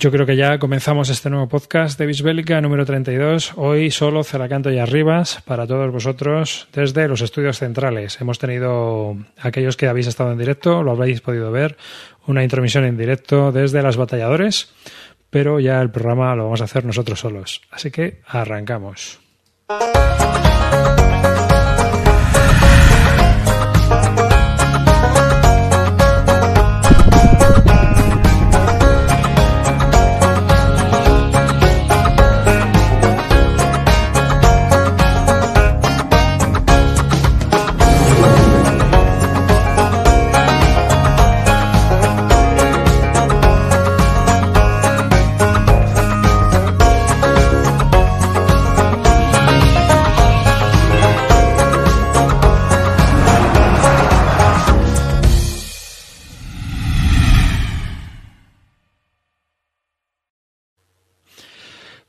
Yo creo que ya comenzamos este nuevo podcast de Bisbélica número 32. Hoy solo Celacanto y Arribas para todos vosotros desde los estudios centrales. Hemos tenido aquellos que habéis estado en directo, lo habréis podido ver, una intromisión en directo desde las batalladores, pero ya el programa lo vamos a hacer nosotros solos. Así que arrancamos.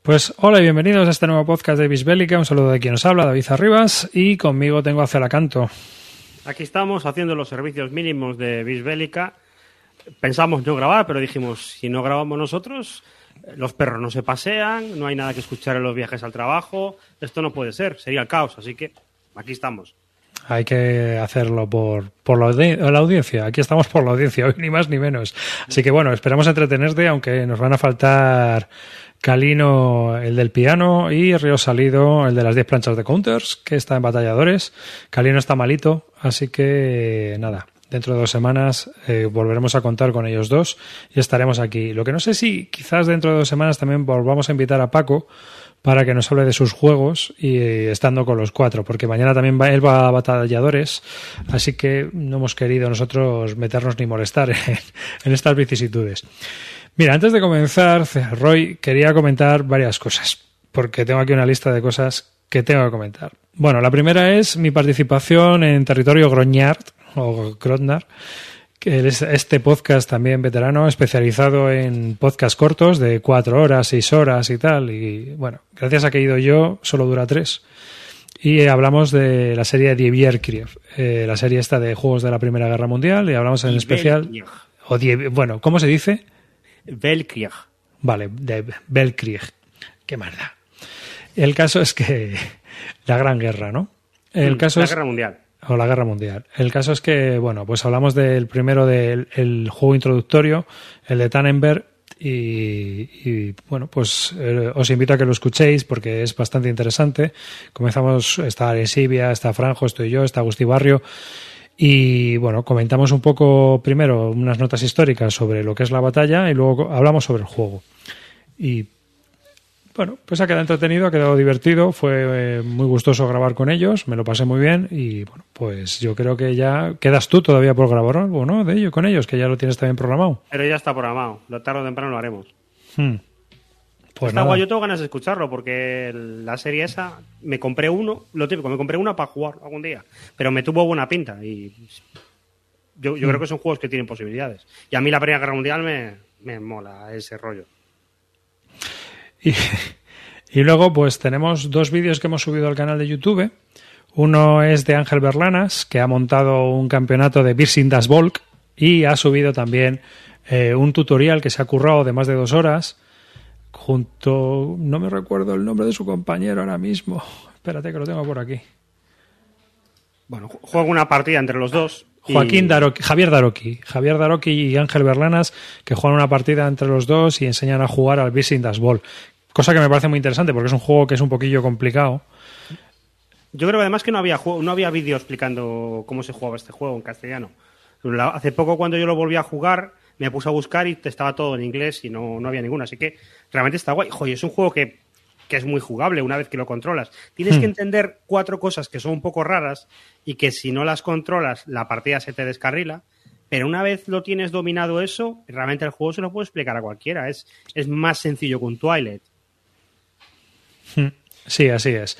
Pues hola y bienvenidos a este nuevo podcast de Bisbélica. Un saludo de quien nos habla, David Arribas, y conmigo tengo a Celacanto. Aquí estamos haciendo los servicios mínimos de Bisbélica. Pensamos no grabar, pero dijimos, si no grabamos nosotros, los perros no se pasean, no hay nada que escuchar en los viajes al trabajo, esto no puede ser, sería el caos, así que aquí estamos. Hay que hacerlo por, por la, la, audiencia. Aquí estamos por la audiencia, hoy ni más ni menos. Así que bueno, esperamos entretenerte, aunque nos van a faltar Calino, el del piano, y Río Salido, el de las 10 planchas de counters, que está en batalladores. Calino está malito, así que nada, dentro de dos semanas eh, volveremos a contar con ellos dos y estaremos aquí. Lo que no sé si quizás dentro de dos semanas también volvamos a invitar a Paco para que nos hable de sus juegos y eh, estando con los cuatro, porque mañana también va, él va a batalladores, así que no hemos querido nosotros meternos ni molestar en, en estas vicisitudes. Mira, antes de comenzar, Roy, quería comentar varias cosas, porque tengo aquí una lista de cosas que tengo que comentar. Bueno, la primera es mi participación en territorio Groñard, o Grotnar, que es este podcast también veterano, especializado en podcast cortos de cuatro horas, seis horas y tal. Y bueno, gracias a que he ido yo, solo dura tres. Y hablamos de la serie Die Bierkrieg, eh, la serie esta de juegos de la Primera Guerra Mundial, y hablamos en especial... O Die, bueno, ¿cómo se dice? Belkrieg. Vale, de Belkrieg. Qué maldad. El caso es que la Gran Guerra, ¿no? El Mm, caso la es Guerra Mundial. o la Guerra Mundial. El caso es que, bueno, pues hablamos del primero del el juego introductorio, el de Tannenberg, y, y, bueno, pues eh, os invito a que lo escuchéis porque es bastante interesante. Comenzamos, está Aresibia, está Franjo, estoy yo, está Agustí Barrio. Y bueno, comentamos un poco primero unas notas históricas sobre lo que es la batalla y luego hablamos sobre el juego. Y bueno, pues ha quedado entretenido, ha quedado divertido, fue eh, muy gustoso grabar con ellos, me lo pasé muy bien y bueno, pues yo creo que ya quedas tú todavía por grabar algo, ¿no? De ello, con ellos, que ya lo tienes también programado. Pero ya está programado. Lo tarde o temprano lo haremos. Hmm. Pues está nada. guay, yo tengo ganas de escucharlo porque la serie esa me compré uno, lo típico, me compré una para jugar algún día, pero me tuvo buena pinta y yo, yo Mm. creo que son juegos que tienen posibilidades. Y a mí la Primera Guerra Mundial me, me mola ese rollo. Y, y luego, pues tenemos dos vídeos que hemos subido al canal de YouTube. Uno es de Ángel Berlanas, que ha montado un campeonato de Birsing Das Volk y ha subido también eh, un tutorial que se ha currado de más de dos horas junto, no me recuerdo el nombre de su compañero ahora mismo. Espérate que lo tengo por aquí. Bueno, ju- juego una partida entre los dos. y- Joaquín Daroqui, Javier Daroqui, Javier Daroqui y Ángel Berlanas que juegan una partida entre los dos y enseñan a jugar al Das Volk. Cosa que me parece muy interesante porque es un juego que es un poquillo complicado. Yo creo además que no había juego, no había vídeo explicando cómo se jugaba este juego en castellano. La- hace poco cuando yo lo volví a jugar me puse a buscar y estaba todo en inglés y no, no había ninguno. Así que realmente está guay. Joder, es un juego que, que es muy jugable una vez que lo controlas. Tienes Hmm. que entender cuatro cosas que son un poco raras y que si no las controlas la partida se te descarrila. Pero una vez lo tienes dominado eso, realmente el juego se lo puede explicar a cualquiera. Es, es más sencillo que un Twilight. Sí, así es.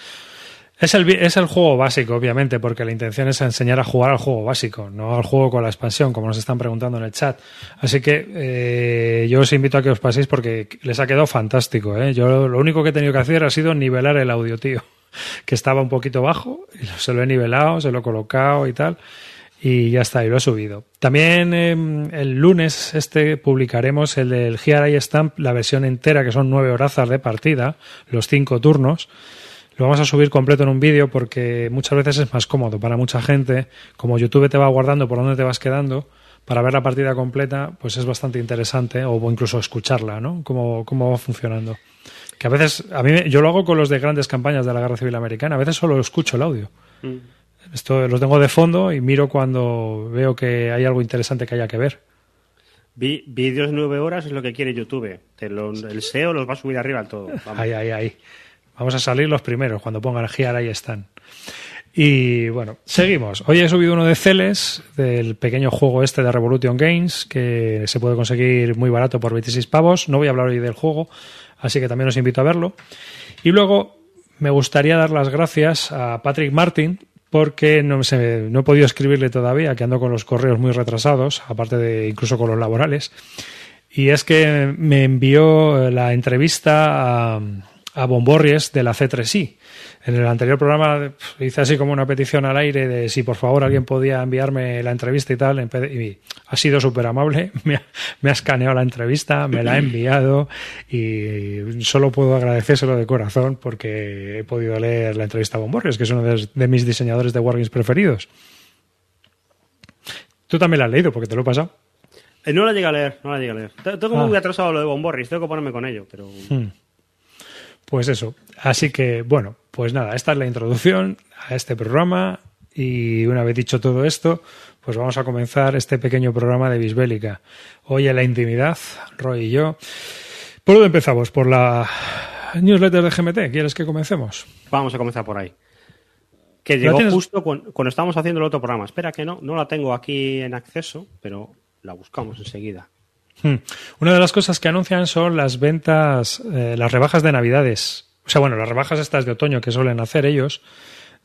Es el, es el juego básico, obviamente, porque la intención es enseñar a jugar al juego básico, no al juego con la expansión, como nos están preguntando en el chat. Así que eh, yo os invito a que os paséis porque les ha quedado fantástico. ¿eh? Yo lo único que he tenido que hacer ha sido nivelar el audio, tío, que estaba un poquito bajo, y se lo he nivelado, se lo he colocado y tal. y ya está, y lo he subido. También em, el lunes este publicaremos el del Here I Stamp, la versión entera, que son nueve horazas de partida, los cinco turnos. Lo vamos a subir completo en un vídeo porque muchas veces es más cómodo para mucha gente. Como YouTube te va guardando por dónde te vas quedando, para ver la partida completa, pues es bastante interesante, o incluso escucharla, ¿no? Cómo, cómo va funcionando. Que a veces, a mí, yo lo hago con los de grandes campañas de la Guerra Civil Americana, a veces solo escucho el audio. Mm. Esto los tengo de fondo y miro cuando veo que hay algo interesante que haya que ver. vídeos de nueve horas es lo que quiere YouTube. el SEO los va a subir arriba al todo. Ahí, ahí, ahí. Vamos a salir los primeros. Cuando pongan Gear, ahí están. Y bueno, seguimos. Hoy he subido uno de Celes, del pequeño juego este de Revolution Games, que se puede conseguir muy barato por 26 pavos. No voy a hablar hoy del juego, así que también os invito a verlo. Y luego me gustaría dar las gracias a Patrick Martin, porque no, no he podido escribirle todavía, que ando con los correos muy retrasados, aparte de incluso con los laborales. Y es que me envió la entrevista a, a Bomborries de la C3I. En el anterior programa hice así como una petición al aire de si por favor alguien podía enviarme la entrevista y tal. Y ha sido súper amable, me ha, escaneado la entrevista, me la ha enviado y solo puedo agradecérselo de corazón porque he podido leer la entrevista a Bomborries, que es uno de, mis diseñadores de Wargames preferidos. Tú también la has leído porque te lo he pasado. Eh, no la llegué a leer, no la llegué a leer. Tengo muy ah. atrasado lo de Bomborris, tengo que ponerme con ello, pero... Hmm. Pues eso. Así que, bueno, pues nada, esta es la introducción a este programa y una vez dicho todo esto, pues vamos a comenzar este pequeño programa de Bisbélica. Hoy en la intimidad, Roy y yo. ¿Por dónde empezamos? ¿Por la newsletter de GMT? ¿Quieres que comencemos? Vamos a comenzar por ahí. Que llegó justo cuando, cuando estábamos haciendo el otro programa. Espera que no, no la tengo aquí en acceso, pero la buscamos enseguida. Hmm. Una de las cosas que anuncian son las ventas, eh, las rebajas de Navidades. O sea, bueno, las rebajas estas de otoño que suelen hacer ellos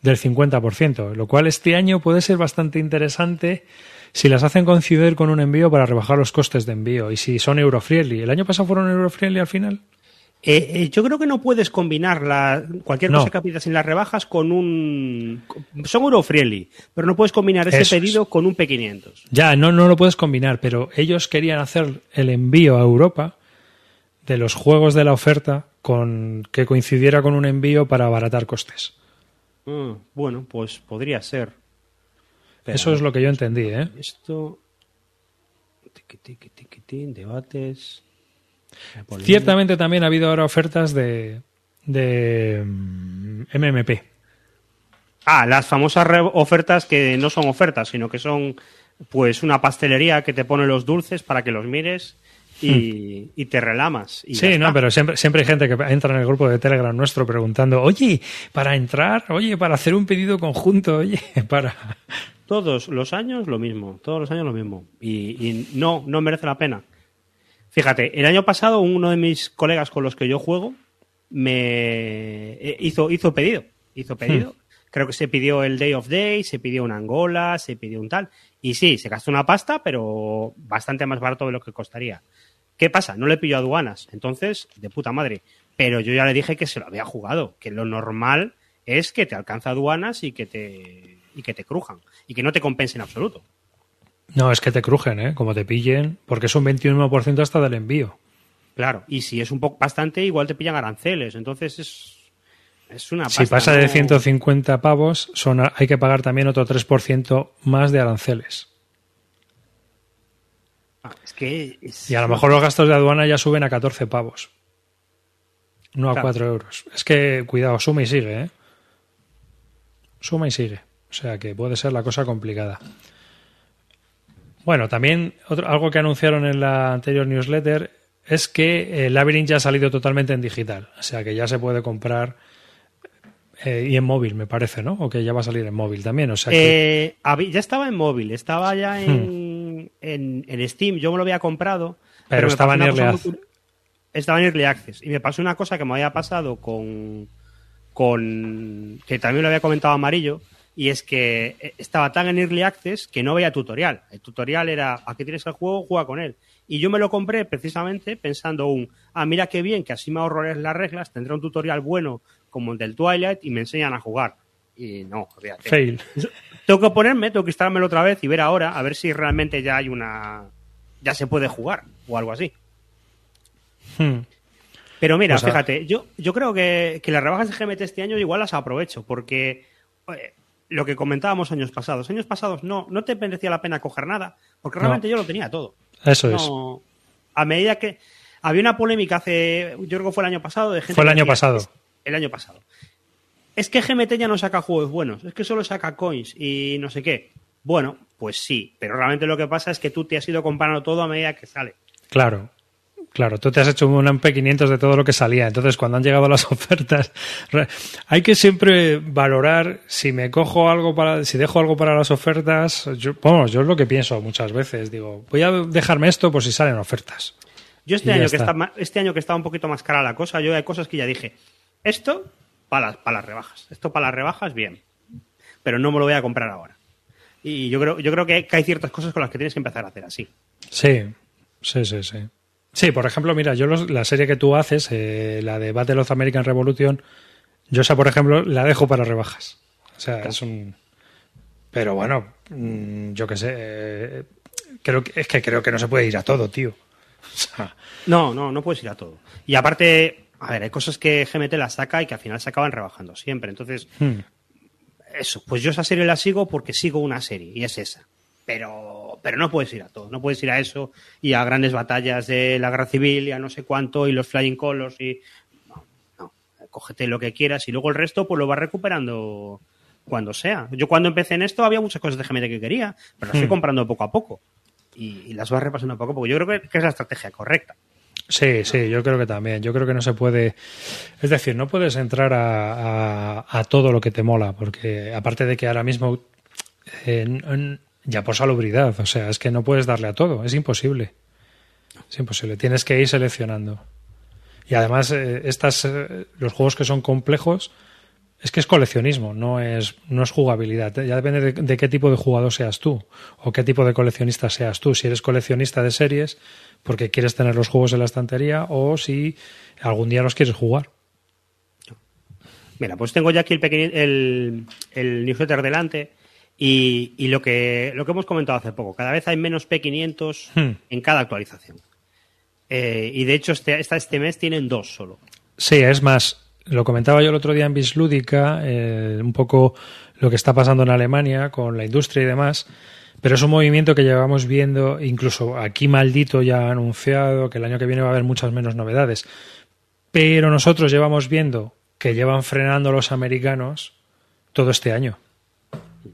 del 50%, lo cual este año puede ser bastante interesante si las hacen coincidir con un envío para rebajar los costes de envío y si son eurofriendly. ¿El año pasado fueron eurofriendly al final? Eh, eh, yo creo que no puedes combinar la, cualquier cosa que pidas en las rebajas con un... Son Eurofriendly, pero no puedes combinar ese pedido con un P500. Ya, no, no lo puedes combinar, pero ellos querían hacer el envío a Europa de los juegos de la oferta con que coincidiera con un envío para abaratar costes. Ah, bueno, pues podría ser. Eso es lo que yo entendí, ¿eh? Esto... Debates... Ciertamente también ha habido ahora ofertas de, de MMP. Mm, ah, las famosas ofertas que no son ofertas, sino que son pues una pastelería que te pone los dulces para que los mires y, hmm. te relamas. sí, no, pero siempre, siempre hay gente que entra en el grupo de Telegram nuestro preguntando, oye, para entrar, oye, para hacer un pedido conjunto, oye, para... Todos los años lo mismo, todos los años lo mismo. y no, no merece la pena. Fíjate, el año pasado uno de mis colegas con los que yo juego me eh, hizo, hizo pedido. Hizo hmm. pedido. Creo que se pidió el Day of Day, se pidió una Angola, se pidió un tal. Y sí, se gastó una pasta, pero bastante más barato de lo que costaría. ¿Qué pasa? No le pilló aduanas. Entonces, de puta madre. Pero yo ya le dije que se lo había jugado, que lo normal es que te alcanza aduanas y que te, y que te crujan. Y que no te compense en absoluto. No, es que te crujen, ¿eh? Como te pillen, porque es un 21% hasta del envío. Claro, y si es un poco bastante, igual te pillan aranceles. Entonces es, es una Si pasa de 150 pavos, son, hay que pagar también otro 3% más de aranceles. Ah, es que Y a lo mejor los gastos de aduana ya suben a 14 pavos. No a 4 euros. Es que, cuidado, suma y sigue, ¿eh? Suma y sigue. O sea que puede ser la cosa complicada. Bueno, también algo que anunciaron en la anterior newsletter es que el Labyrinth ya ha salido totalmente en digital. O sea que ya se puede comprar eh, y en móvil, me parece, ¿no? O que ya va a salir en móvil también. O sea eh, ya estaba en móvil, estaba ya hmm. en, en, Steam. Yo me lo había comprado. Pero, estaba en Early Access. Estaba en Early Access. Y me pasó una cosa que me había pasado con. con que también lo había comentado Amarillo y es que eh, estaba tan en Early Access que no veía tutorial. El tutorial era, aquí tienes el juego, juega con él. Y yo me lo compré precisamente pensando un, ah, mira qué bien, que así me ahorro las reglas, tendré un tutorial bueno como el del Twilight y me enseñan a jugar. y no, fíjate. Fail. Tengo que ponerme, tengo que instalármelo otra vez y ver ahora, a ver si realmente ya hay una. Ya se puede jugar o algo así. Hmm. Pero mira, Pues fíjate, yo, yo creo que, que las rebajas de GMT este año igual las aprovecho, porque oye, lo que comentábamos años pasados, años pasados no, no te merecía la pena coger nada, porque No. realmente yo lo tenía todo. Eso es. A medida que había una polémica hace, yo creo que fue el año pasado, de gente Fue el año decía, pasado. "Es- El año pasado. Es que GMT ya no saca juegos buenos, es que solo saca coins y no sé qué. Bueno, pues sí, pero realmente lo que pasa es que tú te has ido comprando todo a medida que sale. Claro. Claro, tú te has hecho un MP500 de todo lo que salía. Entonces, cuando han llegado las ofertas, hay que siempre valorar si me cojo algo para, si dejo algo para las ofertas. Yo, bueno, yo es lo que pienso muchas veces. Digo, voy a dejarme esto por si salen ofertas. Yo este año, que está. este año que estaba un poquito más cara la cosa, yo hay cosas que ya dije, esto para las, para las rebajas, esto para las rebajas, bien, pero no me lo voy a comprar ahora. Y yo creo, yo creo que, que hay ciertas cosas con las que tienes que empezar a hacer así. Sí, sí, sí, sí. Sí, por ejemplo, mira, yo los- la serie que tú haces, eh, la de Battle of American Revolution, yo esa, por ejemplo, la dejo para rebajas. O sea, es un... Pero bueno, mm, yo qué sé, eh, creo que, es que creo que no se puede ir a todo, tío. O sea, No, no, no puedes ir a todo. Y aparte, a ver, hay cosas que GMT las saca y que al final se acaban rebajando siempre. Entonces, hmm, eso, pues yo esa serie la sigo porque sigo una serie y es esa. Pero, pero no puedes ir a todo, no puedes ir a eso y a grandes batallas de la guerra civil y a no sé cuánto y los flying colors y no, no, cógete lo que quieras y luego el resto pues lo vas recuperando cuando sea. Yo cuando empecé en esto había muchas cosas de GMT que quería, pero las fui Hmm. comprando poco a poco y, y las vas repasando poco a poco. Yo creo que, que es la estrategia correcta. Sí, sí, yo creo que también. Yo creo que no se puede. Es decir, no puedes entrar a, a- a todo lo que te mola, porque aparte de que ahora mismo. eh, ya por salubridad, o sea, es que no puedes darle a todo, es imposible. Es imposible, tienes que ir seleccionando. Y además, eh, estas, eh, los juegos que son complejos, es que es coleccionismo, no es, no es jugabilidad. Ya depende de, qué tipo de jugador seas tú o qué tipo de coleccionista seas tú. Si eres coleccionista de series porque quieres tener los juegos en la estantería o si algún día los quieres jugar. Mira, pues tengo ya aquí el, pequeñi- el, el newsletter delante y, y lo, que, lo que hemos comentado hace poco. Cada vez hay menos P500 Hmm. en cada actualización. Eh, y de hecho, este, esta, este mes tienen dos solo. Sí, es más, lo comentaba yo el otro día en Bislúdica, eh, un poco lo que está pasando en Alemania con la industria y demás, pero es un movimiento que llevamos viendo, incluso aquí Maldito ya ha anunciado que el año que viene va a haber muchas menos novedades, pero nosotros llevamos viendo que llevan frenando los americanos todo este año.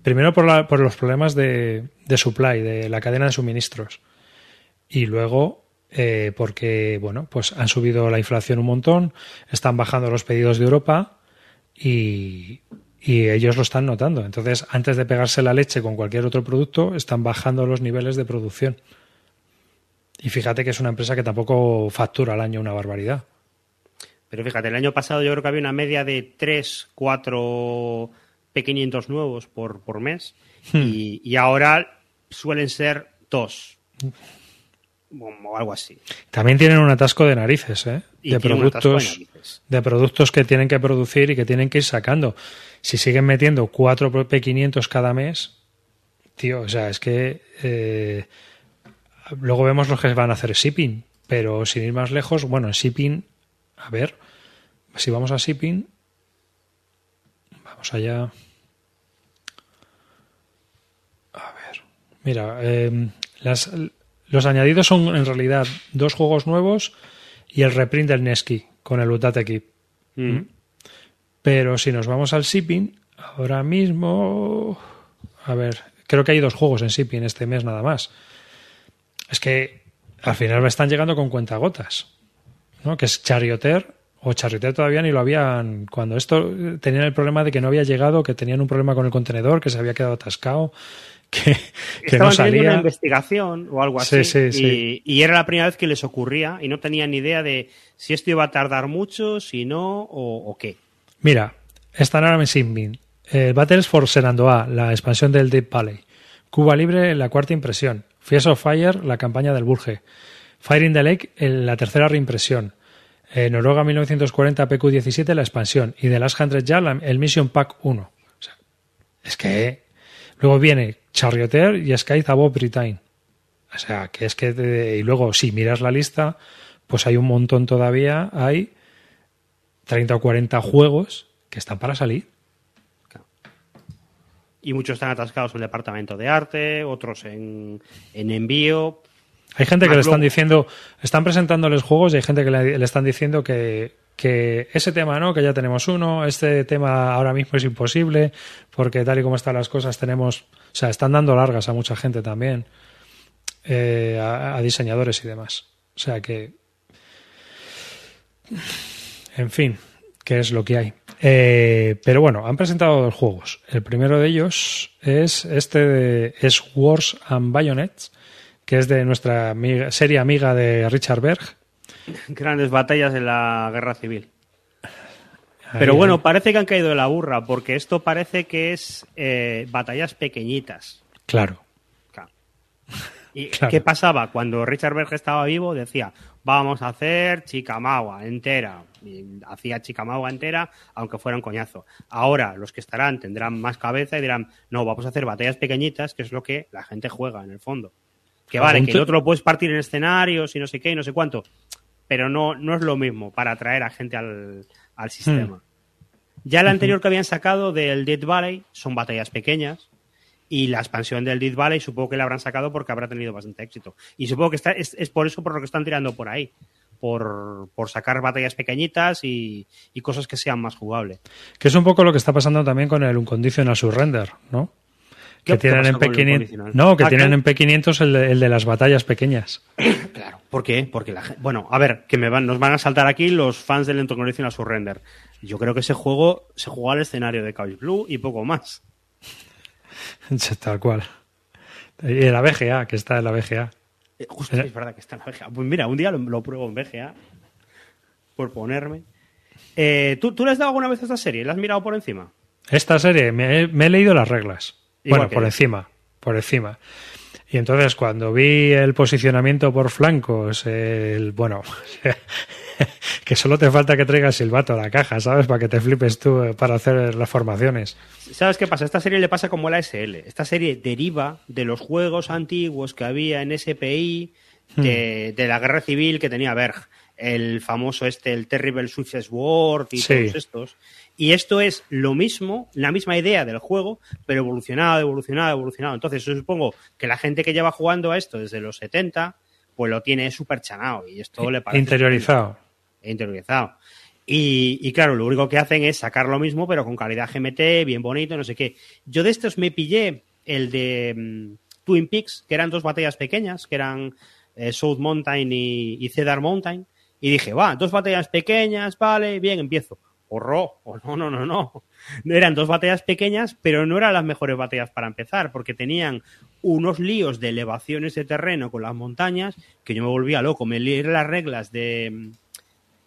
Primero por, la- por los problemas de, supply, de la cadena de suministros. Y luego eh, porque, bueno, pues han subido la inflación un montón, están bajando los pedidos de Europa y, y ellos lo están notando. Entonces, antes de pegarse la leche con cualquier otro producto, están bajando los niveles de producción. Y fíjate que es una empresa que tampoco factura al año una barbaridad. Pero fíjate, el año pasado yo creo que había una media de 3, 4 P500 nuevos por, por mes y, y ahora suelen ser 2 o algo así. También tienen un atasco de narices, ¿eh? Y de productos, de productos que tienen que producir y que tienen que ir sacando. Si siguen metiendo cuatro P500 cada mes, tío, o sea, es que eh, luego vemos los que van a hacer shipping, pero sin ir más lejos, bueno, en shipping, a ver, si vamos a shipping, vamos allá. A ver, mira, eh, las, los añadidos son en realidad dos juegos nuevos y el reprint del Nesky con el Utate Keep. Mm. Pero si nos vamos al shipping, ahora mismo. A ver, creo que hay dos juegos en shipping este mes nada más. Es que al final me están llegando con cuentagotas. ¿no? Que es Charioter. O Charioter todavía ni lo habían. Cuando esto eh, tenían el problema de que no había llegado, que tenían un problema con el contenedor, que se había quedado atascado, que, que no Estaban teniendo una salía. investigación o algo Sí, así. sí, sí. Y, y era la primera vez que les ocurría y no tenían ni idea de si esto iba a tardar mucho, si no o, o qué. Mira, están ahora en shipping. Eh, Battles for Senandoah, la expansión del Deep Valley. Cuba Libre, la cuarta impresión. Fierce of Fire, la campaña del Burge. Fire in the Lake, la tercera reimpresión. Eh, Noruega 1940 PQ17, la expansión. Y The Last Hundred Year, la- el Mission Pack 1. O sea, Es que luego viene Charioteer y Sky Above Britain. O sea, que es que... y luego, si miras la lista, pues hay un montón todavía, hay 30 o 40 juegos que están para salir. Y muchos están atascados en el departamento de arte, otros en, en envío. Hay gente que le están diciendo, están presentándoles juegos y hay gente que le, le están diciendo que, que ese tema no, que ya tenemos uno, este tema ahora mismo es imposible, porque tal y como están las cosas tenemos, o sea, están dando largas a mucha gente también, eh, a, a, diseñadores y demás. O sea que, en fin, que es lo que hay. Eh, pero bueno, han presentado dos juegos. El primero de ellos es este de es Wars and Bayonets, que es de nuestra amiga, serie amiga de Richard Berg, Grandes batallas en la guerra civil. Pero bueno, parece que han caído de la burra, porque esto parece que es eh, batallas pequeñitas. Claro. claro. ¿Y claro. qué pasaba? Cuando Richard Berg estaba vivo, decía, vamos a hacer Chicamagua entera. Y hacía Chicamagua entera, aunque fuera un coñazo. Ahora, los que estarán tendrán más cabeza y dirán, no, vamos a hacer batallas pequeñitas, que es lo que la gente juega en el fondo. Que vale, que el otro lo puedes partir en escenarios y no sé qué y no sé cuánto pero no, no es lo mismo para atraer a gente al, al sistema. Hmm. Ya el anterior que habían sacado del Dead Valley son batallas pequeñas y la expansión del Dead Valley supongo que la habrán sacado porque habrá tenido bastante éxito. Y supongo que está, es, es por eso por lo que están tirando por ahí. Por, por, sacar batallas pequeñitas y, y, cosas que sean más jugables. Que es un poco lo que está pasando también con el Unconditional Surrender, ¿no? Que tienen en P500. No, que ah, tienen en P500 el de, el de, las batallas pequeñas. claro. ¿Por qué? Porque la gente. Bueno, a ver, que me van, nos van a saltar aquí los fans del Unconditional Surrender. Yo creo que ese juego se jugó al escenario de Couch Blue y poco más. Tal cual. Y en la BGA, que está en la BGA. Eh, justo, es verdad que está en la BGA. Pues mira, un día lo, lo pruebo en BGA. Por ponerme. Eh, ¿tú, ¿Tú le has dado alguna vez a esta serie? ¿La has mirado por encima? Esta serie, me he, me he leído las reglas. Bueno, por yo. encima, por encima. Y entonces cuando vi el posicionamiento por flancos, el bueno, que solo te falta que traigas silbato a la caja, ¿sabes? Para que te flipes tú para hacer las formaciones. ¿Sabes qué pasa? Esta serie le pasa como la SL. Esta serie deriva de los juegos antiguos que había en SPI, de, hmm. de la guerra civil que tenía Berg. El famoso este, el Terrible Success World y sí. todos estos. Y esto es lo mismo, la misma idea del juego, pero evolucionado, evolucionado, evolucionado. Entonces, yo supongo que la gente que lleva jugando a esto desde los 70, pues lo tiene súper chanado y esto le parece. Interiorizado. Interiorizado. Y, y, claro, lo único que hacen es sacar lo mismo, pero con calidad GMT, bien bonito, no sé qué. Yo de estos me pillé el de um, Twin Peaks, que eran dos batallas pequeñas, que eran eh, South Mountain y, y Cedar Mountain, y dije, va, dos batallas pequeñas, vale, bien, empiezo O no, no, no, no. Eran dos batallas pequeñas, pero no eran las mejores batallas para empezar, porque tenían unos líos de elevaciones de terreno con las montañas que yo me volvía loco. Me leí las reglas de,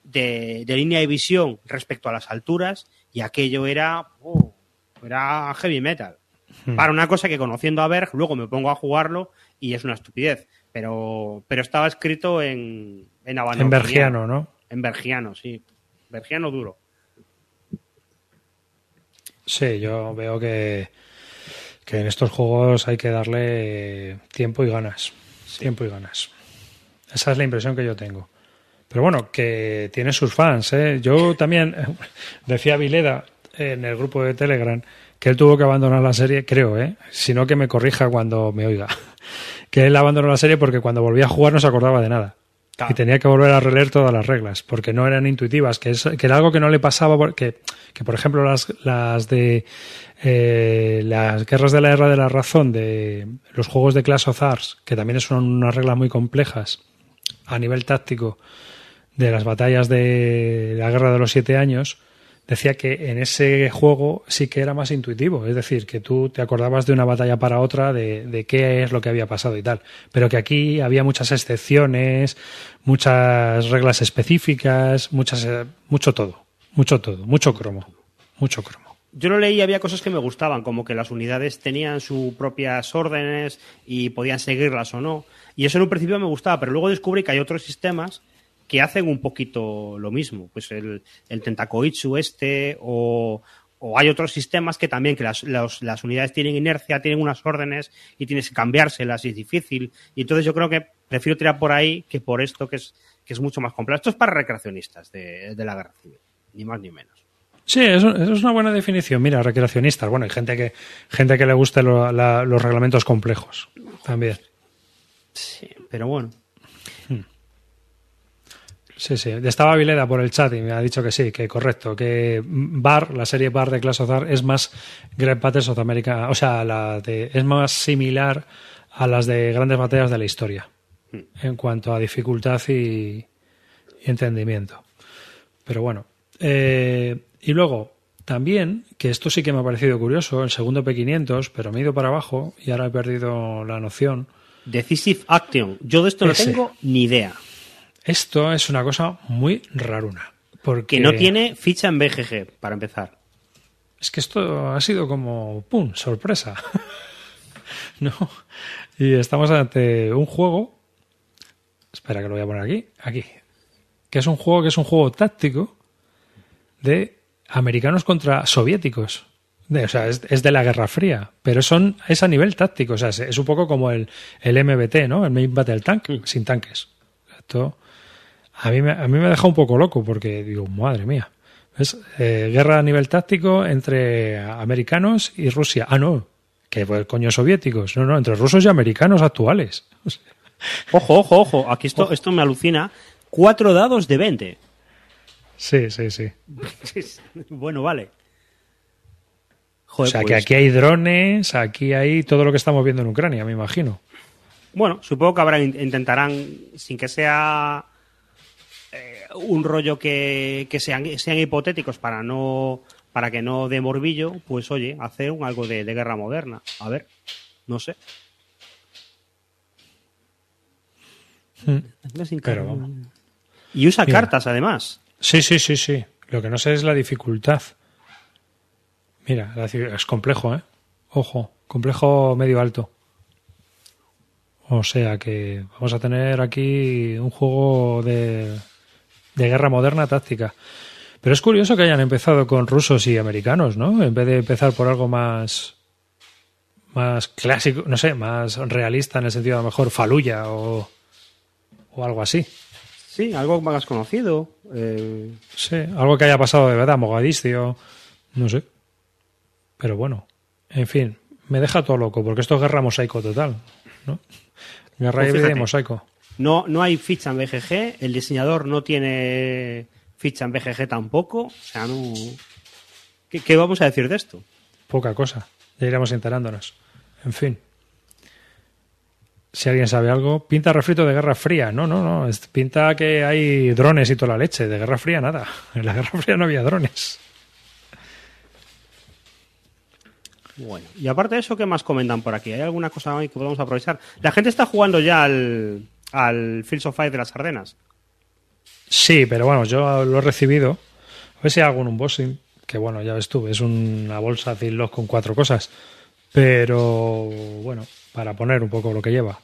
de, de, línea de visión respecto a las alturas y aquello era, oh, era heavy metal. Hmm. Para una cosa que conociendo a Berg, luego me pongo a jugarlo y es una estupidez. Pero, pero estaba escrito en, en En bergiano, ¿no? En bergiano, sí. Bergiano duro. Sí, yo veo que, que en estos juegos hay que darle tiempo y ganas. Sí. Tiempo y ganas. Esa es la impresión que yo tengo. Pero bueno, que tiene sus fans. ¿eh? Yo también decía Vileda en el grupo de Telegram que él tuvo que abandonar la serie, creo, ¿eh? si no que me corrija cuando me oiga. Que él abandonó la serie porque cuando volvía a jugar no se acordaba de nada. Y tenía que volver a releer todas las reglas, porque no eran intuitivas, que, es, que era algo que no le pasaba, porque, que por ejemplo las, las de eh, las guerras de la guerra de la razón, de los juegos de Clash of que también son unas reglas muy complejas a nivel táctico, de las batallas de la guerra de los siete años, decía que en ese juego sí que era más intuitivo, es decir, que tú te acordabas de una batalla para otra, de, de, qué es lo que había pasado y tal, pero que aquí había muchas excepciones, muchas reglas específicas, muchas, eh, mucho todo, mucho todo, mucho cromo, mucho cromo. Yo lo leí había cosas que me gustaban, como que las unidades tenían sus propias órdenes y podían seguirlas o no. Y eso en un principio me gustaba, pero luego descubrí que hay otros sistemas que hacen un poquito lo mismo. Pues el, el Tentacoitsu este o, o hay otros sistemas que también, que las, unidades tienen inercia, tienen unas órdenes y tienes que cambiárselas y es difícil. Y entonces yo creo que prefiero tirar por ahí que por esto que es, que es mucho más complejo. Esto es para recreacionistas de, de la guerra civil, ni más ni menos. Sí, eso, eso es una buena definición. Mira, recreacionistas. Bueno, hay gente que, gente que le lo- la- los reglamentos complejos también. Sí, pero bueno. Sí, sí. Estaba Vileda por el chat y me ha dicho que sí, que correcto, que Bar, la serie Bar de Clash of es más Great Battles of America, o sea, la de, es más similar a las de grandes batallas de la historia en cuanto a dificultad y, y entendimiento. Pero bueno. eh, y luego, también, que esto sí que me ha parecido curioso, el segundo P500, pero me he ido para abajo y ahora he perdido la noción. Decisive Action. Yo de esto no Ese. tengo ni idea. Esto es una cosa muy raruna. Porque Que no tiene ficha en BGG, para empezar. Es que esto ha sido como, ¡pum!, sorpresa. ¿No? Y estamos ante un juego. Espera que lo voy a poner aquí. Aquí. Que es un juego que es un juego táctico de americanos contra soviéticos. De- o sea, es, es de la Guerra Fría. Pero son, es a nivel táctico. O sea, es, es un poco como el, el MBT, ¿no? El Main Battle Tank, sin tanques. Esto. A mí, me, a mí me deja un poco loco porque digo, madre mía. Es eh, guerra a nivel táctico entre americanos y Rusia. Ah, no, que pues, coño soviéticos. No, no, entre rusos y americanos actuales. Ojo, ojo, ojo. Aquí esto, esto me alucina. Cuatro dados de 20. sí, sí, sí. bueno, vale. O sea, que pues, aquí hay drones, aquí hay todo lo que estamos viendo en Ucrania, me imagino. Bueno, supongo que habrá, intentarán, sin que sea un rollo que, que sean, sean hipotéticos para no para que no dé morbillo, pues oye, hacer un, algo de, de guerra moderna. A ver, no sé. Pero vamos. Y usa Mira. cartas, además. Sí, sí, sí, sí. Lo que no sé es la dificultad. Mira, es complejo, ¿eh? Ojo, complejo medio alto. O sea que vamos a tener aquí un juego de, de guerra moderna táctica. Pero es curioso que hayan empezado con rusos y americanos, ¿no? En vez de empezar por algo más más clásico, no sé, más realista en el sentido de a lo mejor Faluya o, o algo así. Sí, algo más conocido. eh, Sí, algo que haya pasado de verdad, Mogadiscio, no sé. Pero bueno, en fin, me deja todo loco, porque esto es guerra mosaico total, ¿no? Guerra Pues y mosaico. No, no hay ficha en BGG, el diseñador no tiene ficha en BGG tampoco. O sea, no. ¿Qué, qué vamos a decir de esto? Poca cosa. Ya iremos enterándonos. En fin. Si alguien sabe algo, pinta refrito de Guerra Fría. No, no, no. Pinta que hay drones y toda la leche. De Guerra Fría nada. En la Guerra Fría no había drones. Bueno, y aparte de eso, ¿qué más comentan por aquí? ¿Hay alguna cosa que podamos aprovechar? La gente está jugando ya al, al Fields of de las Ardenas. Sí, pero bueno, yo lo he recibido. A ver si hay algún unboxing. Que bueno, ya ves tú, es una bolsa Ziploc con cuatro cosas. Pero bueno, para poner un poco lo que lleva.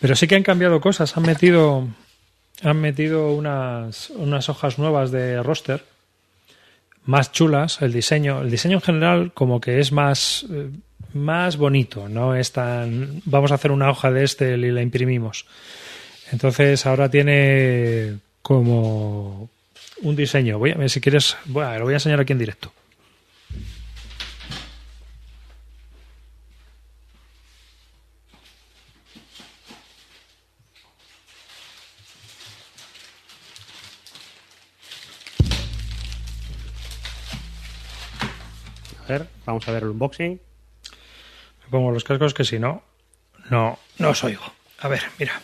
Pero sí que han cambiado cosas. Han metido, han metido unas, unas hojas nuevas de roster. Más chulas. El diseño, el diseño en general, como que es más, eh, más bonito. No es tan. Vamos a hacer una hoja de este y la imprimimos. Entonces ahora tiene como un diseño. Voy a ver si quieres. Lo voy a enseñar aquí en directo. A ver, vamos a ver el unboxing. Me pongo los cascos que si no, no, no os oigo. A ver, mira.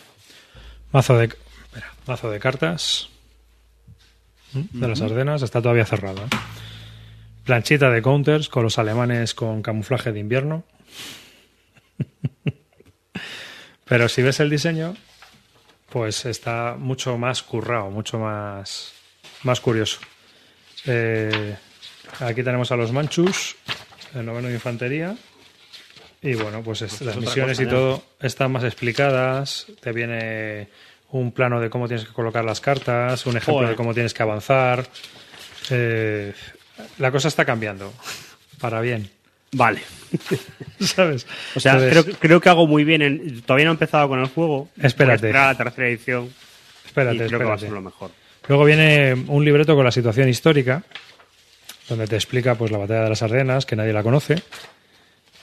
Mazo de, espera, mazo de cartas ¿Mm? de las Ardenas. Está todavía cerrado. ¿eh? Planchita de counters con los alemanes con camuflaje de invierno. Pero si ves el diseño, pues está mucho más currado, mucho más, más curioso. Eh, aquí tenemos a los manchus, el noveno de infantería. Y bueno, pues es- las misiones y todo están más explicadas. Te viene un plano de cómo tienes que colocar las cartas, un ejemplo Joder. de cómo tienes que avanzar. Eh, la cosa está cambiando. Para bien. Vale. ¿Sabes? O sea, Entonces, creo, creo que hago muy bien. En, todavía no he empezado con el juego. Espérate. Voy a esperar a la tercera edición. espérate, y creo que va a espérate. ser lo mejor. Luego viene un libreto con la situación histórica, donde te explica pues la batalla de las Ardenas, que nadie la conoce.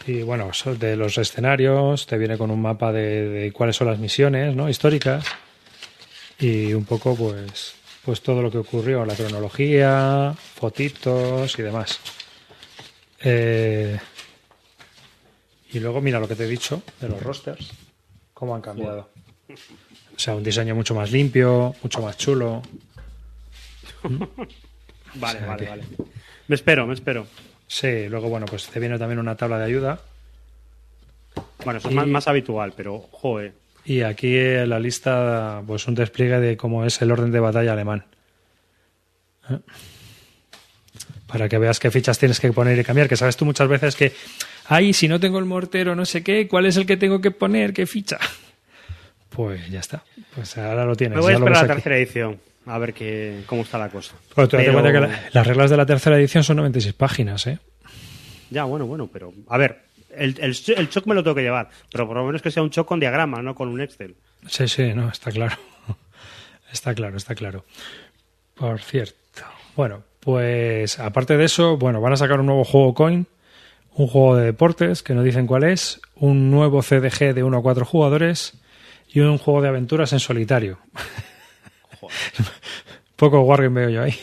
Y bueno, de los escenarios, te viene con un mapa de, de cuáles son las misiones ¿no? históricas. Y un poco, pues, pues todo lo que ocurrió, la cronología, fotitos y demás. Eh, y luego, mira lo que te he dicho de los rosters, cómo han cambiado. O sea, un diseño mucho más limpio, mucho más chulo. Vale, O sea vale, que- vale. Me espero, me espero. Sí, luego, bueno, pues te viene también una tabla de ayuda. Bueno, eso es más, más habitual, pero, joder. Y aquí en la lista, pues un despliegue de cómo es el orden de batalla alemán. ¿Eh? Para que veas qué fichas tienes que poner y cambiar, que sabes tú muchas veces que, ay, si no tengo el mortero, no sé qué, ¿cuál es el que tengo que poner? ¿Qué ficha? Pues ya está. Pues ahora lo tienes. Me voy a esperar a la tercera edición. A ver qué, cómo está la cosa. Bueno, tú date Pero- cuenta que la- las reglas de la tercera edición son 96 páginas, ¿eh? Ya, bueno, bueno, pero. A ver, el, el, el shock me lo tengo que llevar. Pero por lo menos que sea un shock con diagrama, no con un Excel. Sí, sí, no, está claro. Está claro, está claro. Por cierto. Bueno, pues aparte de eso, bueno, van a sacar un nuevo juego coin, un juego de deportes que no dicen cuál es, un nuevo CDG de 1 a 4 jugadores y un juego de aventuras en solitario. Poco wargame veo yo ahí.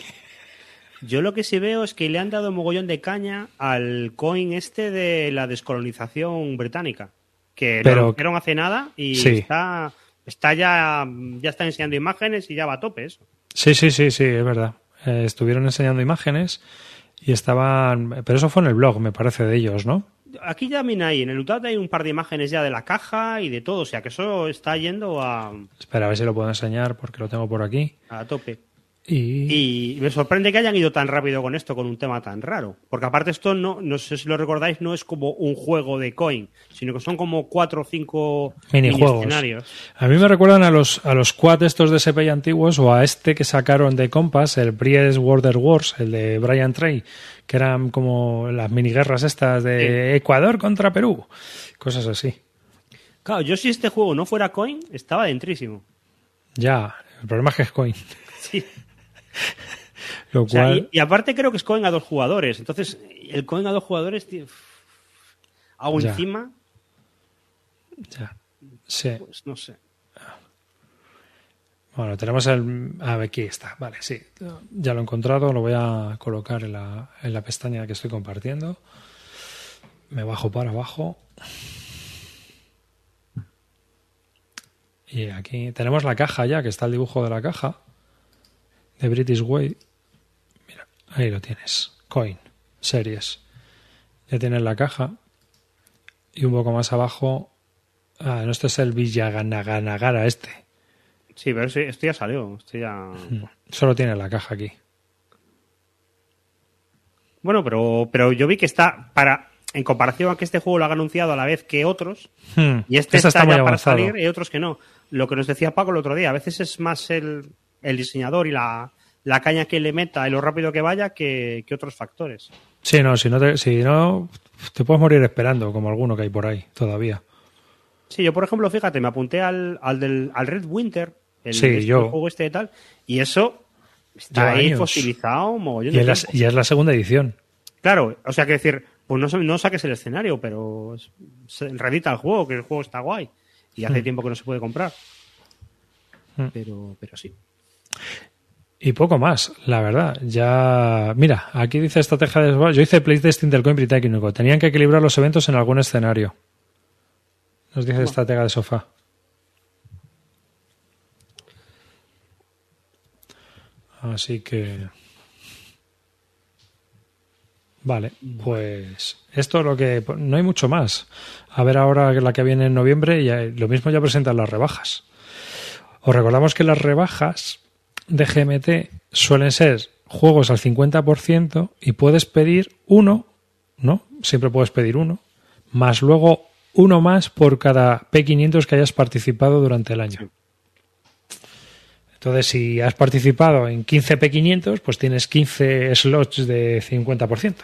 Yo lo que sí veo es que le han dado mogollón de caña al coin este de la descolonización británica. Que Pero- lo anunciaron hace nada y Sí. está, está ya, ya está enseñando imágenes y ya va a tope eso. Sí, sí, sí, sí, es verdad. Eh, estuvieron enseñando imágenes y estaban... Pero eso fue en el blog, me parece, de ellos, ¿no? Aquí ya mira ahí, en el UTAD hay un par de imágenes ya de la caja y de todo, o sea que eso está yendo a, Espera, a ver si lo puedo enseñar porque lo tengo por aquí. a tope. Y... Y me sorprende que hayan ido tan rápido con esto, con un tema tan raro. Porque aparte esto, no, no sé si lo recordáis, no es como un juego de coin, sino que son como cuatro o cinco Minijuegos. A mí me recuerdan a los, a los quad estos de SPI antiguos o a este que sacaron de Compass, el Bries Border Wars, el de Brian Trey, que eran como las miniguerras estas de Ecuador contra Perú, cosas así. Claro, yo si este juego no fuera coin, estaba dentrísimo. Ya, el problema es que es coin. Sí. Lo O sea, cual, y, y aparte creo que es coin a dos jugadores. Entonces, el coin a dos jugadores, tío, hago Ya. encima, ya. Sí. pues no sé. Bueno, tenemos el... A ver, aquí está. Vale, sí. Ya lo he encontrado. Lo voy a colocar en la, en la pestaña que estoy compartiendo. Me bajo para abajo. Y aquí tenemos la caja ya, que está el dibujo de la caja. De British Way. Mira, ahí lo tienes. Coin. Series. Ya tienes la caja. Y un poco más abajo... Ah, no, este es el Villaganagara este. Sí, pero sí, esto ya salió. Esto ya... Solo tiene la caja aquí. Bueno, pero, pero yo vi que está para. En comparación a que este juego lo haga anunciado a la vez que otros, Hmm. y este Esta está, está muy ya para salir y otros que no. Lo que nos decía Paco el otro día, a veces es más el, el diseñador y la, la caña que le meta y lo rápido que vaya que, que otros factores. Sí, no, si no, te, si no, te puedes morir esperando, como alguno que hay por ahí todavía. Sí, yo por ejemplo, fíjate, me apunté al, al, del, al Red Winter, el, Sí, este, yo. el juego este y tal, y eso está ahí años. fosilizado mogollón Y de es, la, tiempo. y es la segunda edición. Claro, o sea que decir, pues no, no saques el escenario, pero se redita el juego, que el juego está guay. Y hace Hmm. tiempo que no se puede comprar. Hmm. Pero, pero sí. Y poco más, la verdad. Ya, mira, aquí dice estrategia de... Yo hice playtesting del coin británico. Tenían que equilibrar los eventos en algún escenario. Nos dice estratega de sofá. Así que... Vale, pues esto es lo que... No hay mucho más. A ver ahora la que viene en noviembre y lo mismo ya presentan las rebajas. Os recordamos que las rebajas de GMT suelen ser juegos al 50% y puedes pedir uno, ¿no? Siempre puedes pedir uno, más luego uno más por cada P500 que hayas participado durante el año. Entonces, si has participado en 15 P500, pues tienes 15 slots de 50%.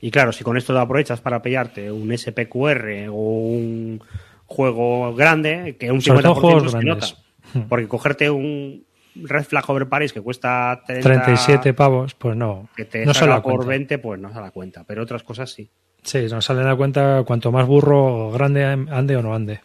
Y claro, si con esto te aprovechas para pillarte un SPQR o un juego grande, que un 50% se nota. Hmm. Porque cogerte un Red Flag Over Paris que cuesta 37 pavos, pues no. Que te no salga por 20, pues no se da cuenta. Pero otras cosas sí. Sí, no salen a cuenta cuanto más burro grande ande o no ande.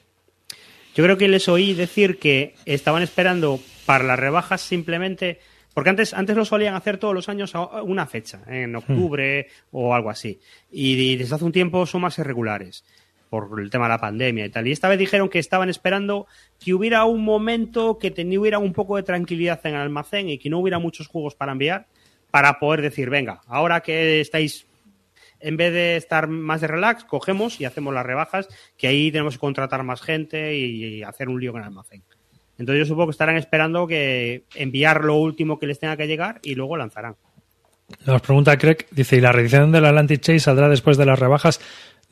Yo creo que les oí decir que estaban esperando para las rebajas simplemente, porque antes, antes lo solían hacer todos los años a una fecha, en hmm. octubre o algo así. Y desde hace un tiempo son más irregulares por el tema de la pandemia y tal. Y esta vez dijeron que estaban esperando que hubiera un momento que hubiera un poco de tranquilidad en el almacén y que no hubiera muchos juegos para enviar para poder decir, venga, ahora que estáis en vez de estar más de relax, cogemos y hacemos las rebajas, que ahí tenemos que contratar más gente y, hacer un lío con el almacén. Entonces yo supongo que estarán esperando que enviar lo último que les tenga que llegar y luego lanzarán. Nos pregunta Craig, dice, ¿y la reedición del Atlantic Chase saldrá después de las rebajas?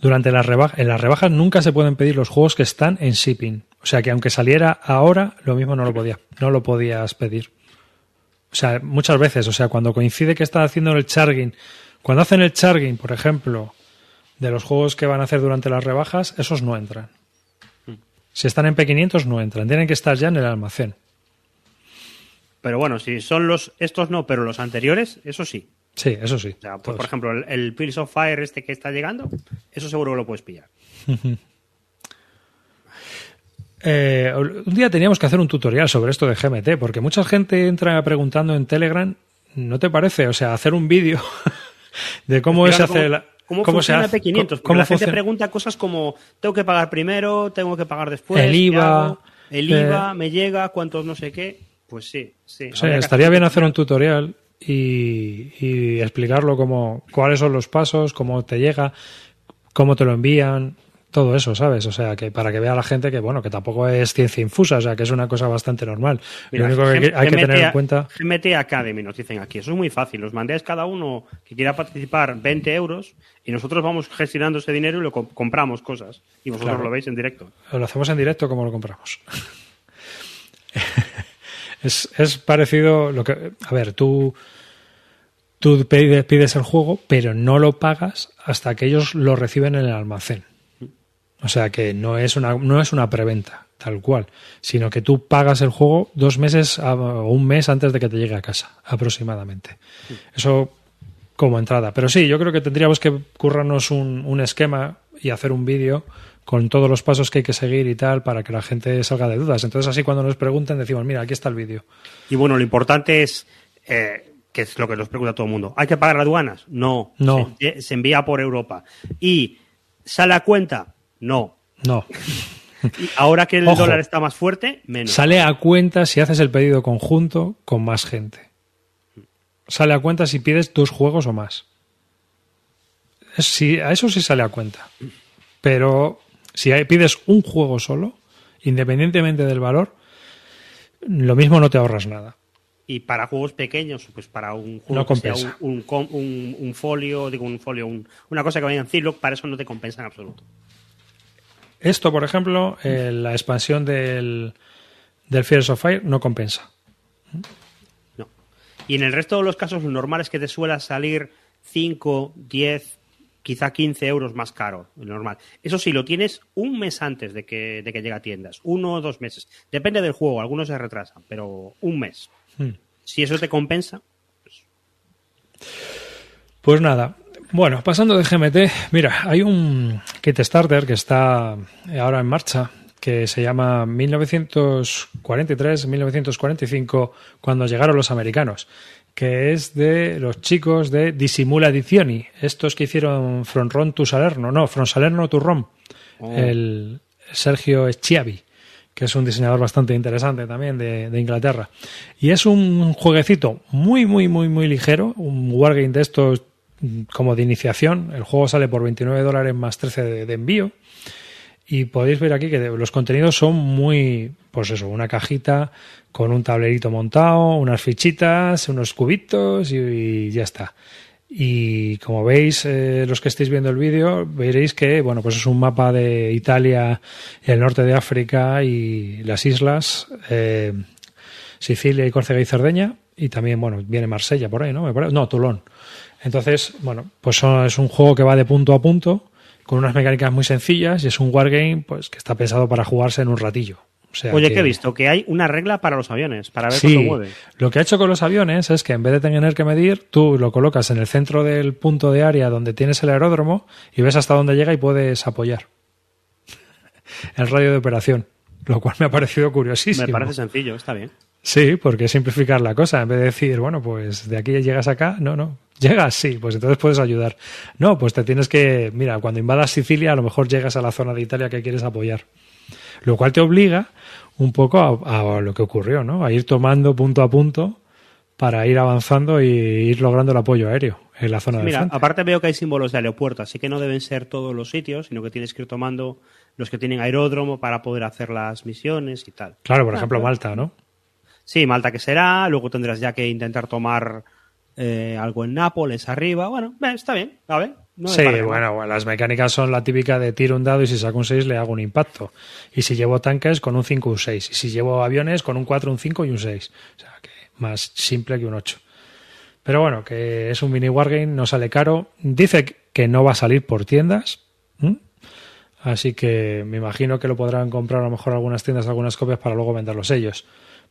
Durante las rebajas, en las rebajas nunca se pueden pedir los juegos que están en shipping. O sea que aunque saliera ahora, lo mismo no lo podía, no lo podías pedir. O sea, muchas veces, o sea, cuando coincide que está haciendo el charging cuando hacen el charging, por ejemplo, de los juegos que van a hacer durante las rebajas, esos no entran. Hmm. Si están en P500 no entran, tienen que estar ya en el almacén. Pero bueno, si son los estos no, pero los anteriores, eso sí. Sí, eso sí. por, ejemplo, el, el Pills of Fire este que está llegando, eso seguro que lo puedes pillar. Eh, un día teníamos que hacer un tutorial sobre esto de GMT, porque mucha gente entra preguntando en Telegram, ¿no te parece? O sea, hacer un vídeo de cómo se hace la, ¿Cómo, funciona P500? Porque la gente pregunta cosas como, tengo que pagar primero, tengo que pagar después, el IVA, el IVA, me llega, cuántos no sé qué. Pues sí, sí. estaría bien hacer un tutorial y, y, explicarlo como cuáles son los pasos, cómo te llega, cómo te lo envían, todo eso, ¿sabes? O sea, que para que vea la gente que, bueno, que tampoco es ciencia infusa, o sea, que es una cosa bastante normal. lo único que hay que tener en cuenta... GMT Academy nos dicen aquí, eso es muy fácil, os mandéis cada uno que quiera participar 20 euros y nosotros vamos gestionando ese dinero y lo compramos cosas y vosotros lo veis en directo. Lo hacemos en directo como lo compramos. es, es parecido lo que... A ver, tú... Tú pides el juego, pero no lo pagas hasta que ellos lo reciben en el almacén. O sea que no es una, no es una preventa, tal cual, sino que tú pagas el juego dos meses o un mes antes de que te llegue a casa, aproximadamente. Eso como entrada. Pero sí, yo creo que tendríamos que currarnos un, un esquema y hacer un vídeo con todos los pasos que hay que seguir y tal para que la gente salga de dudas. Entonces así cuando nos pregunten decimos, mira, aquí está el vídeo. Y bueno, lo importante es... Eh, que es lo que nos pregunta todo el mundo. ¿Hay que pagar aduanas? No. No. Se, se envía por Europa. Y sale a cuenta no. No. Y ahora que el dólar está más fuerte, menos. Sale a cuenta si haces el pedido conjunto con más gente. Sale a cuenta si pides dos juegos o más. a eso sí sale a cuenta. Pero si pides un juego solo, independientemente del valor, lo mismo no te ahorras nada. Y para juegos pequeños, pues para un juego que sea un, folio, digo un folio, una cosa que vaya en Zillow, para eso no te compensa en absoluto. Esto, por ejemplo, eh, la expansión del, del Fears of Fire no compensa. No. Y en el resto de los casos, lo normal es que te suela salir 5, 10, quizá 15 euros más caro, normal. Eso sí, lo tienes un mes antes de que, de que llegue a tiendas, uno o dos meses. Depende del juego, algunos se retrasan, pero un mes. Hmm. Si eso te compensa. Pues... pues nada, bueno, pasando de GMT, mira, hay un kit starter que está ahora en marcha que se llama 1943-1945 cuando llegaron los americanos, que es de los chicos de Disimula Edizioni, estos que hicieron From Ron to Salerno, no, From Salerno to Rom, oh. el Sergio Schiavi que es un diseñador bastante interesante también de, de, Inglaterra. Y es un jueguecito muy, muy, muy, muy ligero, un wargame de estos como de iniciación. El juego sale por 29 dólares más 13 de, envío. Y podéis ver aquí que los contenidos son muy, pues eso, una cajita con un tablerito montado, unas fichitas, unos cubitos y, ya está. Y como veis, eh, los que estéis viendo el vídeo, veréis que, bueno, pues es un mapa de Italia, el norte de África y las islas. Eh, Sicilia y Córcega y Cerdeña, y también, bueno, viene Marsella por ahí, ¿no? No, Toulon. Entonces, bueno, pues es un juego que va de punto a punto, con unas mecánicas muy sencillas, y es un wargame pues, que está pensado para jugarse en un ratillo. Oye, que... he visto que hay una regla para los aviones, para ver sí, cómo mueve. Lo que ha hecho con los aviones es que en vez de tener que medir, tú lo colocas en el centro del punto de área donde tienes el aeródromo y ves hasta dónde llega y puedes apoyar el radio de operación, lo cual me ha parecido curiosísimo. Me parece sencillo, está bien. Sí, porque es simplificar la cosa. En vez de decir, bueno, pues de aquí llegas acá, no, no. Llegas, sí, pues entonces puedes ayudar. No, pues te tienes que, mira, cuando invadas Sicilia, a lo mejor llegas a la zona de Italia que quieres apoyar. Lo cual te obliga un poco a, lo que ocurrió, ¿no? A ir tomando punto a punto para ir avanzando y ir logrando el apoyo aéreo en la zona de Mira, aparte veo que hay símbolos de aeropuerto, así que no deben ser todos los sitios, sino que tienes que ir tomando los que tienen aeródromo para poder hacer las misiones y tal. Claro, por ejemplo, Malta, ¿no? Sí, Malta que será, luego tendrás ya que intentar tomar eh, algo en Nápoles arriba. Bueno, está bien, a ver. sí, bueno, las mecánicas son la típica de tiro un dado y si saco un 6 le hago un impacto. Y si llevo tanques, con un 5 un 6. Y si llevo aviones, con un 4, un 5 y un 6. O sea, que más simple que un 8. Pero bueno, que es un mini wargame, no sale caro. Dice que no va a salir por tiendas. Así que me imagino que lo podrán comprar a lo mejor algunas tiendas, algunas copias para luego venderlos ellos.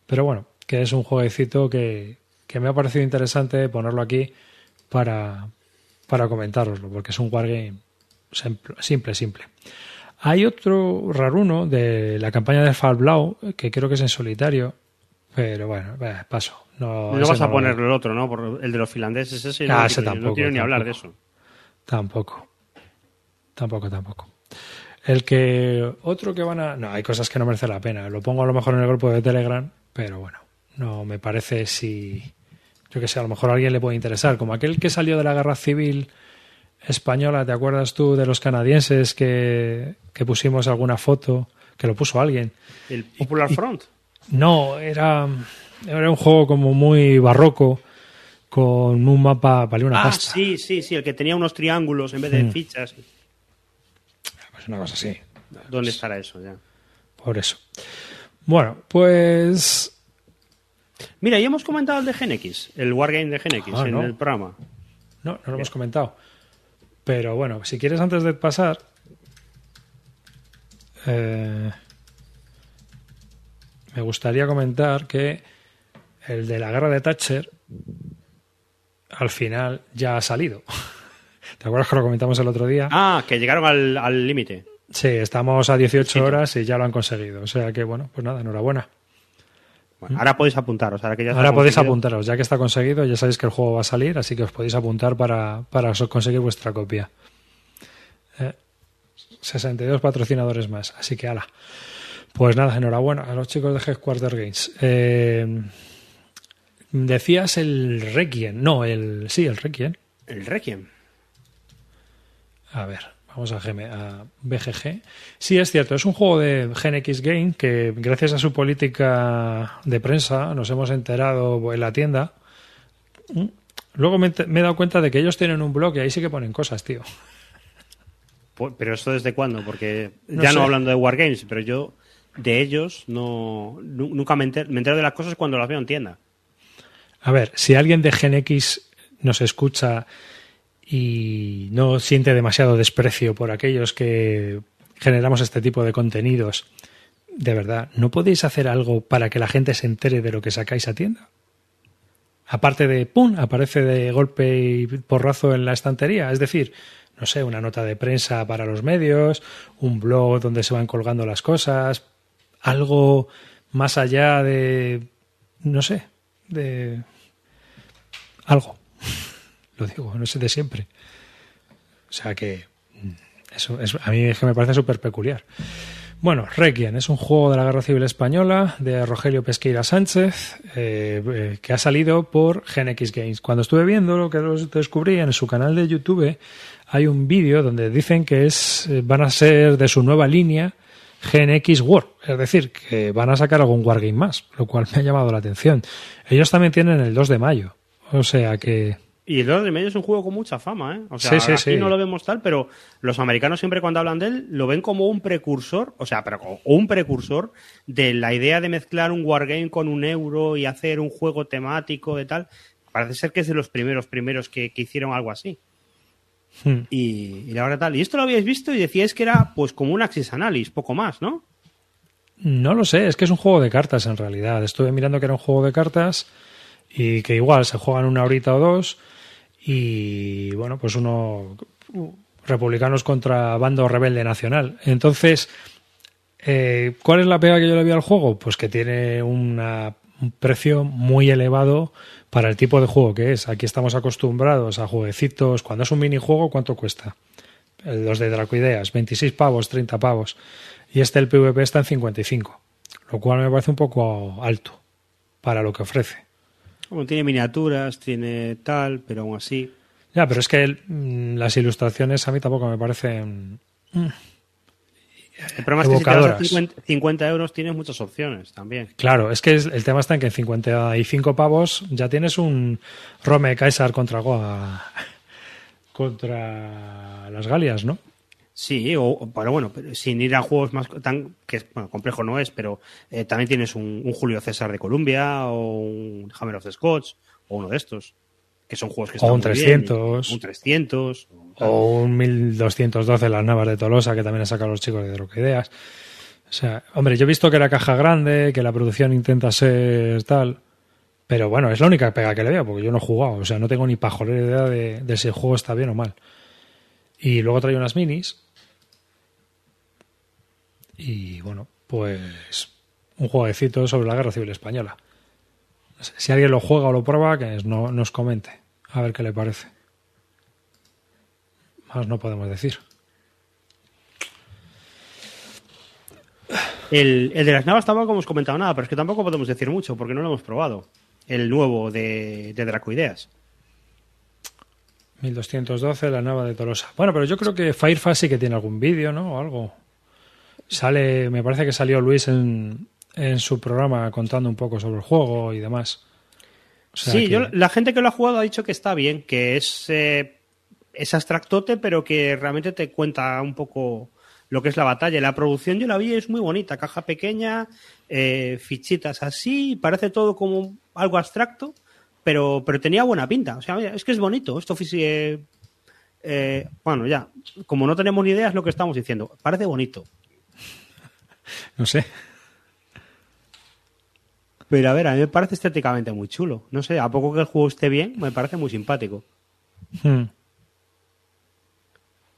Pero bueno, que es un jueguecito que, que me ha parecido interesante ponerlo aquí para, para comentároslo, porque es un wargame simple, simple. Hay otro raruno de la campaña de Fall Blau, que creo que es en solitario, pero bueno, paso. No, vas a poner el otro, ¿no? el de los finlandeses, ese, ah, no, tampoco, no quiero ni hablar de eso. Tampoco. Tampoco, tampoco. El que otro que van a... No, hay cosas que no merecen la pena. Lo pongo a lo mejor en el grupo de Telegram, pero bueno, no me parece si, yo que sé, a lo mejor a alguien le puede interesar, como aquel que salió de la guerra civil española, ¿te acuerdas tú de los canadienses que, que pusimos alguna foto? Que lo puso alguien. ¿El Popular Front? no, era, era un juego como muy barroco con un mapa, valía una ah, pasta. sí, sí, sí, el que tenía unos triángulos en vez de hmm. fichas. Pues una cosa así. ¿Dónde estará eso ya? Por eso. Bueno, pues Mira, ya hemos comentado el de GeneX, el Wargame de GeneX ah, en el programa. No, no lo hemos comentado. Pero bueno, si quieres antes de pasar... Eh, me gustaría comentar que el de la guerra de Thatcher al final ya ha salido. ¿Te acuerdas que lo comentamos el otro día? Ah, que llegaron al límite. Sí, estamos a 18 horas y ya lo han conseguido. O sea que, bueno, pues nada, enhorabuena ahora podéis apuntaros. Ahora, que ya ahora podéis apuntaros, ya que está conseguido, ya sabéis que el juego va a salir, así que os podéis apuntar para, para conseguir vuestra copia. 62 eh, patrocinadores más, así que ala. Pues nada, enhorabuena a los chicos de Headquarter Games. Eh, decías el Requiem, no, el sí, el Requiem. El Requiem. A ver, Vamos a, a BGG. Sí, es cierto, es un juego de GenX Game que gracias a su política de prensa nos hemos enterado en la tienda. Luego me, he dado cuenta de que ellos tienen un blog y ahí sí que ponen cosas, tío. Pero esto desde cuándo? Porque ya no hablando de Wargames, pero yo de ellos no nunca me entero, me entero de las cosas cuando las veo en tienda. A ver, si alguien de GenX nos escucha y no siente demasiado desprecio por aquellos que generamos este tipo de contenidos, de verdad, ¿no podéis hacer algo para que la gente se entere de lo que sacáis a tienda? Aparte de, ¡pum!, aparece de golpe y porrazo en la estantería. Es decir, no sé, una nota de prensa para los medios, un blog donde se van colgando las cosas, algo más allá de, no sé, de algo. Lo digo, no sé de siempre. O sea que mm, eso es, a mí es que me parece súper peculiar. Bueno, Requiem es un juego de la Guerra Civil Española de Rogelio Pesqueira Sánchez eh, eh, que ha salido por GenX Games. Cuando estuve viendo lo que descubrí en su canal de YouTube hay un vídeo donde dicen que es eh, van a ser de su nueva línea GenX War, es decir, que van a sacar algún Wargame más, lo cual me ha llamado la atención. Ellos también tienen el 2 de mayo, o sea que Y el Lord Medio es un juego con mucha fama, ¿eh? O sea, Sí, sí, aquí sí. no lo vemos tal, pero los americanos siempre cuando hablan de él lo ven como un precursor, o sea, pero como un precursor de la idea de mezclar un wargame con un euro y hacer un juego temático de tal. Parece ser que es de los primeros, primeros que, que hicieron algo así. Hmm. Y, y ahora tal. Y esto lo habíais visto y decíais que era pues como un Axis Analysis, poco más, ¿no? No lo sé, es que es un juego de cartas en realidad. Estuve mirando que era un juego de cartas y que igual se juegan una horita o dos y bueno, pues uno republicanos contra bando rebelde nacional. Entonces, eh, ¿cuál es la pega que yo le vi al juego? Pues que tiene una- un precio muy elevado para el tipo de juego que es. Aquí estamos acostumbrados a jueguecitos. Cuando es un minijuego, ¿cuánto cuesta? Los de Dracoideas, 26 pavos, 30 pavos. Y este, el PvP, está en 55. Lo cual me parece un poco alto para lo que ofrece. Bueno, tiene miniaturas, tiene tal, pero aún así. Ya, pero es que el- mm, las ilustraciones a mí tampoco me parecen. El problema es que si te vas a Evocadoras. 50, 50 euros tienes muchas opciones también. Claro, es que es- el tema está en que en 55 pavos ya tienes un Rome Kaiser contra Goa. contra las Galias, ¿no? Sí, o, o- pero bueno, sin ir a juegos más tan que bueno, complejo no es, pero eh, también tienes un, un Julio César de Columbia o un Hammer of the Scots o uno de estos, que son juegos que están un muy bien, 300. un 300. o. O un 1212 Las Navas de Tolosa, que también han sacado los chicos de Droquideas. O sea, hombre, yo he visto que era caja grande, que la producción intenta ser tal. Pero bueno, es la única pega que le veo, porque yo no he jugado. O sea, no tengo ni pajolera idea de, de si el juego está bien o mal. Y luego trae unas minis. Y bueno, pues un jueguecito sobre la Guerra Civil Española. Si alguien lo juega o lo prueba, que no- nos comente. A ver qué le parece. Más no podemos decir. El, el de las navas tampoco hemos comentado nada, pero es que tampoco podemos decir mucho porque no lo hemos probado. El nuevo de, de Dracoideas. 1212, la nava de Tolosa. Bueno, pero yo creo que Firefox sí que tiene algún vídeo, ¿no? O algo. Sale, me parece que salió Luis en, en su programa contando un poco sobre el juego y demás. O sea sí, que- yo, la gente que lo ha jugado ha dicho que está bien, que es, eh, es abstractote, pero que realmente te cuenta un poco lo que es la batalla. La producción yo la vi, es muy bonita, caja pequeña, eh, fichitas así, parece todo como algo abstracto, pero, pero tenía buena pinta. O sea, es que es bonito. Esto eh, eh, bueno, ya, como no tenemos ni idea es lo que estamos diciendo. Parece bonito. No sé. Pero a ver, a mí me parece estéticamente muy chulo. No sé, a poco que el juego esté bien, me parece muy simpático. Hmm.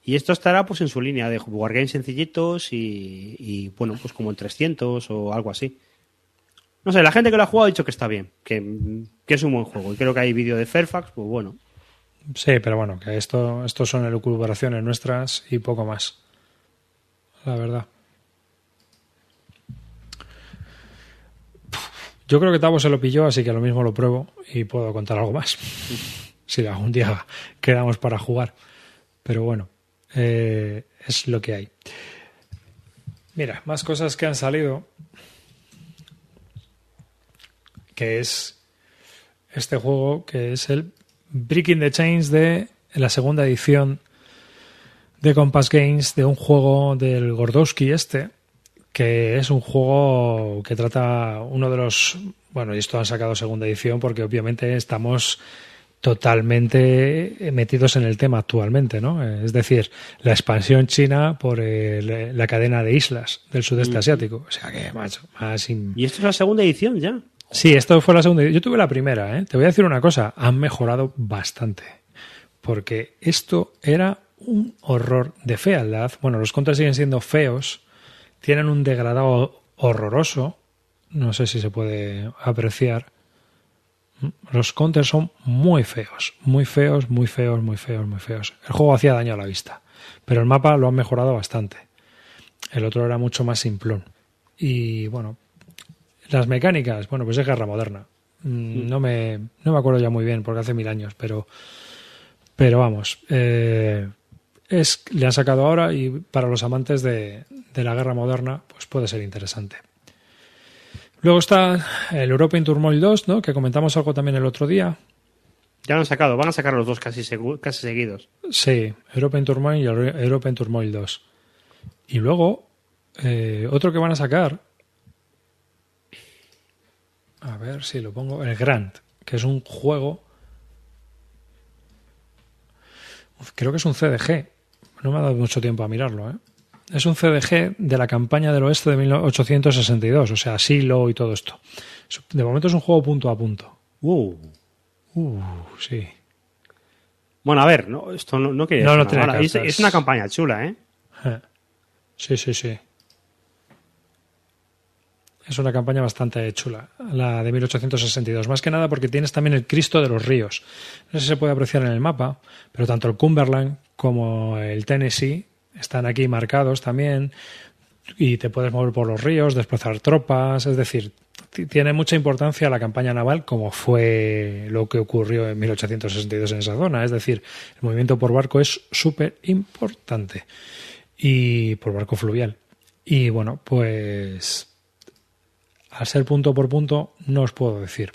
Y esto estará pues en su línea de wargames sencillitos y, y, bueno, pues como en 300 o algo así. No sé, la gente que lo ha jugado ha dicho que está bien, que, que es un buen juego. Y creo que hay vídeo de Fairfax, pues bueno. Sí, pero bueno, que esto, esto son elucubraciones nuestras y poco más. La verdad. Yo creo que Tavo se lo pilló, así que lo mismo lo pruebo y puedo contar algo más. si algún día quedamos para jugar. Pero bueno, eh, es lo que hay. Mira, más cosas que han salido. Que es este juego que es el Breaking the Chains de la segunda edición de Compass Games de un juego del Gordowski este que es un juego que trata uno de los bueno y esto han sacado segunda edición porque obviamente estamos totalmente metidos en el tema actualmente, ¿no? Es decir, la expansión china por eh, la cadena de islas del sudeste asiático. O sea que, macho, más... in- Y esto es la segunda edición ya. Sí, esto fue la segunda. Yo tuve la primera, ¿eh? Te voy a decir una cosa, han mejorado bastante. Porque esto era un horror de fealdad. Bueno, los contras siguen siendo feos, tienen un degradado horroroso. No sé si se puede apreciar. Los counters son muy feos, muy feos, muy feos, muy feos, muy feos. El juego hacía daño a la vista, pero el mapa lo han mejorado bastante. El otro era mucho más simplón. Y bueno, las mecánicas, bueno, pues es guerra moderna. Mm, No me, no me acuerdo ya muy bien porque hace mil años, pero, pero vamos, eh, es, le han sacado ahora y para los amantes de, de la guerra moderna, pues puede ser interesante. Luego está el European Turmoil 2, ¿no? que comentamos algo también el otro día. Ya lo han sacado, van a sacar los dos casi, segu- casi seguidos. Sí, European Turmoil y el European Turmoil 2. Y luego, eh, otro que van a sacar. A ver si lo pongo. El Grant, que es un juego. Creo que es un CDG. No me ha dado mucho tiempo a mirarlo, ¿eh? Es un CDG de la campaña del oeste de 1862, o sea, Silo y todo esto. De momento es un juego punto a punto. Uh. Uh, sí. Bueno, a ver, no, esto no, no quiere No, no tiene es, una campaña chula. Eh. Sí, sí, sí. Es una campaña bastante chula, la de 1862. Más que nada porque tienes también el Cristo de los Ríos. No sé si se puede apreciar en el mapa, pero tanto el Cumberland como el Tennessee están aquí marcados también. Y te puedes mover por los ríos, desplazar tropas. Es decir, tiene mucha importancia la campaña naval, como fue lo que ocurrió en 1862 en esa zona. Es decir, el movimiento por barco es súper importante y por barco fluvial. Y bueno, pues al ser punto por punto no os puedo decir.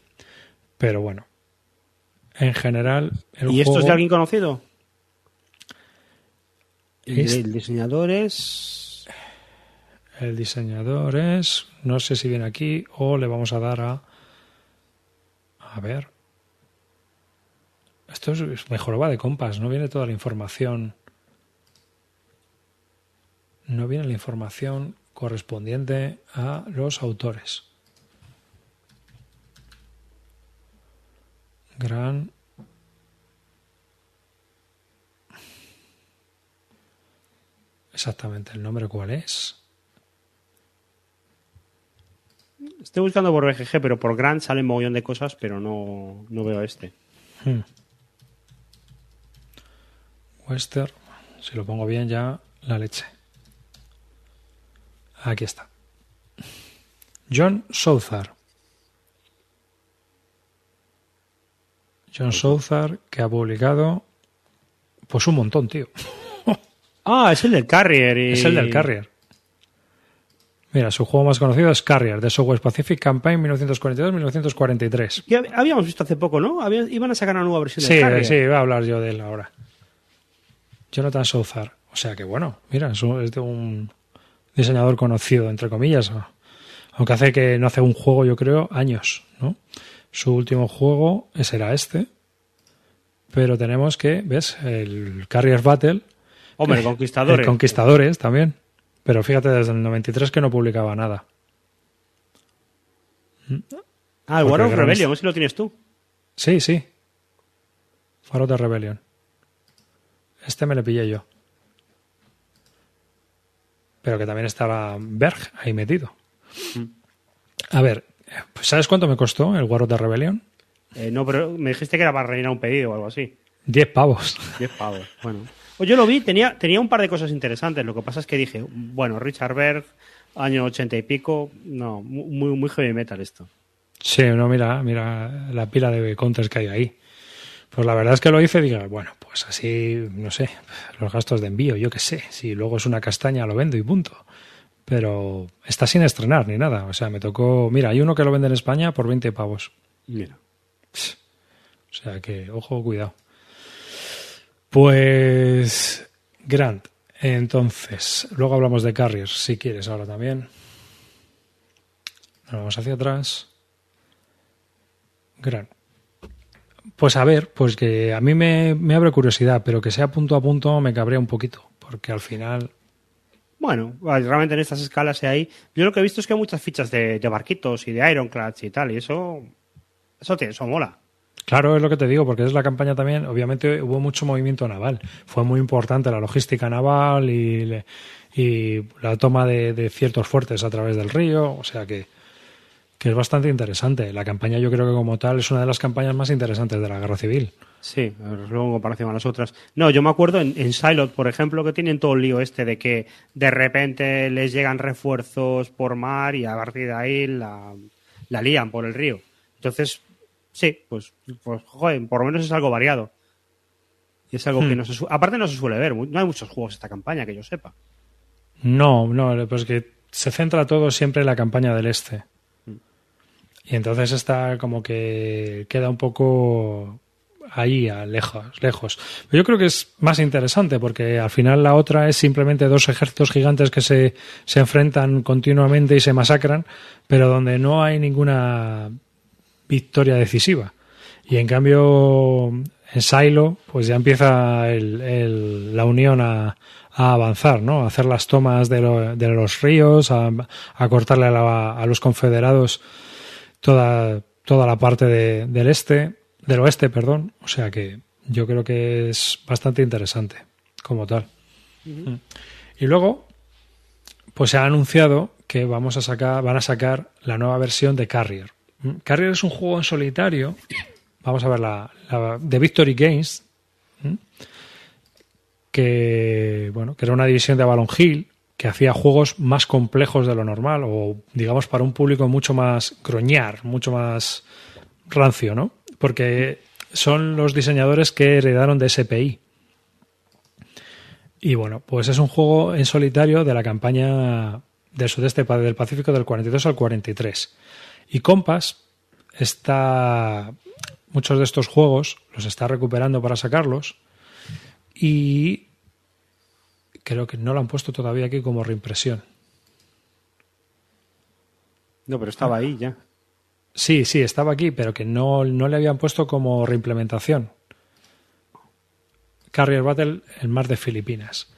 Pero bueno, en general el ¿Y esto es de alguien conocido? El, Es- el diseñador es... el diseñador es, no sé si viene aquí o le vamos a dar a a ver. Esto es, es mejor va de compas, no viene toda la información. No viene la información correspondiente a los autores. Gran Exactamente, el nombre cuál es. Estoy buscando por BGG, pero por Grand sale un mogollón de cosas, pero no, no veo este. Hmm. Western, si lo pongo bien ya, la leche. Aquí está. John Southard. John Southard, que ha publicado pues un montón, tío. Ah, es el del Carrier. y- Es el del Carrier. Mira, su juego más conocido es Carrier, de Southwest Pacific Campaign 1942-1943. Que hab- habíamos visto hace poco, ¿no? Había- iban a sacar una nueva versión Sí, del Carrier. sí, voy a hablar yo de él ahora. Jonathan Southard. O sea que bueno, mira, es de un diseñador conocido, entre comillas. Aunque hace que no hace un juego, yo creo, años, ¿no? Su último juego será este. Pero tenemos que, ¿ves? El Carrier Battle. Hombre, El Conquistadores. Conquistadores también. Pero fíjate, desde el 93 que no publicaba nada. Ah, el War of Rebellion, ese lo tienes tú. Sí, sí. Faro de Rebellion. Este me lo pillé yo. Pero que también estaba Berg ahí metido. A ver, pues ¿sabes cuánto me costó el War of the Rebellion? Eh, no, pero me dijiste que era para rellenar un pedido o algo así. 10 pavos. 10 pavos. Bueno. Pues yo lo vi, tenía, tenía un par de cosas interesantes. Lo que pasa es que dije, bueno, Richard Berg, año 80 y pico, no, muy, muy heavy metal esto. Sí, no, mira, mira la pila de counters que hay ahí. Pues la verdad es que lo hice y digo, bueno, pues así, no sé, los gastos de envío, yo qué sé. Si luego es una castaña, lo vendo y punto. Pero está sin estrenar ni nada. O sea, me tocó. Mira, hay uno que lo vende en España por 20 pavos. Mira. O sea que, ojo, cuidado. Pues. Grant. Entonces, luego hablamos de Carriers, si quieres, ahora también. Nos vamos hacia atrás. Grant. Pues a ver, pues que a mí me, me abre curiosidad, pero que sea punto a punto me cabrea un poquito, porque al final. Bueno, realmente en estas escalas hay. Yo lo que he visto es que hay muchas fichas de, de barquitos y de Ironclads y tal, y eso. Eso, te, eso mola. Claro, es lo que te digo, porque es la campaña también, obviamente hubo mucho movimiento naval. Fue muy importante la logística naval y, y la toma de, ciertos fuertes a través del río, o sea que, que es bastante interesante. La campaña yo creo que como tal es una de las campañas más interesantes de la guerra civil. Sí, luego en comparación a las otras. No, yo me acuerdo en, en Silot, por ejemplo, que tienen todo el lío este de que de repente les llegan refuerzos por mar y a partir de ahí la, la lían por el río. Entonces, sí, pues, pues joder, por lo menos es algo variado. Y es algo que Hmm. no se su- Aparte no se suele ver, no hay muchos juegos esta campaña que yo sepa. No, no, pues que se centra todo siempre en la campaña del este. Y entonces está como que queda un poco ahí a lejos, lejos. Pero yo creo que es más interesante porque al final la otra es simplemente dos ejércitos gigantes que se, se enfrentan continuamente y se masacran, pero donde no hay ninguna victoria decisiva. Y en cambio, en Silo, pues ya empieza el, la unión a, a, avanzar, ¿no? A hacer las tomas de, de los ríos, a, a cortarle a, a, los confederados toda, toda la parte de, del este, del oeste, perdón. O sea que yo creo que es bastante interesante como tal. Uh -huh. Y luego, pues se ha anunciado que vamos a sacar, van a sacar la nueva versión de Carrier. Carrier es un juego en solitario. Vamos a ver la, de Victory Games, que bueno, que era una división de Avalon Hill que hacía juegos más complejos de lo normal o digamos para un público mucho más groñar, mucho más rancio, ¿no? Porque son los diseñadores que heredaron de SPI. Y bueno, pues es un juego en solitario de la campaña del sudeste del Pacífico del 42 al 43. Y Compass está muchos de estos juegos los está recuperando para sacarlos y creo que no lo han puesto todavía aquí como reimpresión. No, pero estaba ahí ya. Sí, sí, estaba aquí, pero que no, no le habían puesto como reimplementación. Carrier Battle, el mar de Filipinas.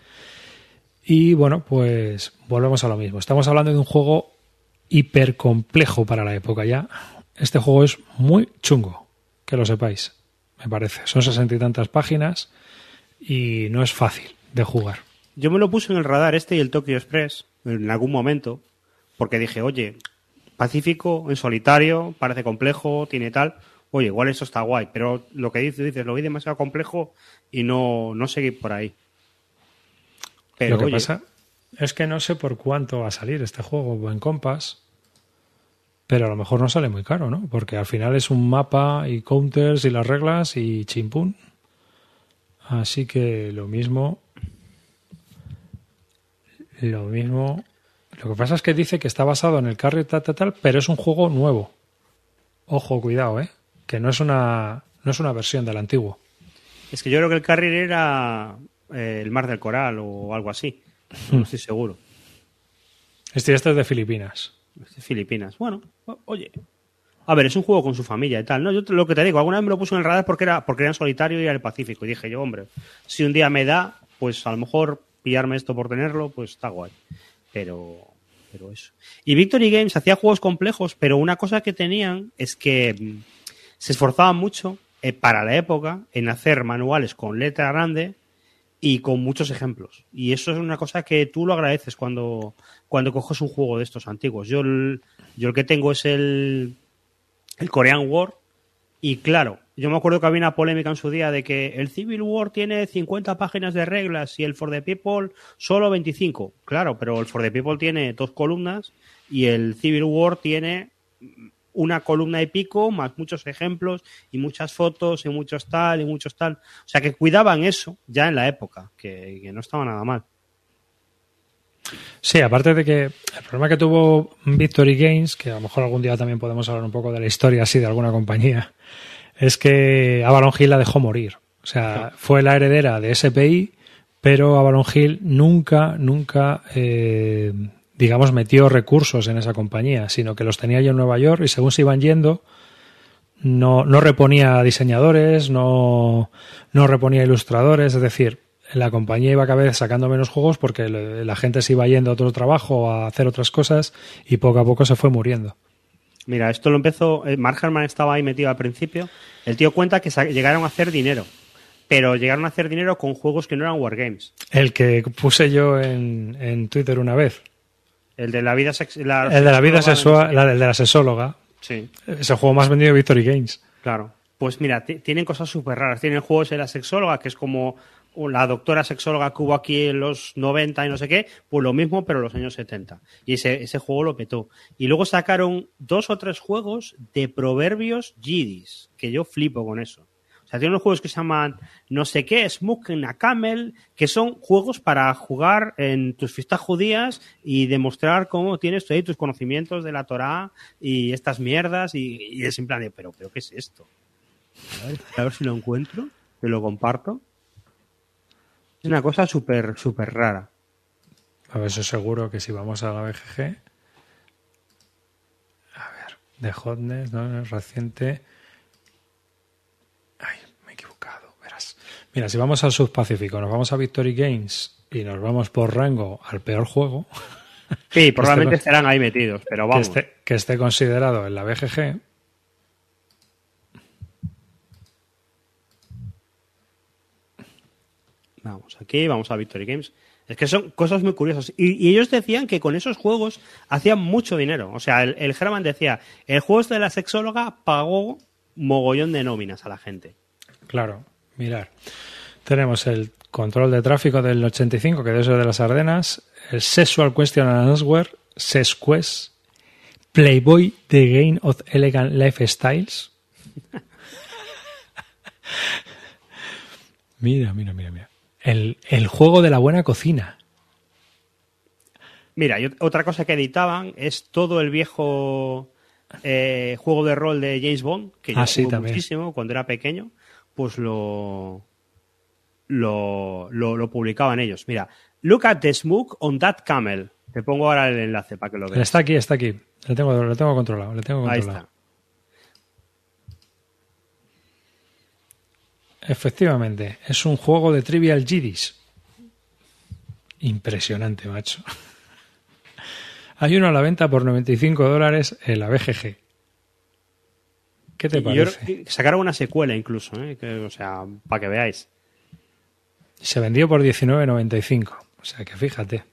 Y bueno, pues volvemos a lo mismo. Estamos hablando de un juego hiper complejo para la época ya. Este juego es muy chungo, que lo sepáis, me parece. Son sesenta y tantas páginas y no es fácil de jugar. Yo me lo puse en el radar este y el Tokyo Express en algún momento, porque dije, oye, Pacífico en solitario, parece complejo, tiene tal. Oye, igual eso está guay, pero lo que dices, dices, lo vi demasiado complejo y no, no seguí por ahí. Pero, lo que oye, pasa es que no sé por cuánto va a salir este juego en Compass, pero a lo mejor no sale muy caro, ¿no? Porque al final es un mapa y counters y las reglas y chimpún. Así que lo mismo. Lo mismo. Lo que pasa es que dice que está basado en el Carrier tal, tal, tal, pero es un juego nuevo. Ojo, cuidado, ¿eh? Que no es una, no es una versión del antiguo. Es que yo creo que el Carrier era eh, el Mar del Coral o algo así. No estoy seguro. Este, este es de Filipinas. Filipinas. Bueno, oye. A ver, es un juego con su familia y tal. No, yo lo que te digo, alguna vez me lo puse en el radar porque era, porque era en solitario y era el Pacífico. Y dije yo, hombre, si un día me da, pues a lo mejor pillarme esto por tenerlo, pues está guay. Pero, pero eso. Y Victory Games hacía juegos complejos, pero una cosa que tenían es que se esforzaban mucho eh, para la época en hacer manuales con letra grande y con muchos ejemplos. Y eso es una cosa que tú lo agradeces cuando, cuando coges un juego de estos antiguos. Yo el, yo el que tengo es el, el Korean War. Y claro, yo me acuerdo que había una polémica en su día de que el Civil War tiene 50 páginas de reglas y el For the People solo 25. Claro, pero el For the People tiene dos columnas y el Civil War tiene una columna y pico, más muchos ejemplos y muchas fotos y muchos tal y muchos tal. O sea que cuidaban eso ya en la época, que, que no estaba nada mal. Sí, aparte de que el problema que tuvo Victory Games, que a lo mejor algún día también podemos hablar un poco de la historia así de alguna compañía, es que Avalon Hill la dejó morir. O sea, sí. fue la heredera de SPI, pero Avalon Hill nunca, nunca, eh, digamos, metió recursos en esa compañía, sino que los tenía yo en Nueva York y según se iban yendo, no, no reponía diseñadores, no, no reponía ilustradores, es decir, la compañía iba cada vez sacando menos juegos porque la gente se iba yendo a otro trabajo, a hacer otras cosas y poco a poco se fue muriendo. Mira, esto lo empezó, eh, Mark Herman estaba ahí metido al principio. El tío cuenta que llegaron a hacer dinero, pero llegaron a hacer dinero con juegos que no eran wargames. El que puse yo en, en Twitter una vez. El de la vida sexual. El de la vida sexual, la, el de la sexóloga. Sí. Es el juego más vendido de Victory Games. Claro. Pues mira, tienen cosas súper raras. Tienen juegos de la sexóloga, que es como la doctora sexóloga que hubo aquí en los 90 y no sé qué, pues lo mismo, pero en los años 70. Y ese, ese juego lo petó. Y luego sacaron dos o tres juegos de proverbios yidis, que yo flipo con eso. Sea, tienen unos juegos que se llaman no sé qué, Smoking a Camel, que son juegos para jugar en tus fiestas judías y demostrar cómo tienes ahí tus conocimientos de la Torá y estas mierdas. Y, y es en plan de, pero, pero, ¿qué es esto? A ver, si lo encuentro, te lo comparto. Es una cosa súper, súper rara. A ver, eso seguro que si vamos a la BGG. A ver, de Hotness, ¿no? Reciente. Ay, me he equivocado, verás. Mira, si vamos al Subpacífico, nos vamos a Victory Games y nos vamos por rango al peor juego. Sí, probablemente estarán ahí metidos, pero que vamos. esté, que esté considerado en la BGG. Vamos, aquí vamos a Victory Games. Es que son cosas muy curiosas. Y, y ellos decían que con esos juegos hacían mucho dinero. O sea, el, el Herman decía, el juego este de la sexóloga pagó mogollón de nóminas a la gente. Claro, mirar. Tenemos el control de tráfico del 85, que de eso de las Ardenas, el Sexual Question and Answer, Sesquest, Playboy, The Game of Elegant Lifestyles. mira, mira, mira, mira. El, el juego de la buena cocina. Mira, otra cosa que editaban es todo el viejo eh, juego de rol de James Bond, que yo Ah, sí, jugué muchísimo cuando era pequeño, pues lo, lo, lo, lo publicaban ellos. Mira, look at the smoke on that camel. Te pongo ahora el enlace para que lo veas. Está aquí, está aquí. Le tengo, le tengo controlado, le tengo Ahí controlado. está. Efectivamente, es un juego de Trivial Giddies. Impresionante, macho. Hay uno a la venta por 95 dólares en la BGG. ¿Qué te yo parece? sacaron una secuela incluso, ¿eh? Que, o sea, para que veáis. Se vendió por 19.95. O sea que fíjate.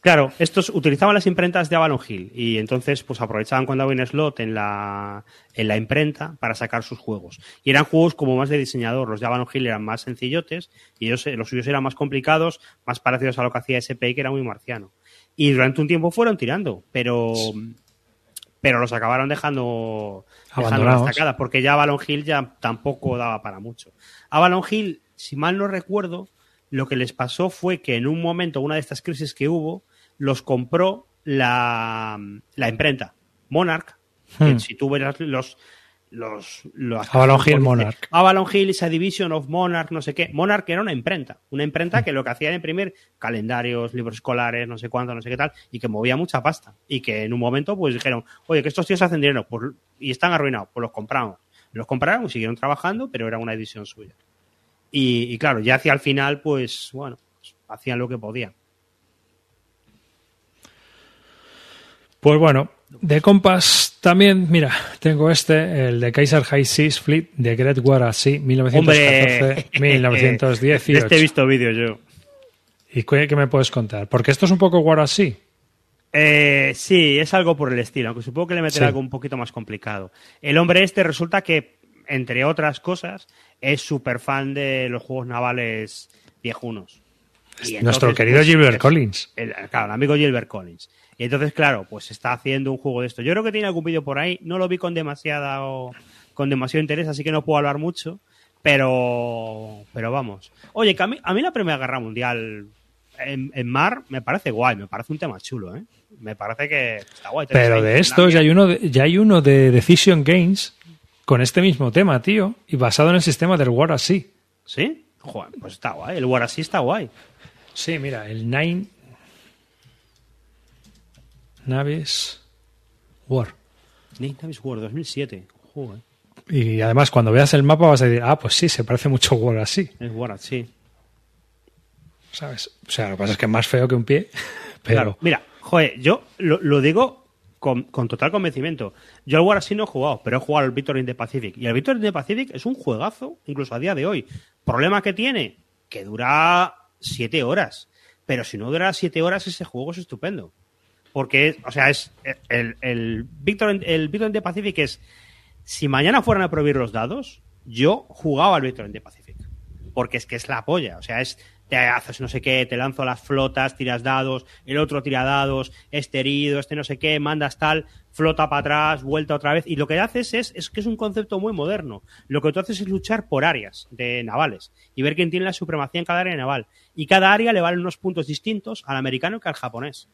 Claro, estos utilizaban las imprentas de Avalon Hill y entonces pues aprovechaban cuando había un slot en la, en la imprenta para sacar sus juegos. Y eran juegos como más de diseñador. Los de Avalon Hill eran más sencillotes y ellos, eh, los suyos eran más complicados, más parecidos a lo que hacía SPI, que era muy marciano. Y durante un tiempo fueron tirando, pero, pero los acabaron dejando, dejando la Abandonados. estacada, porque ya Avalon Hill ya tampoco daba para mucho. Avalon Hill, si mal no recuerdo, lo que les pasó fue que en un momento, una de estas crisis que hubo, los compró la, la imprenta, Monarch, que Hmm. si tú verás los... los, los Avalon Hill Monarch. Avalon Hill is a division of Monarch, no sé qué. Monarch era una imprenta, una imprenta que lo que hacía era imprimir calendarios, libros escolares, no sé cuánto, no sé qué tal, y que movía mucha pasta. Y que en un momento pues dijeron, oye, que estos tíos hacen dinero pues, y están arruinados, pues los compramos. Los compraron y siguieron trabajando, pero era una edición suya. Y, y claro, ya hacia el final, pues bueno, pues, hacían lo que podían. Pues bueno, de compas también, mira, tengo este, el de Kaiser High Seas Fleet de Great War Sea, 1914-1918. De este he visto vídeos yo. ¿Y qué, qué me puedes contar? Porque esto es un poco War Sea. Eh, sí, es algo por el estilo, aunque supongo que le meterá Sí. algo un poquito más complicado. El hombre este resulta que, entre otras cosas, es súper fan de los juegos navales viejunos. Y Nuestro querido pues, Gilbert Collins. el, claro, el amigo Gilbert Collins. Y entonces, claro, pues está haciendo un juego de esto. Yo creo que tiene algún vídeo por ahí. No lo vi con demasiada o- con demasiado interés, así que no puedo hablar mucho. Pero, pero vamos. Oye, que a mí, a mí la Primera Guerra Mundial en, en mar me parece guay, me parece un tema chulo, ¿eh? Me parece que está guay. Pero de estos ya hay uno de, ya hay uno de Decision Games con este mismo tema, tío, y basado en el sistema del War Sea. ¿Sí? Joder, pues está guay. El War así está guay. Sí, mira, el Nine Navis War. Nick Navis War 2007. Joder, Y además, cuando veas el mapa vas a decir, ah, pues sí, se parece mucho a War así, es War así. ¿sabes? O sea, lo que pasa es que es más feo que un pie, pero Claro, mira, joder, yo lo, lo digo con, con total convencimiento. Yo al War así no he jugado, pero he jugado al Victory in the Pacific. Y el Victory in the Pacific es un juegazo, incluso a día de hoy. ¿Problema que tiene? Que dura siete horas. Pero si no dura siete horas, ese juego es estupendo. Porque, o sea, es el, el, Victor, el Victory in the Pacific es. Si mañana fueran a prohibir los dados, yo jugaba al Victory in the Pacific. Porque es que es la polla. O sea, es. Te haces no sé qué, te lanzo las flotas, tiras dados, el otro tira dados, este herido, este no sé qué, mandas tal, flota para atrás, vuelta otra vez. Y lo que haces es, es que es un concepto muy moderno. Lo que tú haces es luchar por áreas de navales y ver quién tiene la supremacía en cada área naval. Y cada área le vale unos puntos distintos al americano que al japonés.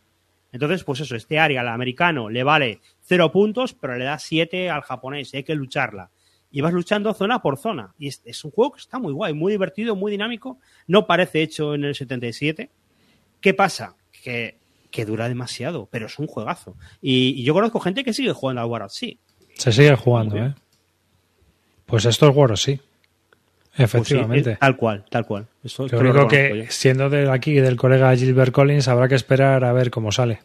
Entonces, pues eso, este área al americano le vale cero puntos, pero le da siete al japonés, hay que lucharla. Y vas luchando zona por zona. Y es, es, un juego que está muy guay, muy divertido, muy dinámico. No parece hecho en el 77. ¿Qué pasa? Que, que dura demasiado, pero es un juegazo. Y, y yo conozco gente que sigue jugando al War sí. Se sigue jugando, ¿eh? Pues esto es War sí. Efectivamente. Pues sí, tal cual, tal cual. Eso Lo único que, yo. siendo de aquí del colega Gilbert Collins, habrá que esperar a ver cómo sale.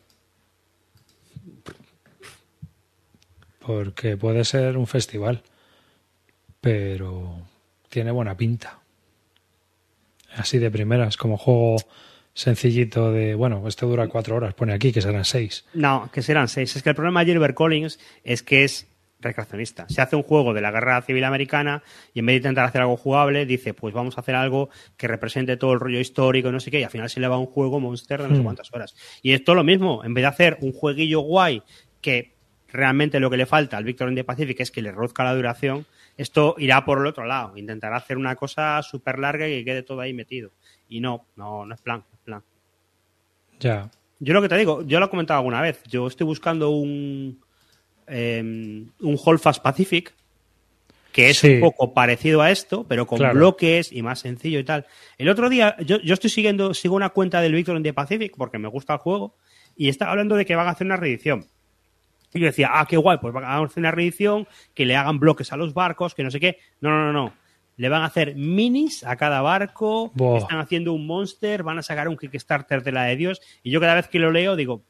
Porque puede ser un festival. Pero tiene buena pinta. Así de primeras, como juego sencillito de, bueno, esto dura cuatro horas, pone aquí que serán seis. No, que serán seis. Es que el problema de Gilbert Collins es que es recreacionista. Se hace un juego de la guerra civil americana y en vez de intentar hacer algo jugable, dice, pues vamos a hacer algo que represente todo el rollo histórico y no sé qué, y al final se le va un juego monster de no sé cuántas horas. Y esto lo mismo, en vez de hacer un jueguillo guay que realmente lo que le falta al Victor in the Pacific es que le rozca la duración, esto irá por el otro lado, intentará hacer una cosa súper larga y que quede todo ahí metido. Y no, no, no es plan, no es plan. Ya. Yo lo que te digo, yo lo he comentado alguna vez, yo estoy buscando un, eh, un Holdfast Pacific que es sí. un poco parecido a esto, pero con claro. bloques y más sencillo y tal. El otro día, yo, yo, estoy siguiendo, sigo una cuenta del Victor in the Pacific porque me gusta el juego y está hablando de que van a hacer una reedición. Y yo decía, ah, qué guay, pues van a hacer una reedición, que le hagan bloques a los barcos, que no sé qué. No, no, no, no. Le van a hacer minis a cada barco, están haciendo un monster, van a sacar un Kickstarter de la de Dios. Y yo cada vez que lo leo digo,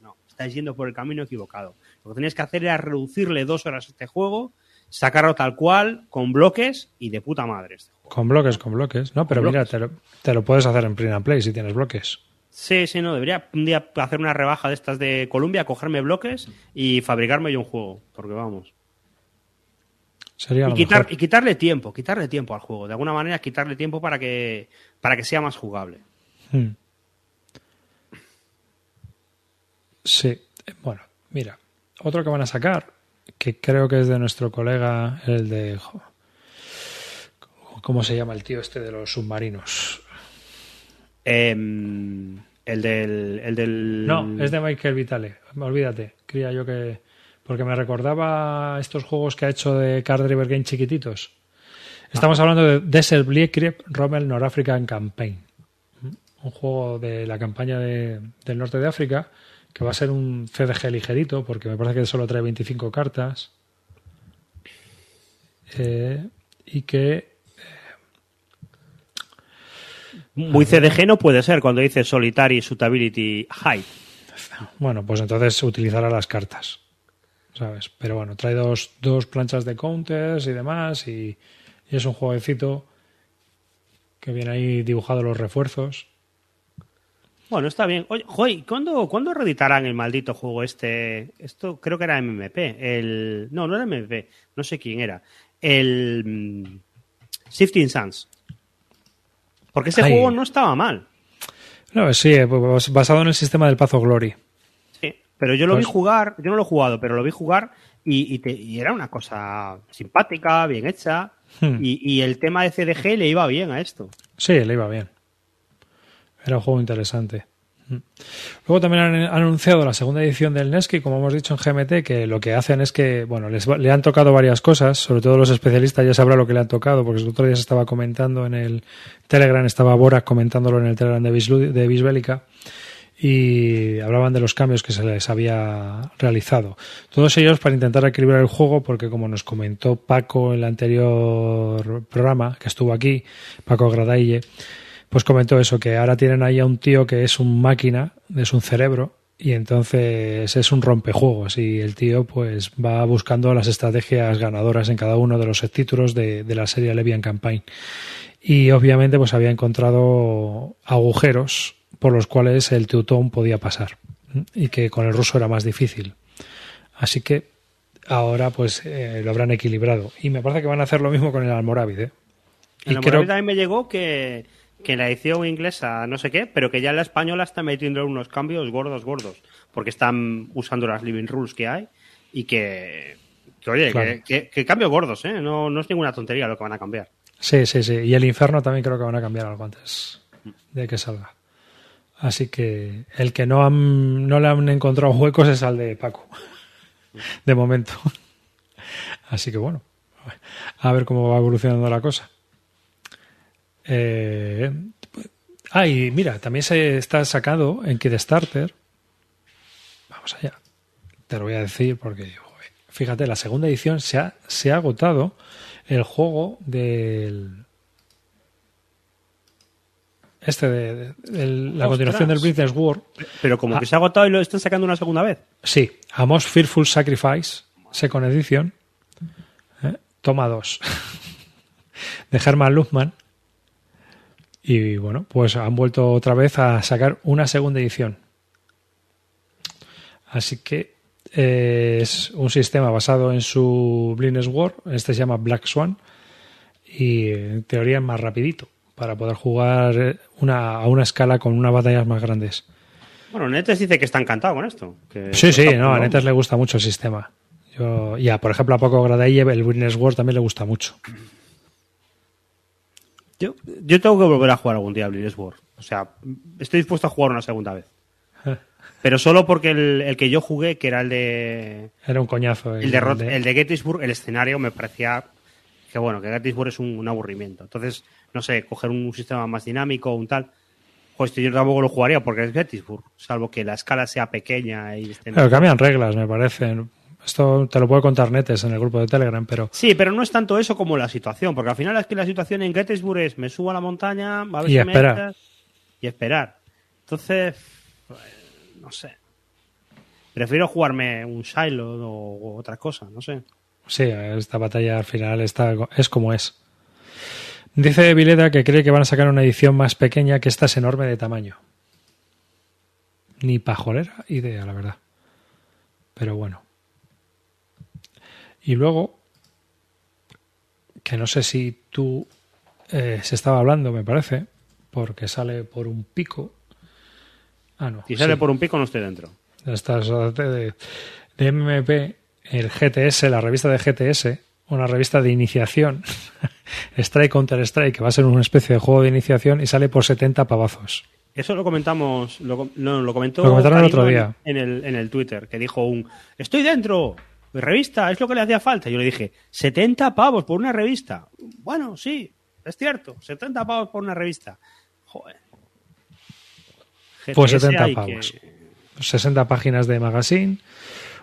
no, estáis yendo por el camino equivocado. Lo que tenías que hacer era reducirle dos horas a este juego, sacarlo tal cual, con bloques y de puta madre. Este juego. Con bloques, con bloques. No, pero mira, te lo, te lo, puedes hacer en print and play si tienes bloques. Sí, sí, no. Debería un día hacer una rebaja de estas de Columbia, cogerme bloques y fabricarme yo un juego. Porque vamos. Sería y, quitar, y quitarle tiempo, quitarle tiempo al juego. De alguna manera, quitarle tiempo para que, para que sea más jugable. Hmm. Sí, bueno, mira, otro que van a sacar, que creo que es de nuestro colega, el de... ¿Cómo se llama el tío este de los submarinos? Eh, el, del, el del... No, es de Michael Vitale, olvídate, creía yo que... Porque me recordaba estos juegos que ha hecho de Card Driver Game chiquititos. Estamos ah. hablando de Desert Blitzkrieg Rommel North African Campaign. Un juego de la campaña de, del norte de África que va a ser un CDG ligerito, porque me parece que solo trae 25 cartas. Eh, y que. Muy CDG no puede ser cuando dice Solitary Suitability High. Bueno, pues entonces utilizará las cartas. ¿Sabes? Pero bueno, trae dos, dos planchas de counters y demás. Y, y es un jueguecito que viene ahí dibujado los refuerzos. Bueno, está bien. Oye, joy, ¿cuándo, ¿cuándo reeditarán el maldito juego este? Esto creo que era MMP. El... No, no era MMP. No sé quién era. El mm, Shifting Suns. Porque ese Ay. juego no estaba mal. No, sí, eh, pues, basado en el sistema del Pazo Glory. Sí, pero yo lo pues... vi jugar, yo no lo he jugado, pero lo vi jugar y, y, te, y era una cosa simpática, bien hecha. Hmm. Y, y el tema de CDG le iba bien a esto. Sí, le iba bien. Era un juego interesante. Luego también han, anunciado la segunda edición del Nesky, como hemos dicho en GMT, que lo que hacen es que, bueno, les le han tocado varias cosas, sobre todo los especialistas ya sabrán lo que le han tocado, porque el otro día se estaba comentando en el Telegram, estaba Bora comentándolo en el Telegram de, Bislu, de Bisbélica, y hablaban de los cambios que se les había realizado. Todos ellos para intentar equilibrar el juego, porque como nos comentó Paco en el anterior programa, que estuvo aquí, Paco Gradaille, pues comentó eso, que ahora tienen ahí a un tío que es un máquina, es un cerebro, y entonces es un rompejuegos y el tío pues va buscando las estrategias ganadoras en cada uno de los títulos de, de la serie Levian Campaign. Y obviamente pues había encontrado agujeros por los cuales el Teutón podía pasar y que con el ruso era más difícil. Así que ahora pues eh, lo habrán equilibrado. Y me parece que van a hacer lo mismo con el Almorávid. ¿eh? El Almorávid creo... también me llegó que que en la edición inglesa no sé qué, pero que ya en la española está metiendo unos cambios gordos, gordos, porque están usando las living rules que hay y que, que oye, claro. que, que, que, cambios gordos, ¿eh? No, no es ninguna tontería lo que van a cambiar. Sí, sí, sí. Y el infierno también creo que van a cambiar algo antes de que salga. Así que el que no, han, no le han encontrado huecos es al de Paco. De momento. Así que bueno, a ver cómo va evolucionando la cosa. Eh, ah, y mira, también se está sacado en Kickstarter. Vamos allá. Te lo voy a decir porque, fíjate, la segunda edición se ha, se ha agotado el juego del. Este de, la continuación del Business War. Pero como que se ha agotado y lo están sacando una segunda vez. Sí, Amos Fearful Sacrifice, Second Edition. ¿eh? Toma dos. de Herman Luhmann. Y bueno, pues han vuelto otra vez a sacar una segunda edición. Así que eh, es un sistema basado en su Blindness War. Este se llama Black Swan. Y en teoría es más rapidito para poder jugar una, a una escala con unas batallas más grandes. Bueno, Netes dice que está encantado con esto. sí, sí, no, a Netes le gusta mucho el sistema. Yo, ya, por ejemplo, a Poco Gradaille el Blindness War también le gusta mucho. Yo, yo tengo que volver a jugar algún día a War. O sea, estoy dispuesto a jugar una segunda vez. Pero solo porque el, que yo jugué, que era el de. Era un coñazo. El, de, el de Gettysburg, el escenario me parecía que bueno, que Gettysburg es un, aburrimiento. Entonces, no sé, coger un, sistema más dinámico o un tal. Pues yo tampoco lo jugaría porque es Gettysburg, salvo que la escala sea pequeña y Pero cambian reglas, me parece. Esto te lo puedo contar Netes en el grupo de Telegram, pero... Sí, pero no es tanto eso como la situación, porque al final es que la situación en Gettysburg es me subo a la montaña, a ver y esperar. y esperar. Entonces, pues, no sé. Prefiero jugarme un Shiloh o, otra cosa, no sé. Sí, esta batalla al final está, es como es. Dice Vileda que cree que van a sacar una edición más pequeña que esta es enorme de tamaño. Ni pajolera idea, la verdad. Pero bueno. Y luego, que no sé si tú eh, se estaba hablando, me parece, porque sale por un pico. Ah, no. Si sale por un pico, no estoy dentro. Estás de, de MMP, el GTS, la revista de GTS, una revista de iniciación, Strike Counter Strike, que va a ser una especie de juego de iniciación y sale por 70 pavazos. Eso lo comentamos, lo, lo comentó lo comentaron el otro día. En, el, en el Twitter, que dijo un, estoy dentro, revista, es lo que le hacía falta. Yo le dije, 70 pavos por una revista. Bueno, sí, es cierto, 70 pavos por una revista. Joder. pues 70 pavos. 60 páginas de magazine,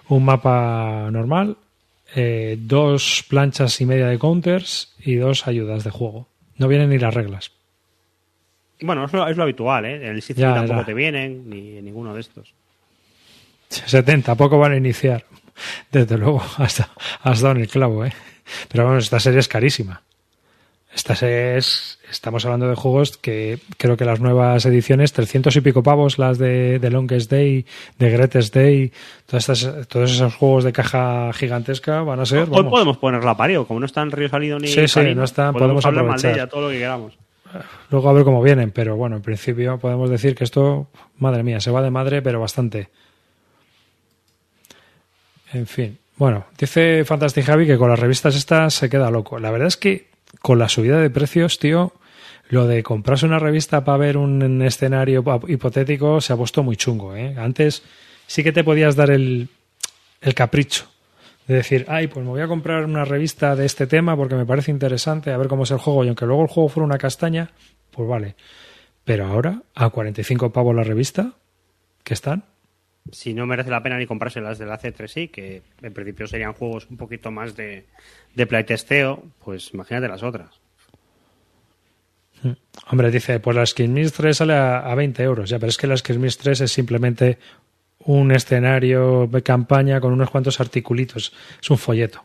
un mapa normal, eh, dos planchas y media de counters y dos ayudas de juego. No vienen ni las reglas. Bueno, es lo, es lo habitual, ¿eh? En el sitio tampoco te vienen, ni en ninguno de estos. 70, poco van a iniciar. Desde luego, hasta has dado en el clavo, ¿eh? Pero bueno, esta serie es carísima. Esta es, estamos hablando de juegos que creo que las nuevas ediciones, 300 y pico pavos, las de, de Longest Day, de Greatest Day, todas estas, todos esos juegos de caja gigantesca van a ser. Hoy podemos ponerla a pario, como no está en Río Salido ni. Sí, sí, no están, podemos, aprovechar. todo lo que queramos. Luego a ver cómo vienen, pero bueno, en principio podemos decir que esto, madre mía, se va de madre, pero bastante. En fin. Bueno, dice Fantastic Javi que con las revistas estas se queda loco. La verdad es que con la subida de precios, tío, lo de comprarse una revista para ver un escenario hipotético se ha puesto muy chungo. ¿eh? Antes sí que te podías dar el, el capricho de decir, ay, pues me voy a comprar una revista de este tema porque me parece interesante, a ver cómo es el juego, y aunque luego el juego fuera una castaña, pues vale. Pero ahora, a 45 pavos la revista, que están, si no merece la pena ni comprarse las de la C3 sí, que en principio serían juegos un poquito más de, playtesteo, pues imagínate las otras. Hmm. Hombre, dice, pues la Skirmish 3 sale a, 20 euros, ya, pero es que la Skirmish 3 es simplemente un escenario de campaña con unos cuantos articulitos. Es un folleto.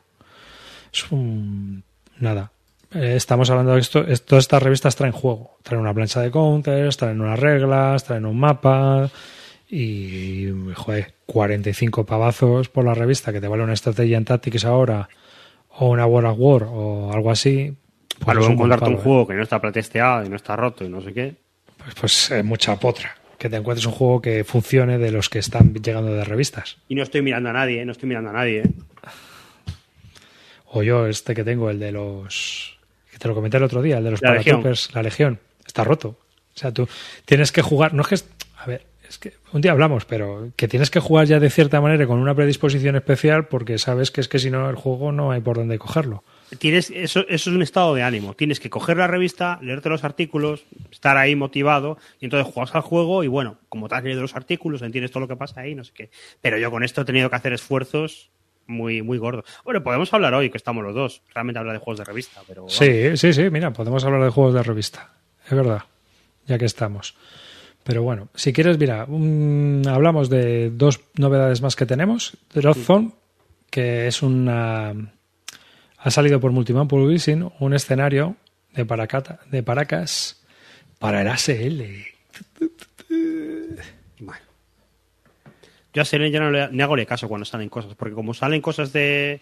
Es un... nada. Eh, estamos hablando de esto, todas estas revistas traen juego. Traen una plancha de counters, traen unas reglas, traen un mapa, y, joder, 45 pavazos por la revista que te vale una estrategia en Tactics ahora o una War of War o algo así. Pues Para luego encontrarte un juego que no está pretesteado y no está roto y no sé qué. Pues, pues eh, mucha potra. Que te encuentres un juego que funcione de los que están llegando de revistas. Y no estoy mirando a nadie, no estoy mirando a nadie. O yo, este que tengo, el de los. que te lo comenté el otro día, el de los la la Legión. Está roto. O sea, tú tienes que jugar. No es que es que un día hablamos, pero que tienes que jugar ya de cierta manera con una predisposición especial porque sabes que es que si no el juego no hay por dónde cogerlo. Tienes, eso, eso es un estado de ánimo. Tienes que coger la revista, leerte los artículos, estar ahí motivado y entonces juegas al juego y bueno, como te has leído los artículos, entiendes todo lo que pasa ahí, no sé qué. Pero yo con esto he tenido que hacer esfuerzos muy, muy gordos. Bueno, podemos hablar hoy, que estamos los dos. Realmente hablar de juegos de revista, pero... vamos. Sí, sí, sí, mira, podemos hablar de juegos de revista. Es verdad, ya que estamos. Pero bueno, si quieres, mira, hablamos de dos novedades más que tenemos. Drophone, que es una... Ha salido por Multiman Publishing un escenario de, Paracata, de Paracas para el ASL. Bueno. Yo a Selen ya no le, ni hago le caso cuando salen cosas, porque como salen cosas de,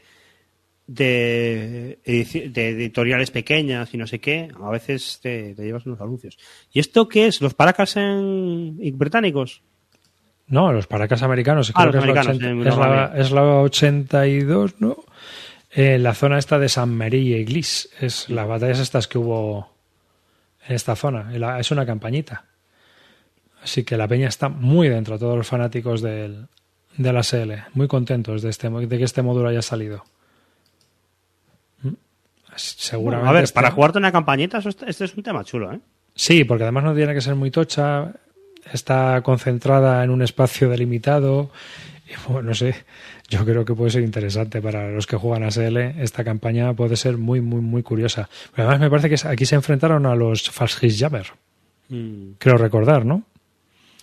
de, editoriales pequeñas y no sé qué, a veces te, te llevas unos anuncios. ¿Y esto qué es? ¿Los paracas en, británicos? No, los Paracas americanos. Ah, creo los que es, la americanos, 80 eh, es, no, la, vale. es la 82, ¿no? En la zona esta de San María y Glis. Es las batallas estas que hubo en esta zona. Es una campañita. Así que la peña está muy dentro, todos los fanáticos del, de la SL. Muy contentos de, este, de que este módulo haya salido. Seguramente. Bueno, a ver, está- para jugarte una campañita, eso este es un tema chulo, ¿eh? Sí, porque además no tiene que ser muy tocha, está concentrada en un espacio delimitado. Y bueno, no sé, yo creo que puede ser interesante para los que juegan a SL. Esta campaña puede ser muy, muy, muy curiosa. Pero además me parece que aquí se enfrentaron a los Falschisjammer, Mm, creo recordar, ¿no?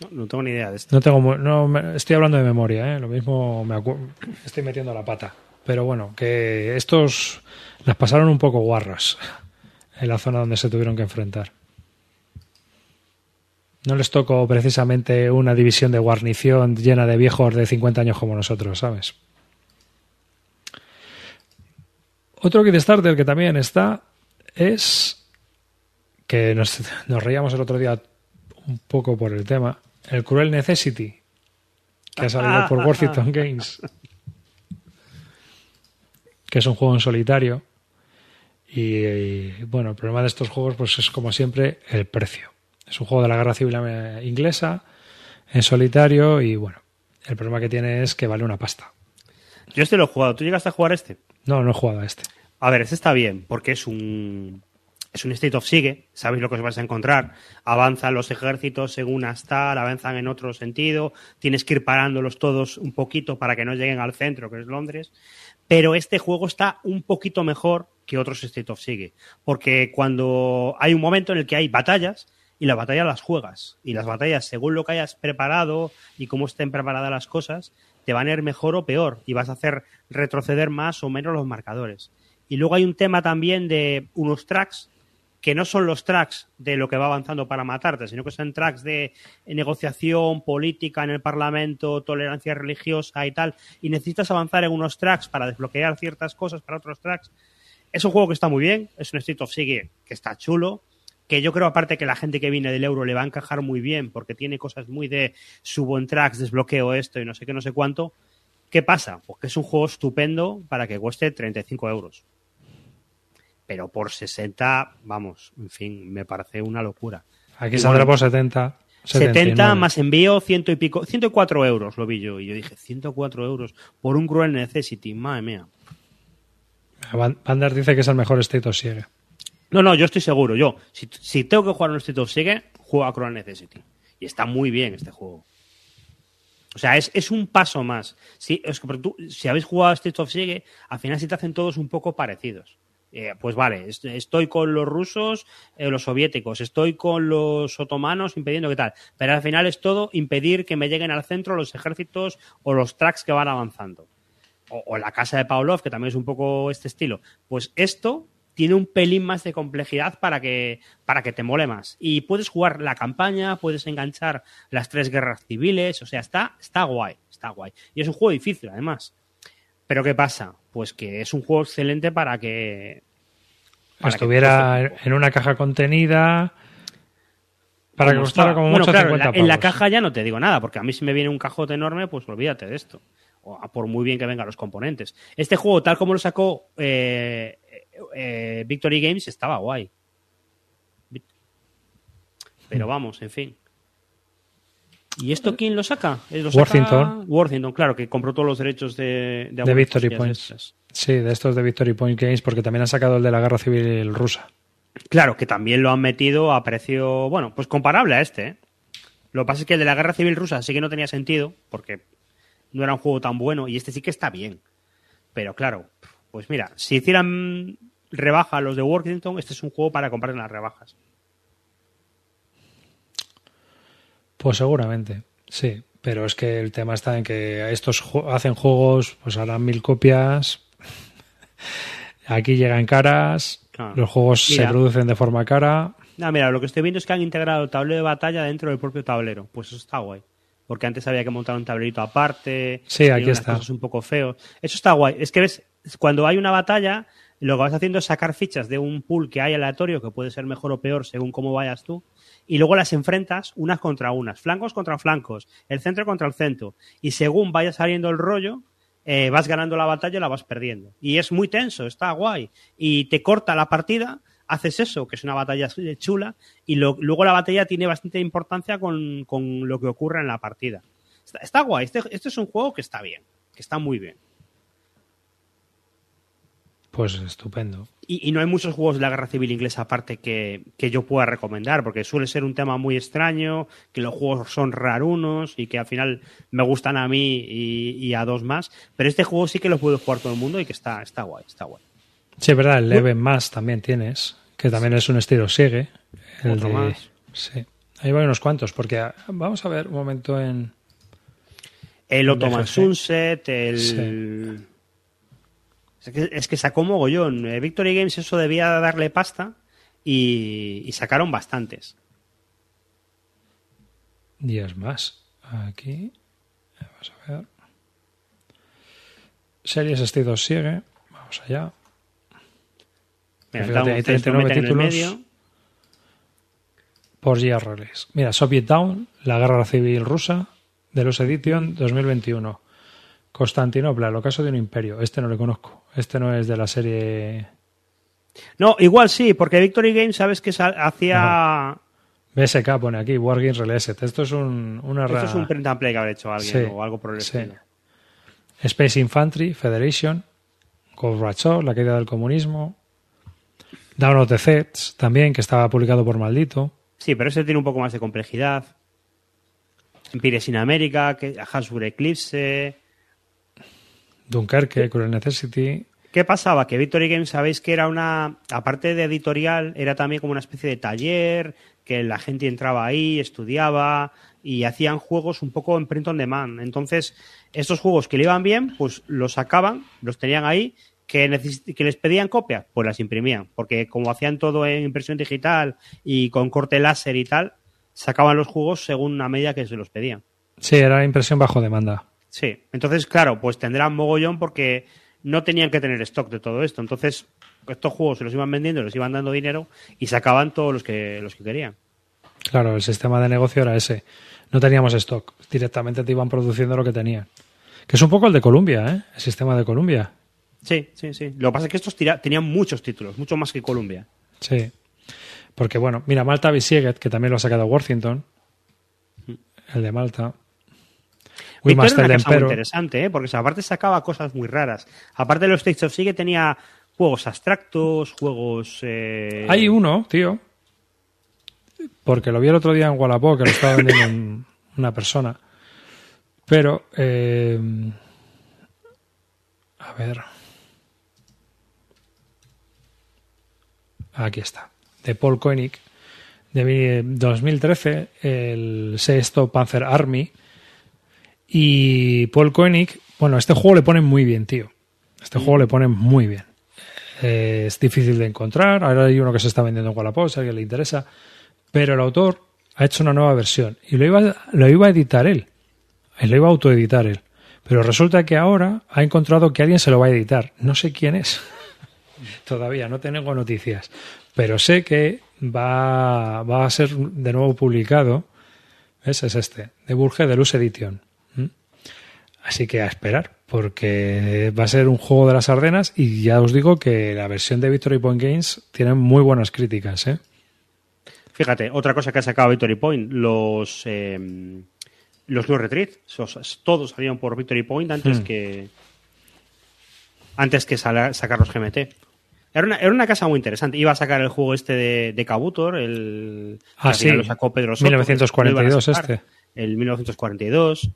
no, no tengo ni idea de esto. No tengo, no, me- estoy hablando de memoria, ¿eh? lo mismo me acu- estoy metiendo la pata. Pero bueno, que estos las pasaron un poco guarras en la zona donde se tuvieron que enfrentar. No les tocó precisamente una división de guarnición llena de viejos de 50 años como nosotros, ¿sabes? Otro Kickstarter que también está es que nos, nos reíamos el otro día un poco por el tema, el Cruel Necessity, que ha salido por Worthington Games, que es un juego en solitario. Y, y, bueno, el problema de estos juegos pues es como siempre el precio. Es un juego de la Guerra Civil eh, inglesa en solitario y bueno, el problema que tiene es que vale una pasta. Yo este lo he jugado. ¿Tú llegaste a jugar este? No, no he jugado a este. A ver, este está bien, porque es un es un State of Sigue, sabéis lo que os vais a encontrar. Avanzan los ejércitos según Astar, avanzan en otro sentido, tienes que ir parándolos todos un poquito para que no lleguen al centro, que es Londres. Pero este juego está un poquito mejor que otros State of Sigue, porque cuando hay un momento en el que hay batallas, y las batallas las juegas, y las batallas, según lo que hayas preparado y cómo estén preparadas las cosas, te van a ir mejor o peor, y vas a hacer retroceder más o menos los marcadores. Y luego hay un tema también de unos tracks que no son los tracks de lo que va avanzando para matarte, sino que son tracks de negociación política en el Parlamento, tolerancia religiosa y tal, y necesitas avanzar en unos tracks para desbloquear ciertas cosas para otros tracks. Es un juego que está muy bien, es un Street of Sigue que está chulo, que yo creo aparte que la gente que viene del euro le va a encajar muy bien porque tiene cosas muy de subo en tracks, desbloqueo esto y no sé qué, no sé cuánto. ¿Qué pasa? Pues que es un juego estupendo para que cueste 35 euros pero por 60, vamos, en fin, me parece una locura. Aquí saldrá por 70. 70 79. más envío, ciento y pico, 104 euros lo vi yo. Y yo dije, 104 euros por un Cruel Necessity, madre mía. Van- Vander dice que es el mejor State of Siege. No, no, yo estoy seguro. Yo, si, si tengo que jugar un State of Siege, juego a Cruel Necessity. Y está muy bien este juego. O sea, es, es un paso más. Si, es que, tú, si habéis jugado a State of Siege, al final sí te hacen todos un poco parecidos. Eh, pues vale, est- estoy con los rusos, eh, los soviéticos, estoy con los otomanos impidiendo que tal. Pero al final es todo impedir que me lleguen al centro los ejércitos o los tracks que van avanzando. O, o la casa de Pavlov, que también es un poco este estilo. Pues esto tiene un pelín más de complejidad para que, para que te mole más. Y puedes jugar la campaña, puedes enganchar las tres guerras civiles, o sea, está, está guay, está guay. Y es un juego difícil, además. Pero ¿qué pasa? Pues que es un juego excelente para que... para Estuviera en una caja contenida. Para que costara como Bueno, mucho claro, 50 en la, en la caja ya no te digo nada, porque a mí si me viene un cajote enorme, pues olvídate de esto. O, por muy bien que vengan los componentes. Este juego, tal como lo sacó eh, eh, Victory Games, estaba guay. Pero vamos, en fin. ¿Y esto quién lo saca? ¿Lo saca Worthington. Worthington, claro, que compró todos los derechos de, de, Victory Points. Sí, de estos de Victory Point Games, porque también han sacado el de la Guerra Civil Rusa. Claro, que también lo han metido a precio, bueno, pues comparable a este. ¿eh? Lo que pasa es que el de la Guerra Civil Rusa sí que no tenía sentido, porque no era un juego tan bueno, y este sí que está bien. Pero claro, pues mira, si hicieran rebaja los de Worthington, este es un juego para comprar en las rebajas. Pues seguramente, sí. Pero es que el tema está en que estos hacen juegos, pues harán mil copias. Aquí llegan caras, los juegos se producen de forma cara. No, mira, lo que estoy viendo es que han integrado el tablero de batalla dentro del propio tablero. Pues eso está guay. Porque antes había que montar un tablerito aparte. Sí, aquí está. Cosas un poco feo. Eso está guay. Es que ves, cuando hay una batalla, lo que vas haciendo es sacar fichas de un pool que hay aleatorio, que puede ser mejor o peor según cómo vayas tú y luego las enfrentas unas contra unas, flancos contra flancos, el centro contra el centro. Y según vaya saliendo el rollo, eh, vas ganando la batalla y la vas perdiendo. Y es muy tenso, está guay. Y te corta la partida, haces eso, que es una batalla chula, y luego la batalla tiene bastante importancia con, lo que ocurre en la partida. Está, guay, este, este es un juego que está bien, que está muy bien. Pues estupendo. Y, no hay muchos juegos de la guerra civil inglesa aparte que, yo pueda recomendar, porque suele ser un tema muy extraño, que los juegos son rarunos y que al final me gustan a mí y, a dos más. Pero este juego sí que lo puede jugar todo el mundo y que está, está guay, está guay. Sí, es verdad, el Leven más también tienes, que también es un estilo sigue. El de, más. Sí, ahí van unos cuantos, porque ah, vamos a ver un momento en. El Ottoman Sunset, el. Es que, sacó mogollón. Eh, Victory Games eso debía darle pasta y, sacaron bastantes. Días más. Aquí. Vamos a ver. Series este 2 sigue. Vamos allá. Mira, hay 39 títulos por GRLs. Mira, Soviet Down, la guerra civil rusa, de los Edition 2021. Constantinopla, el ocaso de un imperio. Este no lo conozco. Este no es de la serie. No, igual sí, porque Victory Games, sabes que hacía. BSK pone aquí, Wargames Released. Esto es un, una Esto es un print and play que habrá hecho alguien o algo por el estilo. Space Infantry Federation, Gorbachev, la caída del comunismo. Down of the Thets, también, que estaba publicado por Maldito. Sí, pero ese tiene un poco más de complejidad. Empires in America, Hasbro Eclipse. Dunkerque, Cruel Necessity. ¿Qué pasaba? Que Victory Games, sabéis que era una, aparte de editorial, era también como una especie de taller, que la gente entraba ahí, estudiaba y hacían juegos un poco en print on demand. Entonces, estos juegos que le iban bien, pues los sacaban, los tenían ahí, que, que les pedían copias, pues las imprimían, porque como hacían todo en impresión digital y con corte láser y tal, sacaban los juegos según una medida que se los pedían. Sí, era impresión bajo demanda. Sí, entonces, claro, pues tendrán mogollón porque no tenían que tener stock de todo esto. Entonces, estos juegos se los iban vendiendo, les iban dando dinero y sacaban todos los que, los que querían. Claro, el sistema de negocio era ese. No teníamos stock, directamente te iban produciendo lo que tenían. Que es un poco el de Columbia, ¿eh? El sistema de Columbia. Sí, sí, sí. Lo que pasa es que estos tenían muchos títulos, mucho más que Columbia. Sí. Porque, bueno, mira, Malta Bisieget, que también lo ha sacado Worthington, el de Malta. Victor era una muy interesante, ¿eh? porque aparte sacaba cosas muy raras. Aparte de los States of Sigue tenía juegos abstractos, juegos... Eh... Hay uno, tío, porque lo vi el otro día en Wallapop, que lo estaba vendiendo una persona. Pero, eh... a ver... Aquí está. De Paul Koenig, de 2013, el sexto Panzer Army, y Paul Koenig, bueno, este juego le ponen muy bien, tío. Este juego le ponen muy bien. Eh, es difícil de encontrar. Ahora hay uno que se está vendiendo en Wallapop, si a alguien le interesa. Pero el autor ha hecho una nueva versión y lo iba, lo iba a editar él. Lo iba a autoeditar él. Pero resulta que ahora ha encontrado que alguien se lo va a editar. No sé quién es. Todavía no tengo noticias. Pero sé que va, a ser de nuevo publicado. Ese es este, de Burge Deluxe Edition. Así que a esperar, porque va a ser un juego de las Ardenas y ya os digo que la versión de Victory Point Games tiene muy buenas críticas. ¿eh? Fíjate, otra cosa que ha sacado Victory Point, los, em, los Blue Retreat. Todos salieron por Victory Point antes Hmm. que antes que sacar los GMT. Era una, era una casa muy interesante. Iba a sacar el juego este de, de Kabutor, el Ah, sí. lo sacó Pedro Soto, 1942 lo iban a sacar, este. El 1942.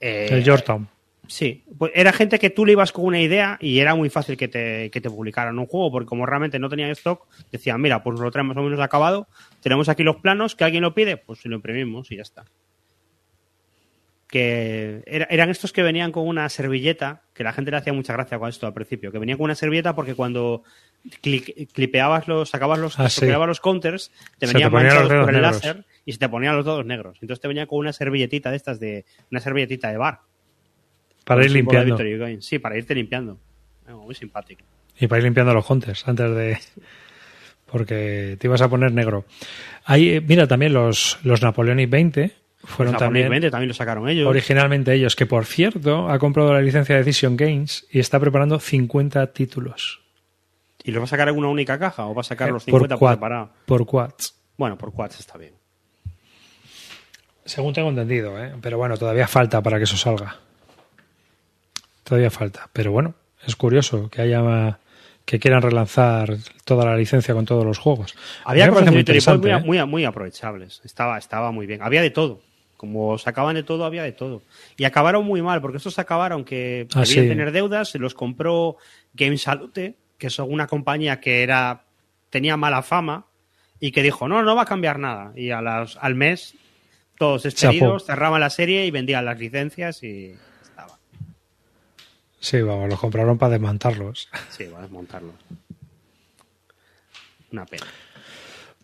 Eh, El Georgetown. Sí, pues era gente que tú le ibas con una idea y era muy fácil que te, que te publicaran un juego, porque como realmente no tenían stock, decían, mira, pues lo traemos más o menos acabado, tenemos aquí los planos, que alguien lo pide, pues lo imprimimos y ya está. Que era- eran estos que venían con una servilleta, que la gente le hacía mucha gracia con esto al principio, que venían con una servilleta porque cuando clic- clipeabas los, sacabas los, Ah, sí. los counters, te venían manchados por el negros. láser y se te ponían los dedos negros. Entonces te venía con una servilletita de estas de, una servilletita de bar. Para ir limpiando. Sí, para irte limpiando. Eh, Muy simpático. Y para ir limpiando los hunters antes de. Porque te ibas a poner negro. Ahí, eh, mira, también los, los Napoleonic 20 fueron Los también. Napoleonic 20 también lo sacaron ellos. Originalmente ellos, que por cierto ha comprado la licencia de Decision Games y está preparando 50 títulos. ¿Y los va a sacar en una única caja o va a sacar los por, 50 por, quad- separado? por quads. Bueno, por quads está bien. Según tengo entendido, ¿eh? pero bueno, todavía falta para que eso salga. Todavía falta. Pero bueno, es curioso que haya que quieran relanzar toda la licencia con todos los juegos. Había cosas muy muy, ¿eh? muy, muy aprovechables. Estaba, estaba muy bien. Había de todo. Como sacaban de todo, había de todo. Y acabaron muy mal, porque estos acabaron que Ah, debían sí. tener deudas, se los compró Game Salute, que es una compañía que era tenía mala fama y que dijo, no, no va a cambiar nada. Y a las, al mes, todos despedidos, cerraban la serie y vendían las licencias y estaba. Sí, vamos, los compraron para desmontarlos. Sí, va a desmontarlos. Una pena.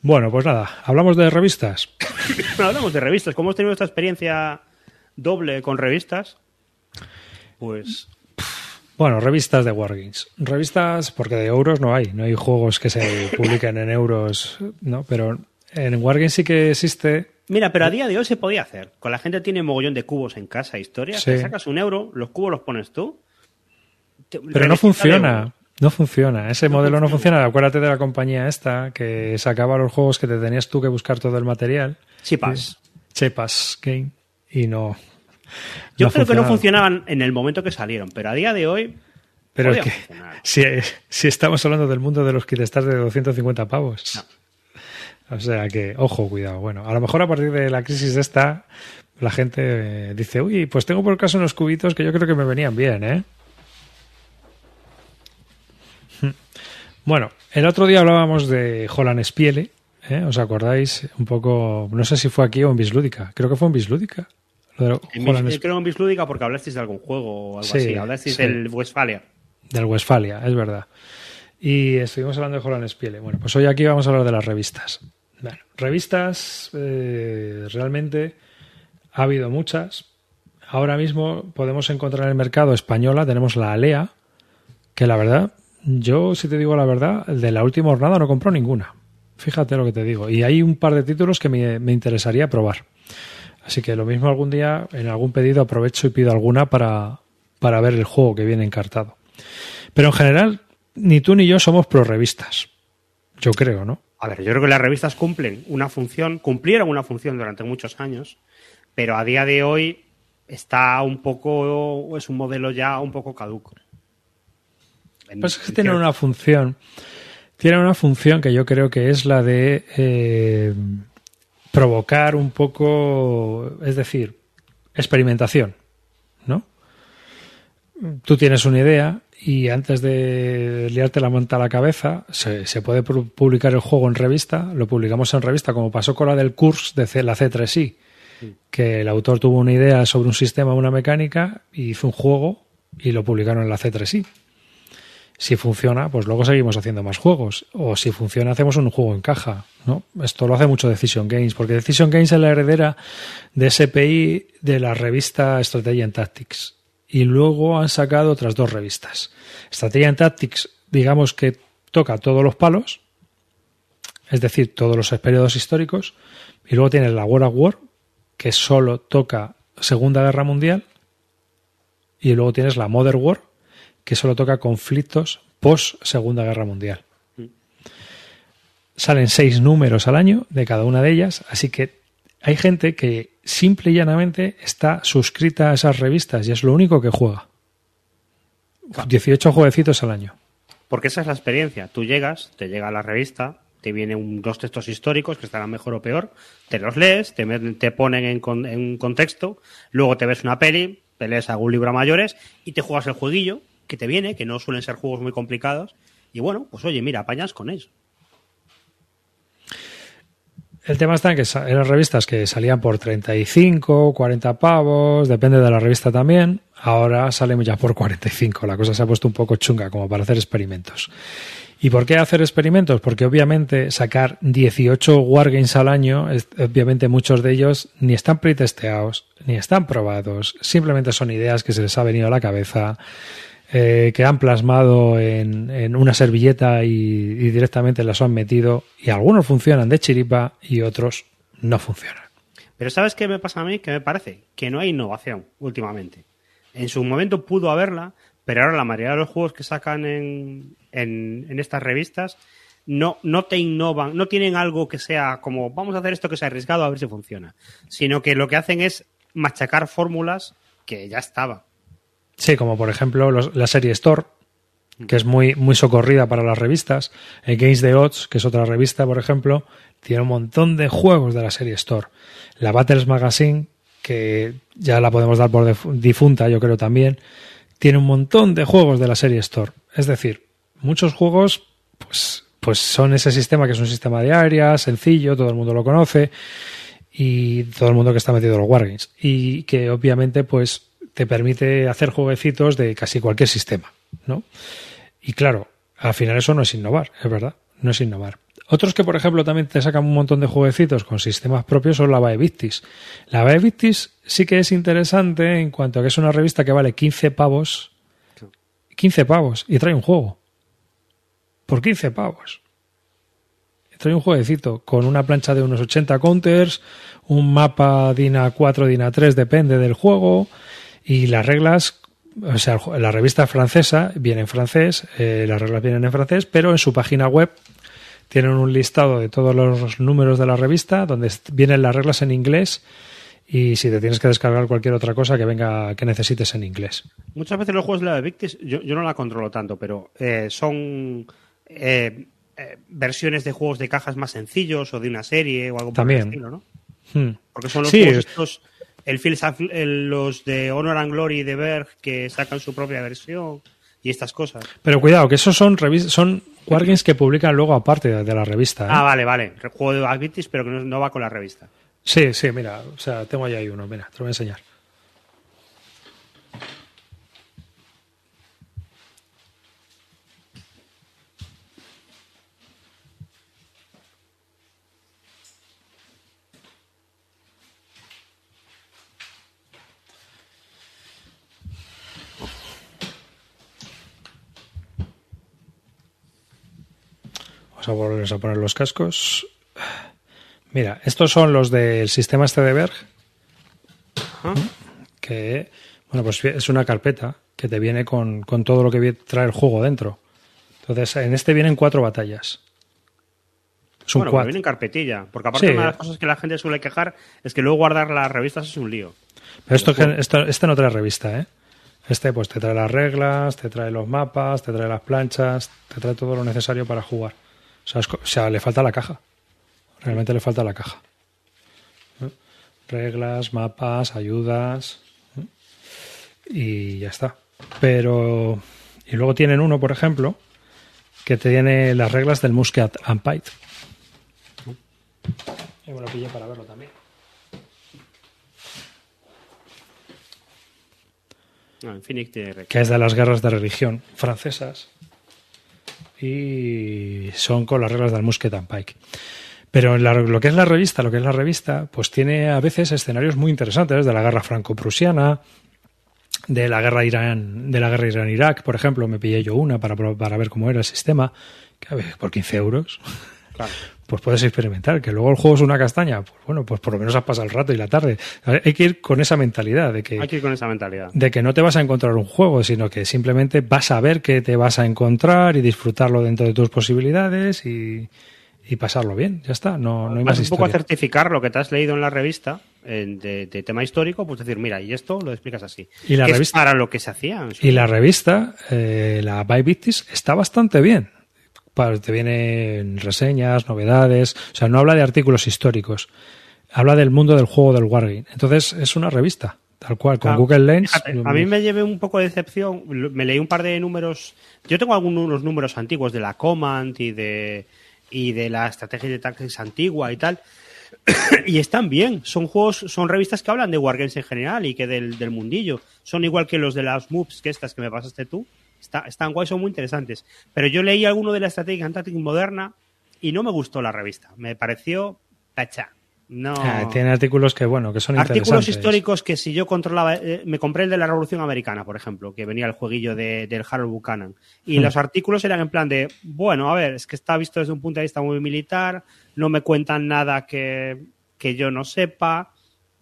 Bueno, pues nada, hablamos de revistas. Hablamos de revistas. Como hemos tenido esta experiencia doble con revistas, pues Bueno, revistas de Wargames. Revistas, porque de euros no hay, no hay juegos que se publiquen en euros, ¿no? Pero en Wargames sí que existe. Mira, pero a día de hoy se podía hacer. Con la gente tiene mogollón de cubos en casa, historias. Sí. Te sacas un euro, los cubos los pones tú. te- Pero no funciona. No funciona. Ese modelo no funciona. Acuérdate de la compañía esta que sacaba los juegos que te tenías tú que buscar todo el material. Chipas. Chepas Game. Y no. Yo no creo que no funcionaba. funcionaban en el momento que salieron, pero a día de hoy. Pero es que si, si estamos hablando del mundo de los kit de 250 pavos. O sea que, ojo, cuidado. Bueno, a lo mejor a partir de la crisis esta, la gente eh, dice, uy, pues tengo por caso unos cubitos que yo creo que me venían bien, ¿eh? Bueno, el otro día hablábamos de Holland Spiele, ¿eh? ¿Os acordáis? Un poco, no sé si fue aquí o en Bislúdica. Creo que fue en Bislúdica. Lo de En Holland Sp- creo en Bislúdica porque hablasteis de algún juego o algo Sí, así. Hablasteis sí. del Westfalia. Del Westfalia, es verdad. Y estuvimos hablando de Holland Spiele. Bueno, pues hoy aquí vamos a hablar de las revistas. Bueno, revistas, eh, realmente ha habido muchas. Ahora mismo podemos encontrar en el mercado española, tenemos la Alea, que la verdad, yo si te digo la verdad, de la última jornada no compró ninguna. Fíjate lo que te digo. Y hay un par de títulos que me, me interesaría probar. Así que lo mismo algún día, en algún pedido, aprovecho y pido alguna para, para ver el juego que viene encartado. Pero en general, ni tú ni yo somos pro revistas. Yo creo, ¿no? A ver, yo creo que las revistas cumplen una función, cumplieron una función durante muchos años, pero a día de hoy está un poco, es un modelo ya un poco caduco. Pues es que en tienen una función. Tienen una función que yo creo que es la de eh, provocar un poco, es decir, experimentación, ¿no? Tú tienes una idea y antes de liarte la manta a la cabeza, se, se puede pu- publicar el juego en revista, lo publicamos en revista, como pasó con la del curso de C- la C3I, que el autor tuvo una idea sobre un sistema, una mecánica, y hizo un juego y lo publicaron en la C3I. Si funciona, pues luego seguimos haciendo más juegos. O si funciona, hacemos un juego en caja. ¿no? Esto lo hace mucho Decision Games, porque Decision Games es la heredera de SPI de la revista Strategy and Tactics. Y luego han sacado otras dos revistas. Strategy and Tactics, digamos que toca todos los palos, es decir, todos los periodos históricos. Y luego tienes la War of War, que solo toca Segunda Guerra Mundial. Y luego tienes la Modern War, que solo toca conflictos post Segunda Guerra Mundial. Salen seis números al año de cada una de ellas, así que hay gente que simple y llanamente está suscrita a esas revistas y es lo único que juega. 18 jueguecitos al año. Porque esa es la experiencia. Tú llegas, te llega la revista, te vienen dos textos históricos que estarán mejor o peor, te los lees, te, te ponen en, en, un contexto, luego te ves una peli, te lees algún libro a mayores y te juegas el jueguillo que te viene, que no suelen ser juegos muy complicados. Y bueno, pues oye, mira, apañas con eso. El tema está en que eran revistas que salían por 35, 40 pavos, depende de la revista también. Ahora salen ya por 45. La cosa se ha puesto un poco chunga como para hacer experimentos. ¿Y por qué hacer experimentos? Porque obviamente sacar 18 wargames al año, obviamente muchos de ellos ni están pretesteados, ni están probados, simplemente son ideas que se les ha venido a la cabeza eh, que han plasmado en, una servilleta y, directamente las han metido y algunos funcionan de chiripa y otros no funcionan. Pero ¿sabes qué me pasa a mí? Que me parece que no hay innovación últimamente. En su momento pudo haberla, pero ahora la mayoría de los juegos que sacan en, en, estas revistas no, no te innovan, no tienen algo que sea como vamos a hacer esto que sea arriesgado a ver si funciona, sino que lo que hacen es machacar fórmulas que ya estaban. Sí, como por ejemplo la serie Store, que es muy, muy socorrida para las revistas. Against the Odds, que es otra revista, por ejemplo, tiene un montón de juegos de la serie Store. La Battles Magazine, que ya la podemos dar por difunta, yo creo también, tiene un montón de juegos de la serie Store. Es decir, muchos juegos, pues, pues son ese sistema que es un sistema de área, sencillo, todo el mundo lo conoce, y todo el mundo que está metido en los Wargames. Y que obviamente, pues, te permite hacer jueguecitos de casi cualquier sistema, ¿no? Y claro, al final eso no es innovar, es verdad, no es innovar. Otros que, por ejemplo, también te sacan un montón de jueguecitos con sistemas propios son la Bae Victis. La Bae Victis sí que es interesante en cuanto a que es una revista que vale 15 pavos. 15 pavos y trae un juego. Por 15 pavos. trae un jueguecito con una plancha de unos 80 counters, un mapa DINA 4, DINA 3, depende del juego, y las reglas, o sea, la revista francesa viene en francés, eh, las reglas vienen en francés, pero en su página web tienen un listado de todos los números de la revista donde vienen las reglas en inglés y si te tienes que descargar cualquier otra cosa que venga que necesites en inglés. Muchas veces los juegos de la Victis yo, yo no la controlo tanto, pero eh, son eh, versiones de juegos de cajas más sencillos o de una serie o algo por También. el estilo, ¿no? Hmm. Porque son los juegos estos el, los de Honor and Glory de Berg que sacan su propia versión y estas cosas. Pero cuidado, que esos son son wargames que publican luego aparte de, la revista. ¿eh? Ah, vale, vale. Juego de Activities, pero que no, va con la revista. Sí, sí, mira, o sea, tengo ahí uno, mira, te lo voy a enseñar. Vamos a poner los cascos. Mira, estos son los del sistema este de Berg. Que, bueno, pues es una carpeta que te viene con, todo lo que trae el juego dentro. Entonces, en este vienen cuatro batallas. Es un bueno, viene en carpetilla. Porque aparte, una de las cosas que la gente suele quejar es que luego guardar las revistas es un lío. Pero esto, esto, este no trae revista, ¿eh? Este pues te trae las reglas, te trae los mapas, te trae las planchas, te trae todo lo necesario para jugar. O sea, le falta la caja. Realmente le falta la caja. ¿Eh? Reglas, mapas, ayudas. ¿eh? Y ya está. Pero. Y luego tienen uno, por ejemplo, que tiene las reglas del Muscat and Pite. Y me lo pillé para verlo también. que es de las guerras de religión francesas y son con las reglas del Musket and Pike. Pero lo que es la revista, lo que es la revista, pues tiene a veces escenarios muy interesantes de la guerra franco-prusiana, de la guerra Irán, de la guerra Irán-Irak, por ejemplo, me pillé yo una para, para ver cómo era el sistema, que por 15 euros. Claro pues puedes experimentar. Que luego el juego es una castaña, pues bueno, pues por lo menos has pasado el rato y la tarde. Hay que ir con esa mentalidad de que. Hay que ir con esa mentalidad. De que no te vas a encontrar un juego, sino que simplemente vas a ver qué te vas a encontrar y disfrutarlo dentro de tus posibilidades y, y pasarlo bien, ya está, no, no hay más Vas un poco a certificar lo que te has leído en la revista de, de tema histórico, pues decir, mira, y esto lo explicas así. Y la Que es revista- para lo que se hacía. Y la revista, eh, la By Victis, está bastante bien. Pa- Te vienen reseñas, novedades, o sea, no habla de artículos históricos, habla del mundo del juego del Wargame. Entonces, es una revista, tal cual, con Claro, Google Lens. a mí me llevé un poco de decepción. Me leí un par de números. Yo tengo algunos números antiguos de la Command y de y de la estrategia de Tactics antigua y tal. y están bien. Son juegos, son revistas que hablan de Wargames en general y que del, del mundillo. Son igual que los de las moves que estas que me pasaste tú. Está- están guay, son muy interesantes. Pero yo leí alguno de la estrategia Tactics moderna y no me gustó la revista. Me pareció tacha. No. Ah, tiene artículos que, bueno, que son Artículos interesantes. históricos que si yo controlaba, eh, me compré el de la Revolución Americana, por ejemplo, que venía el jueguillo de, del Harold Buchanan. Y Hmm. los artículos eran en plan de, bueno, a ver, es que está visto desde un punto de vista muy militar, no me cuentan nada que, que yo no sepa.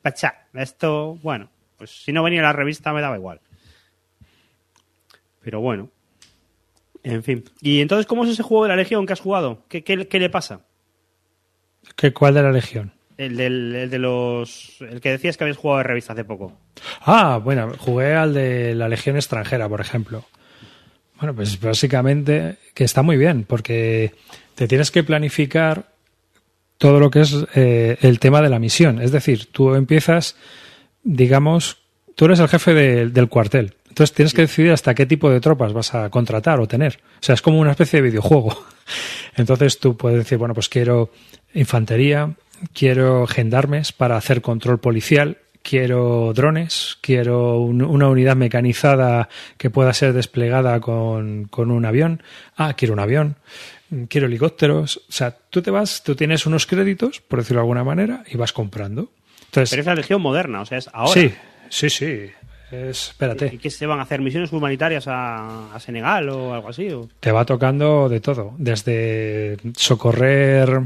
Pachá, esto, bueno, pues si no venía la revista me daba igual. Pero bueno. En fin. ¿Y entonces cómo es ese juego de la Legión que has jugado? ¿Qué, qué, qué le pasa? ¿Qué, ¿Cuál de la Legión? El, del, el de los. El que decías que habías jugado de revista hace poco. Ah, bueno, jugué al de la Legión extranjera, por ejemplo. Bueno, pues básicamente que está muy bien, porque te tienes que planificar todo lo que es eh, el tema de la misión. Es decir, tú empiezas, digamos, tú eres el jefe de- del cuartel. Entonces tienes que decidir hasta qué tipo de tropas vas a contratar o tener. O sea, es como una especie de videojuego. Entonces tú puedes decir, bueno, pues quiero infantería, quiero gendarmes para hacer control policial, quiero drones, quiero un- una unidad mecanizada que pueda ser desplegada con, con un avión. Ah, quiero un avión, quiero helicópteros. O sea, tú te vas, tú tienes unos créditos, por decirlo de alguna manera, y vas comprando. Entonces, Pero es la Legión moderna, o sea, es ahora. sí, sí, sí. Es, ¿Y espérate, que se van a hacer misiones humanitarias a, a Senegal o algo así? o? te va tocando de todo, desde socorrer,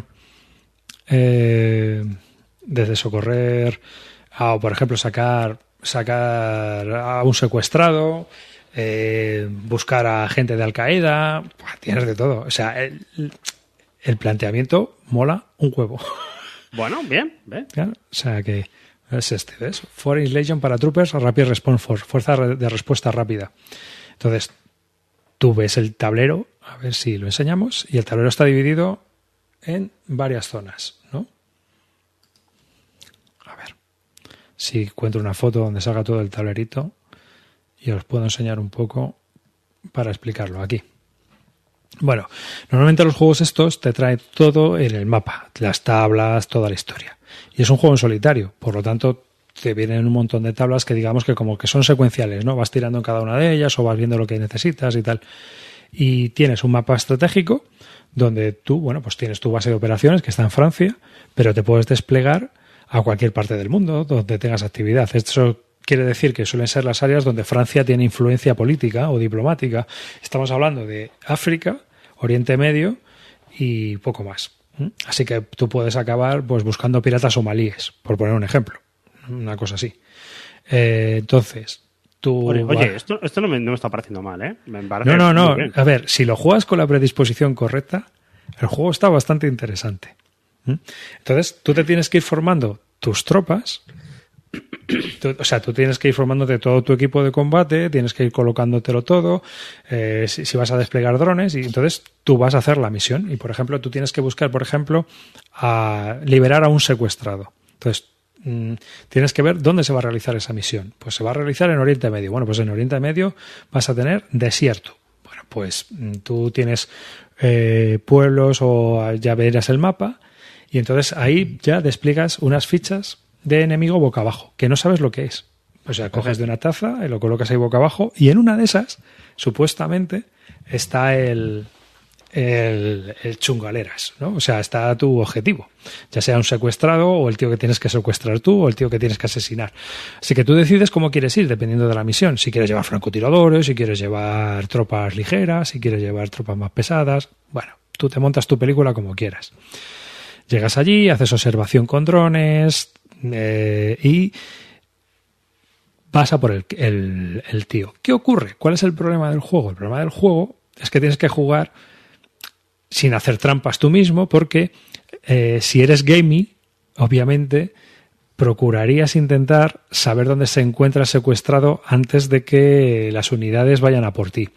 eh, desde socorrer, a, o por ejemplo, sacar, sacar a un secuestrado, eh, buscar a gente de Al Qaeda, tienes de todo. O sea, el, el planteamiento mola un huevo. Bueno, bien, O sea que es este, ¿ves? Foreign Legion para Troopers, Rapid Response Force, fuerza de respuesta rápida. Entonces, tú ves el tablero, a ver si lo enseñamos, y el tablero está dividido en varias zonas, ¿no? A ver, si encuentro una foto donde salga todo el tablerito y os puedo enseñar un poco para explicarlo aquí. Bueno, normalmente los juegos estos te traen todo en el mapa, las tablas, toda la historia. Y es un juego en solitario, por lo tanto te vienen un montón de tablas que digamos que como que son secuenciales, ¿no? Vas tirando en cada una de ellas o vas viendo lo que necesitas y tal. Y tienes un mapa estratégico donde tú, bueno, pues tienes tu base de operaciones que está en Francia, pero te puedes desplegar a cualquier parte del mundo donde tengas actividad. Esto quiere decir que suelen ser las áreas donde Francia tiene influencia política o diplomática. Estamos hablando de África, Oriente Medio y poco más. Así que tú puedes acabar pues buscando piratas somalíes, por poner un ejemplo, una cosa así. Eh, entonces, tú Oye, esto, esto no, me, no me está pareciendo mal, ¿eh? Me no, no, no. A ver, si lo juegas con la predisposición correcta, el juego está bastante interesante. Entonces, tú te tienes que ir formando tus tropas. O sea, tú tienes que ir formándote todo tu equipo de combate, tienes que ir colocándotelo todo, eh, si, si vas a desplegar drones, y entonces tú vas a hacer la misión. Y, por ejemplo, tú tienes que buscar, por ejemplo, a liberar a un secuestrado. Entonces, mm, tienes que ver dónde se va a realizar esa misión. Pues se va a realizar en Oriente Medio. Bueno, pues en Oriente Medio vas a tener desierto. Bueno, pues mm, tú tienes eh, pueblos o ya verás el mapa y entonces ahí ya despliegas unas fichas de enemigo boca abajo, que no sabes lo que es. O sea, coges de una taza y lo colocas ahí boca abajo y en una de esas, supuestamente, está el, el, el chungaleras, ¿no? O sea, está tu objetivo, ya sea un secuestrado o el tío que tienes que secuestrar tú o el tío que tienes que asesinar. Así que tú decides cómo quieres ir dependiendo de la misión. Si quieres llevar francotiradores, si quieres llevar tropas ligeras, si quieres llevar tropas más pesadas. Bueno, tú te montas tu película como quieras. Llegas allí, haces observación con drones eh, y vas a por el, el, el tío. ¿Qué ocurre? ¿Cuál es el problema del juego? El problema del juego es que tienes que jugar sin hacer trampas tú mismo, porque eh, si eres gaming, obviamente procurarías intentar saber dónde se encuentra secuestrado antes de que las unidades vayan a por ti.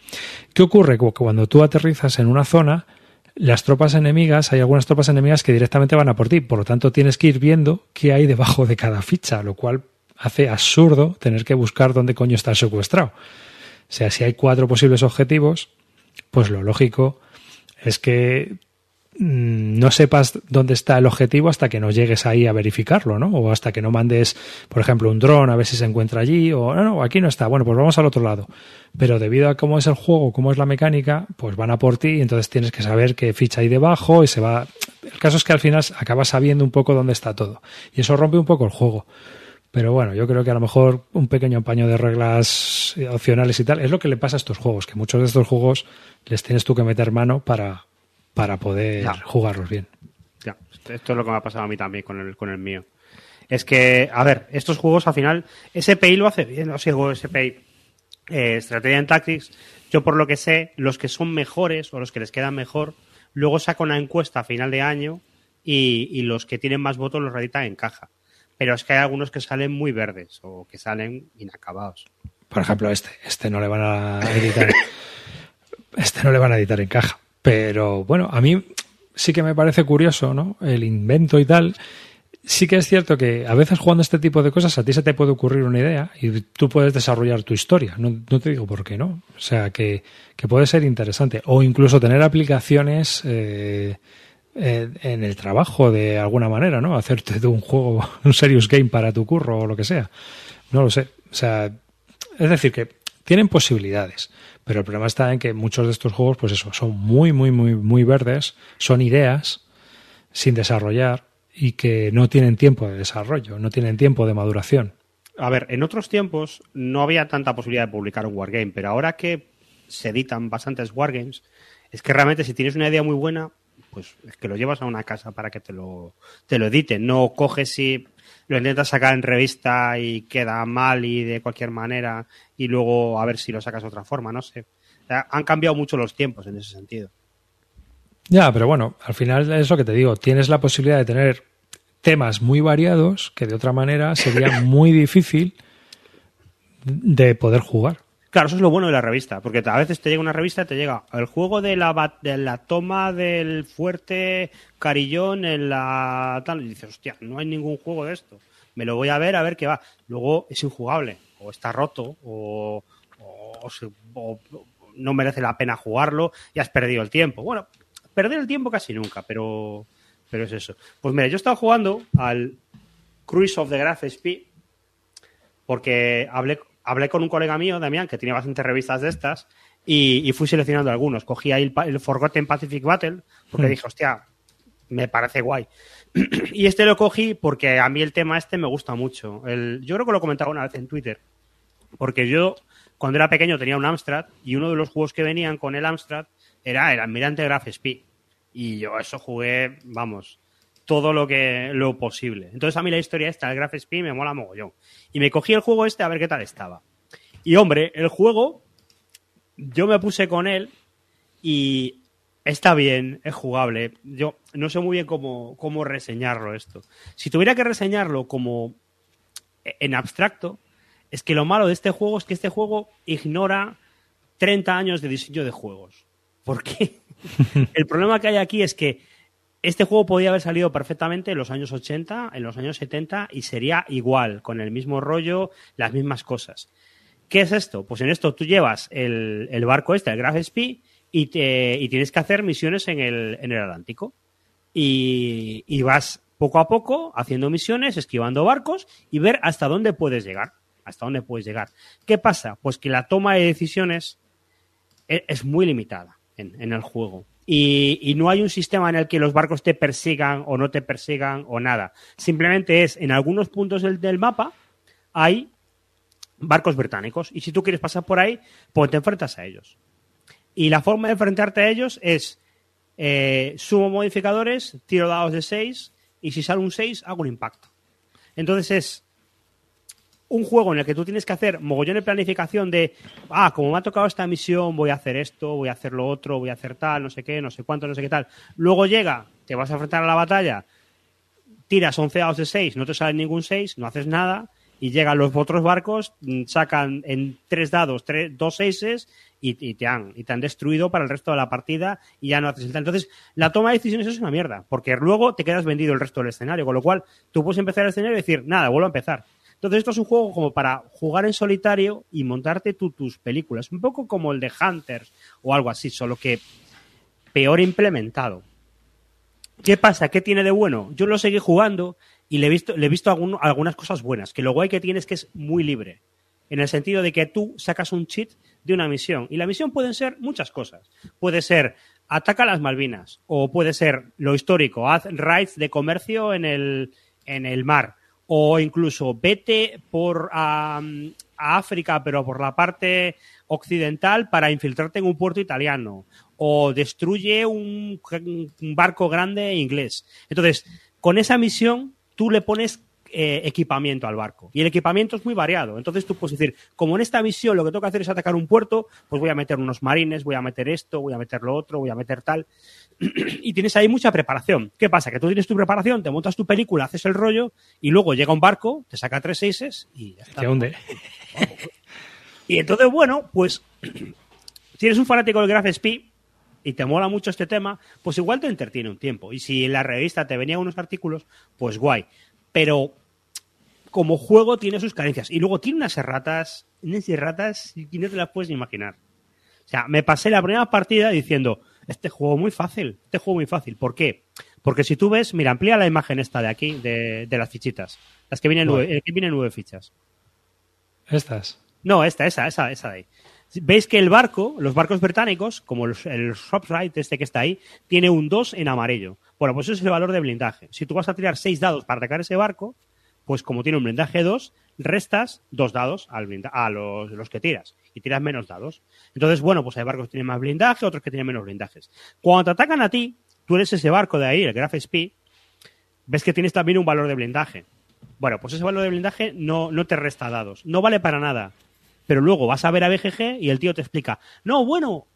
¿Qué ocurre? Cuando tú aterrizas en una zona, las tropas enemigas, hay algunas tropas enemigas que directamente van a por ti, por lo tanto tienes que ir viendo qué hay debajo de cada ficha, lo cual hace absurdo tener que buscar dónde coño está secuestrado. O sea, si hay cuatro posibles objetivos, pues lo lógico es que no sepas dónde está el objetivo hasta que no llegues ahí a verificarlo, ¿no? O hasta que no mandes, por ejemplo, un dron a ver si se encuentra allí, o no, no, aquí no está, bueno, pues vamos al otro lado. Pero debido a cómo es el juego, cómo es la mecánica, pues van a por ti y entonces tienes que saber qué ficha hay debajo y se va... El caso es que al final acabas sabiendo un poco dónde está todo. Y eso rompe un poco el juego. Pero bueno, yo creo que a lo mejor un pequeño paño de reglas opcionales y tal es lo que le pasa a estos juegos, que muchos de estos juegos les tienes tú que meter mano para, para poder jugarlos bien. Ya, esto es lo que me ha pasado a mí también con el, con el mío. Es que, a ver, estos juegos al final, SPI lo hace bien, o sea, SPI, eh, Strategy and Tactics, yo por lo que sé, los que son mejores o los que les quedan mejor, luego saca una encuesta a final de año y, y los que tienen más votos los reeditan en caja pero es que hay algunos que salen muy verdes o que salen inacabados. Por ejemplo, este, este no le van a editar, este no le van a editar en caja. Pero bueno, a mí sí que me parece curioso, ¿no? El invento y tal. Sí que es cierto que a veces jugando este tipo de cosas a ti se te puede ocurrir una idea y tú puedes desarrollar tu historia. No, te digo por qué no. O sea, que, que puede ser interesante. O incluso tener aplicaciones eh, en el trabajo de alguna manera, ¿no? Hacerte de un juego, un serious game para tu curro o lo que sea. No lo sé. O sea, es decir, que tienen posibilidades, pero el problema está en que muchos de estos juegos, pues eso, son muy, muy, muy, muy verdes, son ideas sin desarrollar y que no tienen tiempo de desarrollo, no tienen tiempo de maduración. A ver, en otros tiempos no había tanta posibilidad de publicar un wargame, pero ahora que se editan bastantes wargames, es que realmente si tienes una idea muy buena, pues es que lo llevas a una casa para que te lo, te lo editen. No coges y lo intentas sacar en revista y queda mal y de cualquier manera y luego a ver si lo sacas de otra forma, no sé. han cambiado mucho los tiempos en ese sentido. Ya, pero bueno, al final es lo que te digo, tienes la posibilidad de tener temas muy variados que de otra manera sería muy difícil de poder jugar. Claro, eso es lo bueno de la revista, porque a veces te llega una revista, te llega el juego de la, de la toma del fuerte Carillón en la tal, y dices, hostia, no hay ningún juego de esto. Me lo voy a ver a ver qué va. Luego es injugable, o está roto, o, no merece la pena jugarlo y has perdido el tiempo. Bueno, perder el tiempo casi nunca, pero, pero es eso. Pues mira, yo he estado jugando al Cruise of the Graph SP porque hablé hablé con un colega mío, Damián, que tiene bastantes revistas de estas, y, fui seleccionando algunos. Cogí ahí el, Forgotten Pacific Battle, porque hmm. dije, hostia, me parece guay. y este lo cogí porque a mí el tema este me gusta mucho. El, yo creo que lo comentaba una vez en Twitter, porque yo cuando era pequeño tenía un Amstrad y uno de los juegos que venían con el Amstrad era el Almirante Graph Spy. Y yo eso jugué, vamos, todo lo que lo posible. Entonces a mí la historia esta, el Graph Spin, me mola mogollón. Y me cogí el juego este a ver qué tal estaba. Y hombre, el juego, yo me puse con él y está bien, es jugable. Yo no sé muy bien cómo, cómo reseñarlo esto. Si tuviera que reseñarlo como en abstracto, es que lo malo de este juego es que este juego ignora 30 años de diseño de juegos. ¿Por qué? el problema que hay aquí es que este juego podía haber salido perfectamente en los años 80, en los años 70 y sería igual, con el mismo rollo, las mismas cosas. ¿Qué es esto? Pues en esto tú llevas el, barco este, el Graph Spy, y, tienes que hacer misiones en el, Atlántico. Y, y, vas poco a poco haciendo misiones, esquivando barcos y ver hasta dónde puedes llegar. Hasta dónde puedes llegar. ¿Qué pasa? Pues que la toma de decisiones e, es, muy limitada en el juego. Y, no hay un sistema en el que los barcos te persigan o no te persigan o nada. Simplemente es en algunos puntos del, mapa hay barcos británicos y si tú quieres pasar por ahí, pues te enfrentas a ellos. Y la forma de enfrentarte a ellos es eh, sumo modificadores, tiro dados de 6 y si sale un 6 hago un impacto. Entonces es un juego en el que tú tienes que hacer mogollón de planificación de, ah, como me ha tocado esta misión, voy a hacer esto, voy a hacer lo otro, voy a hacer tal, no sé qué, no sé cuánto, no sé qué tal. Luego llega, te vas a enfrentar a la batalla, tiras 11 dados de 6, no te sale ningún 6, no haces nada, y llegan los otros barcos, mm, sacan en tres dados tres, dos seises y, te han, y te han destruido para el resto de la partida y ya no haces el tal. Entonces, la toma de decisiones es una mierda, porque luego te quedas vendido el resto del escenario, con lo cual tú puedes empezar el escenario y decir, nada, vuelvo a empezar. Entonces, esto es un juego como para jugar en solitario y montarte tú tus películas. Un poco como el de Hunters o algo así, solo que peor implementado. ¿Qué pasa? ¿Qué tiene de bueno? Yo lo seguí jugando y le he visto, le he visto algunas cosas buenas. Que lo guay que tiene es que es muy libre. En el sentido de que tú sacas un cheat de una misión. Y la misión pueden ser muchas cosas. Puede ser ataca las Malvinas. O puede ser lo histórico, haz raids de comercio en el, en el mar o incluso vete por a, África, pero por la parte occidental para infiltrarte en un puerto italiano, o destruye un, barco grande inglés. Entonces, con esa misión, tú le pones eh, equipamiento al barco. Y el equipamiento es muy variado. Entonces tú puedes decir, como en esta misión lo que tengo que hacer es atacar un puerto, pues voy a meter unos marines, voy a meter esto, voy a meter lo otro, voy a meter tal. y tienes ahí mucha preparación. ¿Qué pasa? Que tú tienes tu preparación, te montas tu película, haces el rollo y luego llega un barco, te saca tres seises y ya está. hunde. y entonces, bueno, pues si eres un fanático del Graph Speed y te mola mucho este tema, pues igual te entretiene un tiempo. Y si en la revista te venían unos artículos, pues guay. Pero como juego tiene sus carencias. Y luego tiene unas erratas, unas erratas que no te las puedes imaginar. O sea, me pasé la primera partida diciendo, este juego muy fácil, este juego muy fácil. ¿Por qué? Porque si tú ves, mira, amplía la imagen esta de aquí, de, las fichitas. Las que vienen, nueve, aquí vienen nueve fichas. ¿Estas? No, esta, esa, esa, esa de ahí. Veis que el barco, los barcos británicos, como el, el Shopside, este que está ahí, tiene un 2 en amarillo. Bueno, pues eso es el valor de blindaje. Si tú vas a tirar 6 dados para atacar ese barco, pues como tiene un blindaje 2, restas dos dados a los, que tiras y tiras menos dados. Entonces, bueno, pues hay barcos que tienen más blindaje, otros que tienen menos blindajes. Cuando te atacan a ti, tú eres ese barco de ahí, el Graph Speed, ves que tienes también un valor de blindaje. Bueno, pues ese valor de blindaje no, no te resta dados, no vale para nada. Pero luego vas a ver a BGG y el tío te explica, no, bueno,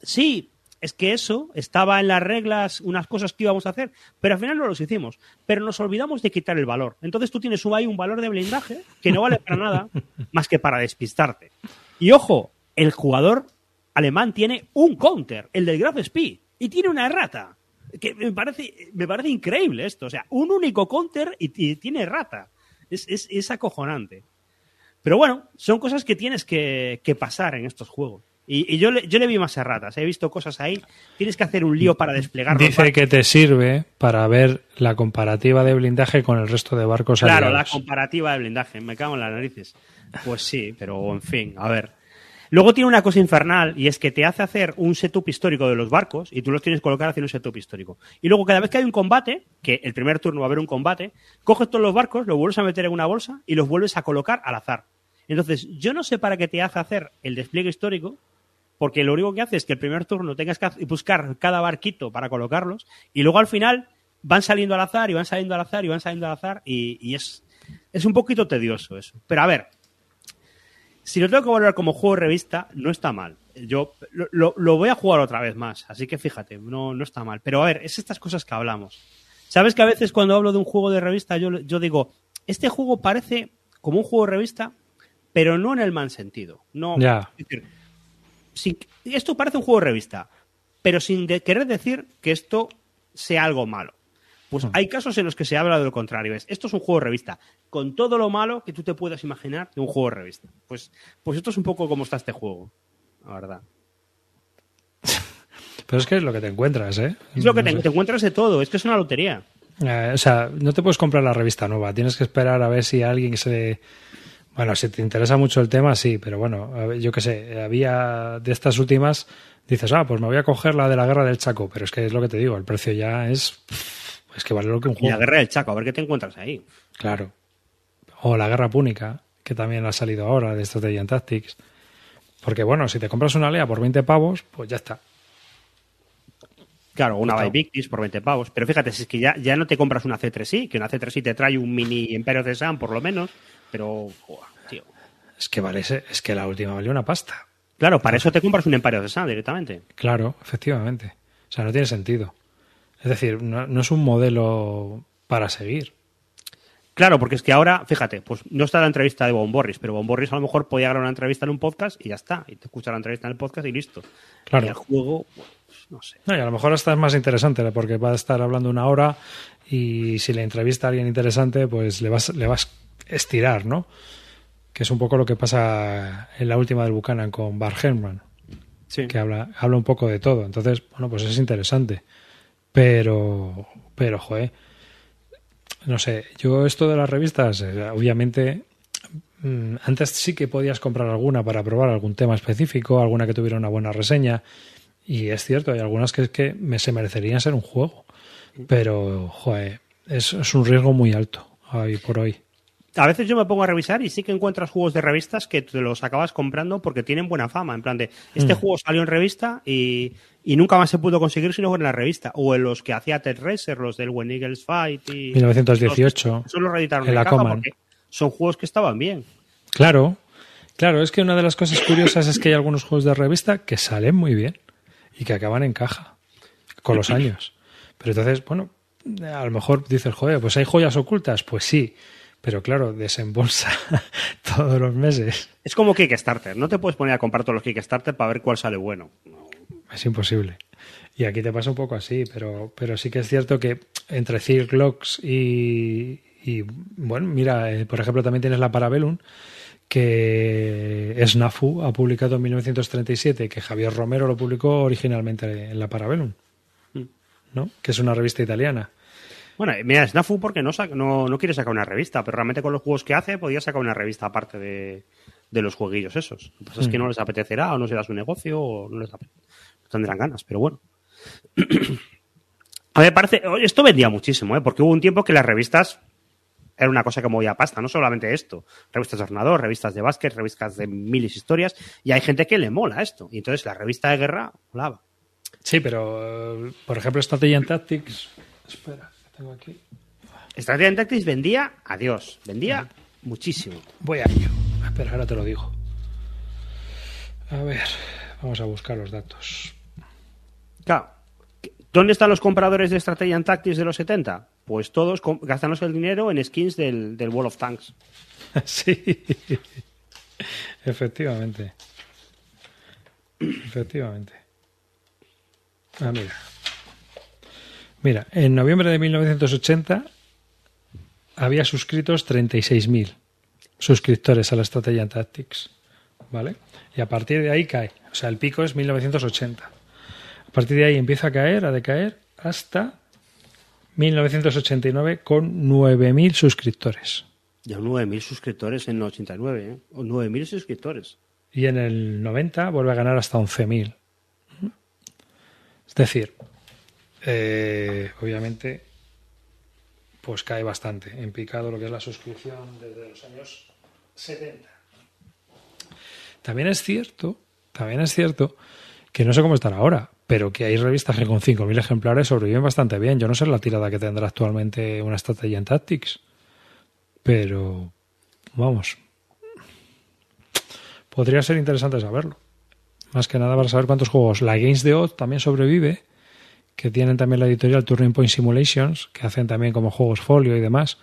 sí, es que eso estaba en las reglas, unas cosas que íbamos a hacer, pero al final no los hicimos. Pero nos olvidamos de quitar el valor. Entonces tú tienes ahí un valor de blindaje que no vale para nada más que para despistarte. Y ojo, el jugador alemán tiene un counter, el del Graph Speed, y tiene una errata. Que me parece, me parece increíble esto. O sea, un único counter y, tiene errata. Es, es, acojonante. Pero bueno, son cosas que tienes que pasar en estos juegos. Y, yo, le, yo le vi más erratas, he visto cosas ahí. Tienes que hacer un lío para desplegar. Dice que te sirve para ver la comparativa de blindaje con el resto de barcos Claro, la comparativa de blindaje, me cago en las narices. Pues sí, pero en fin, a ver. Luego tiene una cosa infernal y es que te hace hacer un setup histórico de los barcos y tú los tienes que colocar haciendo un setup histórico. Y luego cada vez que hay un combate, que el primer turno va a haber un combate, coges todos los barcos, los vuelves a meter en una bolsa y los vuelves a colocar al azar. Entonces, yo no sé para qué te hace hacer el despliegue histórico, porque lo único que hace es que el primer turno tengas que buscar cada barquito para colocarlos y luego al final van saliendo al azar y van saliendo al azar y van saliendo al azar y, es, es un poquito tedioso eso. Pero a ver, si lo tengo que valorar como juego de revista, no está mal. Yo lo, voy a jugar otra vez más, así que fíjate, no, no está mal. Pero a ver, es estas cosas que hablamos. ¿Sabes que a veces cuando hablo de un juego de revista yo, yo digo, este juego parece como un juego de revista, pero no en el mal sentido. No, esto parece un juego de revista, pero sin querer decir que esto sea algo malo. Pues hmm. hay casos en los que se habla de lo contrario. Es, esto es un juego de revista, con todo lo malo que tú te puedas imaginar de un juego de revista. Pues, pues esto es un poco como está este juego, la verdad. Pero es que es lo que te encuentras, ¿eh? Es lo que te, encuentras de todo, es que es una lotería. Eh, o sea, no te puedes comprar la revista nueva, tienes que esperar a ver si alguien se bueno, si te interesa mucho el tema, sí, pero bueno, yo qué sé, había de estas últimas, dices, ah, pues me voy a coger la de la guerra del Chaco, pero es que es lo que te digo, el precio ya es. Es que vale lo que un juego. Y la guerra del Chaco, a ver qué te encuentras ahí. Claro. O la guerra púnica, que también ha salido ahora de Strategy Tactics. Porque bueno, si te compras una lea por 20 pavos, pues ya está. Claro, una by Victis por 20 pavos. Pero fíjate, si es que ya, ya no te compras una C3i, que una C3i te trae un mini Imperio de Sam, por lo menos pero es que vale, es que la última valió una pasta. Claro, para eso te compras un Empire the Sun directamente. Claro, efectivamente. O sea, no tiene sentido. Es decir, no, es un modelo para seguir. Claro, porque es que ahora, fíjate, pues no está la entrevista de Bon Borris, pero Bon Borris a lo mejor podía grabar una entrevista en un podcast y ya está. Y te escucha la entrevista en el podcast y listo. Claro. Y el juego, pues, no sé. No, y a lo mejor hasta es más interesante porque va a estar hablando una hora y si le entrevista a alguien interesante, pues le vas, le vas estirar, ¿no? Que es un poco lo que pasa en la última del Buchanan con Bar Herman. Sí. Que habla, habla un poco de todo. Entonces, bueno, pues es interesante. Pero, pero, joder, no sé, yo esto de las revistas, eh, obviamente, mm, antes sí que podías comprar alguna para probar algún tema específico, alguna que tuviera una buena reseña. Y es cierto, hay algunas que, es que me, se merecerían ser un juego. Pero, joder, es, es un riesgo muy alto hoy por hoy a veces yo me pongo a revisar y sí que encuentras juegos de revistas que te los acabas comprando porque tienen buena fama. En plan de, este mm. juego salió en revista y, nunca más se pudo conseguir si no en la revista. O en los que hacía Ted Racer, los del When Eagles Fight y... 1918. Solo reeditaron en la caja son juegos que estaban bien. Claro, claro. Es que una de las cosas curiosas es que hay algunos juegos de revista que salen muy bien y que acaban en caja con los años. Pero entonces, bueno, a lo mejor dices, joder, pues hay joyas ocultas. Pues sí pero claro, desembolsa todos los meses. Es como Kickstarter, no te puedes poner a comprar todos los Kickstarter para ver cuál sale bueno. Es imposible. Y aquí te pasa un poco así, pero, pero sí que es cierto que entre Circlocks y, y bueno, mira, eh, por ejemplo, también tienes la Parabellum, que Snafu ha publicado en 1937, que Javier Romero lo publicó originalmente en la Parabellum, mm. ¿no? que es una revista italiana. Bueno, mira, Snafu porque no, no, no, quiere sacar una revista, pero realmente con los juegos que hace podría sacar una revista aparte de, los jueguillos esos. Lo que pasa es que mm. no les apetecerá o no será su negocio o no les tendrán ganas, pero bueno. A ver, parece, esto vendía muchísimo, ¿eh? porque hubo un tiempo que las revistas era una cosa que movía pasta, no solamente esto. Revistas de ordenador, revistas de básquet, revistas de miles historias, y hay gente que le mola esto. Y entonces la revista de guerra molaba. Sí, pero, por ejemplo, Strategy and Tactics. Espera tengo aquí. Strategy Tactics vendía, adiós, vendía muchísimo. Voy a ello. Espera, ahora te lo digo. A ver, vamos a buscar los datos. Claro. ¿Dónde están los compradores de Strategy Tactics de los 70? Pues todos gastándose el dinero en skins del, del Wall of Tanks. sí. Efectivamente. Efectivamente. Ah, mira. Mira, en noviembre de 1980 había suscritos 36.000 suscriptores a la Strategy Tactics. ¿Vale? Y a partir de ahí cae. O sea, el pico es 1980. A partir de ahí empieza a caer, a decaer, hasta 1989 con 9.000 suscriptores. Ya 9.000 suscriptores en el 89, ¿eh? 9.000 suscriptores. Y en el 90 vuelve a ganar hasta 11.000. Es decir, eh, obviamente, pues cae bastante en picado lo que es la suscripción desde los años 70. También es cierto, también es cierto que no sé cómo estará ahora, pero que hay revistas que con 5.000 ejemplares sobreviven bastante bien. Yo no sé la tirada que tendrá actualmente una estrategia en Tactics, pero vamos, podría ser interesante saberlo. Más que nada para saber cuántos juegos. La Games de Odd también sobrevive que tienen también la editorial Turning Point Simulations, que hacen también como juegos folio y demás.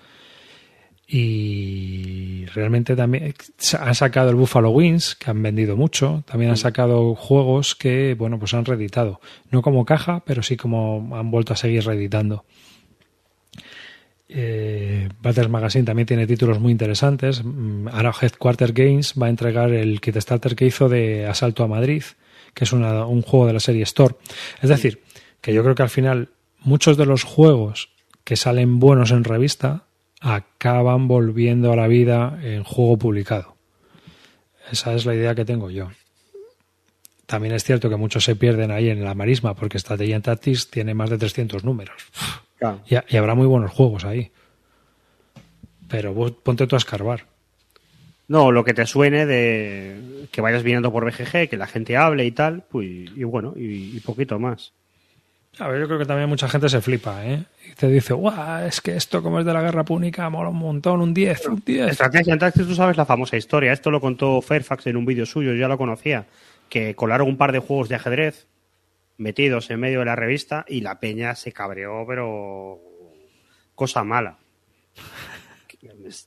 Y realmente también han sacado el Buffalo Wings, que han vendido mucho. También han mm. sacado juegos que, bueno, pues han reeditado. No como caja, pero sí como han vuelto a seguir reeditando. Eh, Battles Magazine también tiene títulos muy interesantes. Mm, ahora Headquarter Games va a entregar el kit starter que hizo de Asalto a Madrid, que es un juego de la serie Store. Es decir, que yo creo que al final muchos de los juegos que salen buenos en revista acaban volviendo a la vida en juego publicado. Esa es la idea que tengo yo. También es cierto que muchos se pierden ahí en la marisma porque Strategy Tactics tiene más de 300 números. Y, habrá muy buenos juegos ahí. Pero vos ponte tú a escarbar. No, lo que te suene de que vayas viniendo por BGG, que la gente hable y tal, pues, y bueno, y poquito más. A ver, yo creo que también mucha gente se flipa, ¿eh? Y te dice, guau, es que esto como es de la guerra púnica, mola un montón, un 10, un 10. Estrategia en Tactics, tú sabes la famosa historia. Esto lo contó Fairfax en un vídeo suyo, yo ya lo conocía. Que colaron un par de juegos de ajedrez metidos en medio de la revista y la peña se cabreó, pero cosa mala.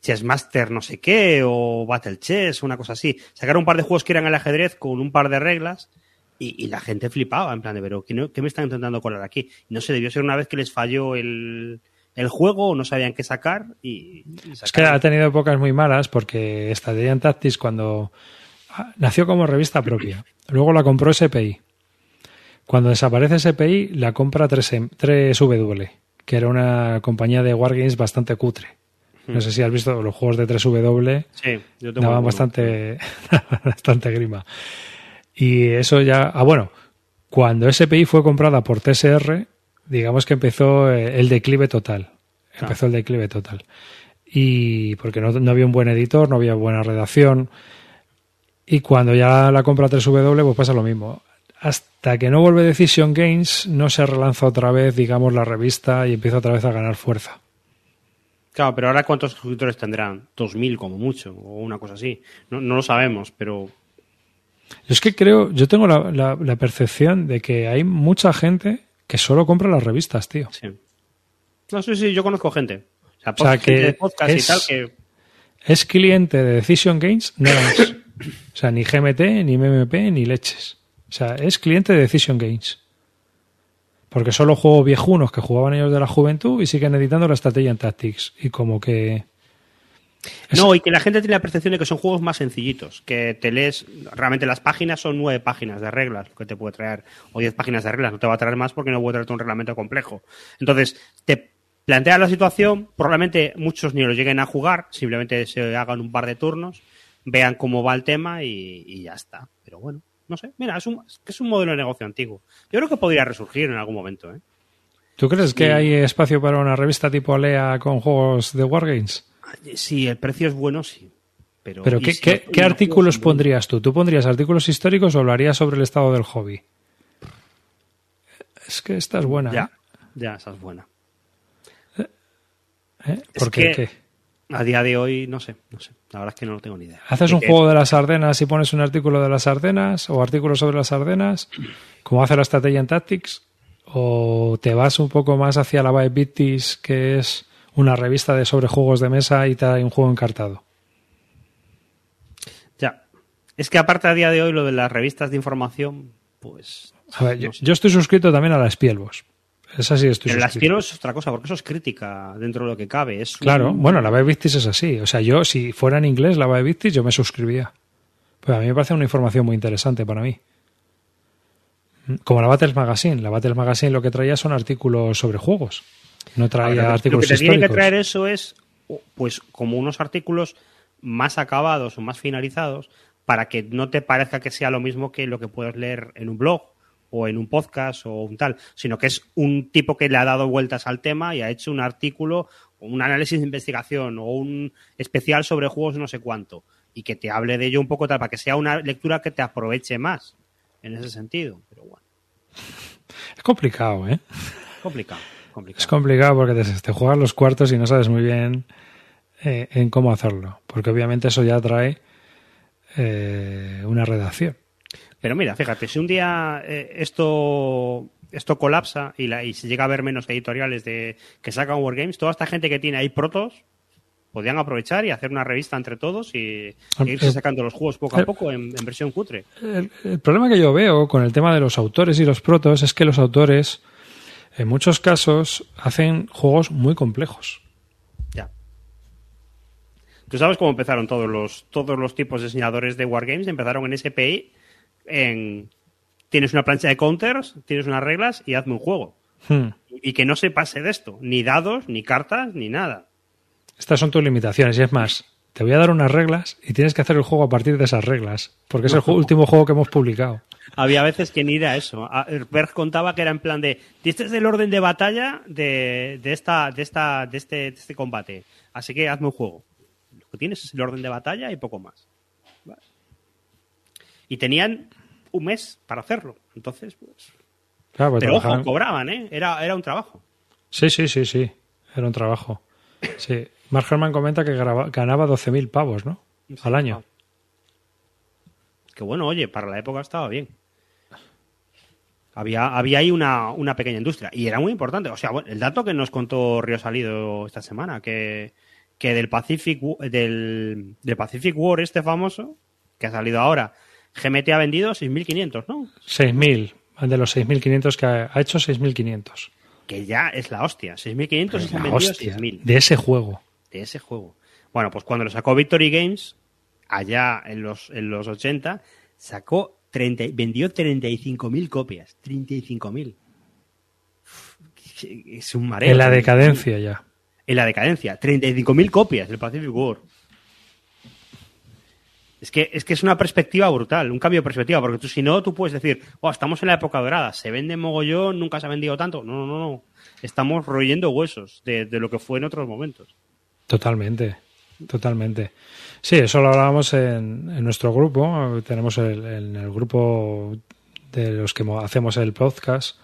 Chessmaster no sé qué o Battle Chess, una cosa así. Sacaron un par de juegos que eran el ajedrez con un par de reglas y, y la gente flipaba, en plan de, pero ¿qué, no- qué me están intentando colar aquí? No sé, debió ser una vez que les falló el, el juego o no sabían qué sacar y, y Es que ha tenido épocas muy malas porque Strategia Tactics cuando ah, nació como revista propia, luego la compró SPI. Cuando desaparece SPI, la compra 3M 3W, que era una compañía de Wargames bastante cutre. No sé si has visto los juegos de 3W, Sí, yo tengo daban bastante, bastante grima. Y eso ya. Ah, bueno, cuando SPI fue comprada por TSR, digamos que empezó eh, el declive total. Empezó el declive total. Y porque no, no había un buen editor, no había buena redacción. Y cuando ya la compra 3W, pues pasa lo mismo. Hasta que no vuelve Decision Games, no se relanza otra vez, digamos, la revista y empieza otra vez a ganar fuerza. Claro, pero ahora ¿cuántos suscriptores tendrán? 2.000 como mucho, o una cosa así. No, no lo sabemos, pero Yo es que creo, yo tengo la, la- la percepción de que hay mucha gente que solo compra las revistas, tío. sí. No sé si yo conozco gente. O sea, O sea, que de podcast es- y tal que... Es cliente de Decision Games, nada más. O sea, ni GMT, ni MMP, ni leches. O sea, es cliente de Decision Games. Porque solo juego viejunos que jugaban ellos de la juventud y siguen editando la estrategia en Tactics. Y como que. No, y que la gente tiene la percepción de que son juegos más sencillitos, que te lees, realmente las páginas son nueve páginas de reglas, lo que te puede traer, o diez páginas de reglas, no te va a traer más porque no puede traerte un reglamento complejo. Entonces, te planteas la situación, probablemente muchos ni lo lleguen a jugar, simplemente se hagan un par de turnos, vean cómo va el tema y, y ya está. Pero bueno, no sé, mira, es un, es un modelo de negocio antiguo. Yo creo que podría resurgir en algún momento, ¿eh? ¿Tú crees que hay espacio para una revista tipo Alea con juegos de Wargames? Si el precio es bueno, sí. Pero, ¿qué, si qué- qué los artículos pondrías tú? ¿Tú pondrías artículos históricos o hablarías sobre el estado del hobby? Es que esta es buena. Ya, ya, esa es buena. ¿eh? Es Porque que- ¿qué? A día de hoy, no sé, no sé. La verdad es que no lo tengo ni idea. ¿Haces un juego de las Ardenas y pones un artículo de las Ardenas o artículos sobre las Ardenas, como hace la estrategia en Tactics? ¿O te vas un poco más hacia la Vibe Bittis, que es una revista de sobre juegos de mesa y te da un juego encartado? Ya. Es que aparte a día de hoy lo de las revistas de información, pues... A ver, yo, no sé. yo estoy suscrito también a la Spielbos. Esa sí estoy Pero las suscrito. quiero es otra cosa, porque eso es crítica dentro de lo que cabe. Es Claro, un- bueno, la Vibe Bittis es así. O sea, yo, si fuera en inglés la Vibe Bittis, yo me suscribía. Pues a mí me parece una información muy interesante para mí. Como la Battles Magazine. La Battles Magazine lo que traía son artículos sobre juegos. No traía Ahora, lo que- artículos Lo que te tiene que traer eso es, pues, como unos artículos más acabados o más finalizados, para que no te parezca que sea lo mismo que lo que puedes leer en un blog o en un podcast o un tal, sino que es un tipo que le ha dado vueltas al tema y ha hecho un artículo, un análisis de investigación o un especial sobre juegos no sé cuánto y que te hable de ello un poco tal para que sea una lectura que te aproveche más en ese sentido. Pero bueno, Es complicado, ¿eh? complicado, complicado. Es complicado porque te, te juegas los cuartos y no sabes muy bien eh, en cómo hacerlo. Porque obviamente eso ya trae eh, una redacción. Pero mira, fíjate, si un día eh, esto esto colapsa y, la, y se llega a ver menos editoriales de que sacan Wargames, toda esta gente que tiene ahí protos podrían aprovechar y hacer una revista entre todos y, e irse sacando los juegos poco a poco en, en versión cutre. El, el problema que yo veo con el tema de los autores y los protos es que los autores, en muchos casos, hacen juegos muy complejos. Ya. Tú sabes cómo empezaron todos los todos los tipos de diseñadores de Wargames, empezaron en SPI en tienes una plancha de counters, tienes unas reglas y hazme un juego. Hmm. Y que no se pase de esto, ni dados, ni cartas, ni nada. Estas son tus limitaciones. Y es más, te voy a dar unas reglas y tienes que hacer el juego a partir de esas reglas. Porque es el ju- último juego que hemos publicado. Había veces que ni era eso. Berg contaba que era en plan de este es el orden de batalla de, de esta, de esta, de este, de este combate. Así que hazme un juego. Lo que tienes es el orden de batalla y poco más. Vale. Y tenían un mes para hacerlo. Entonces, pues. Claro, pues Pero ojo, cobraban, ¿eh? Era, era un trabajo. Sí, sí, sí, sí. Era un trabajo. Sí. Mark Herman comenta que graba- ganaba 12.000 pavos, ¿no? Al año. Que bueno, oye, para la época estaba bien. Había, había ahí una, una pequeña industria y era muy importante. O sea, bueno, el dato que nos contó Río Salido esta semana, que, que del Pacific del, del Pacific War este famoso, que ha salido ahora, GMT ha vendido 6.500, ¿no? 6.000. De los 6.500 que ha, ha hecho, 6.500. Que ya es la hostia. 6.500 y se han La vendido hostia, 6.000 de ese juego. De ese juego. Bueno, pues cuando lo sacó Victory Games, allá en los, en los 80, sacó 30, vendió 35.000 copias. 35.000. Uf, Es un mareo. En la 35.000. decadencia ya. En la decadencia. 35.000 copias del Pacific War. Es que, es que es una perspectiva brutal, un cambio de perspectiva, porque tú si no, tú puedes decir, oh, estamos en la época dorada, se vende mogollón, nunca se ha vendido tanto. No, no, no, no. Estamos royendo huesos de, de lo que fue en otros momentos. Totalmente, totalmente. Sí, eso lo hablábamos en, nuestro grupo. Tenemos el, en el grupo de los que mo- hacemos el podcast.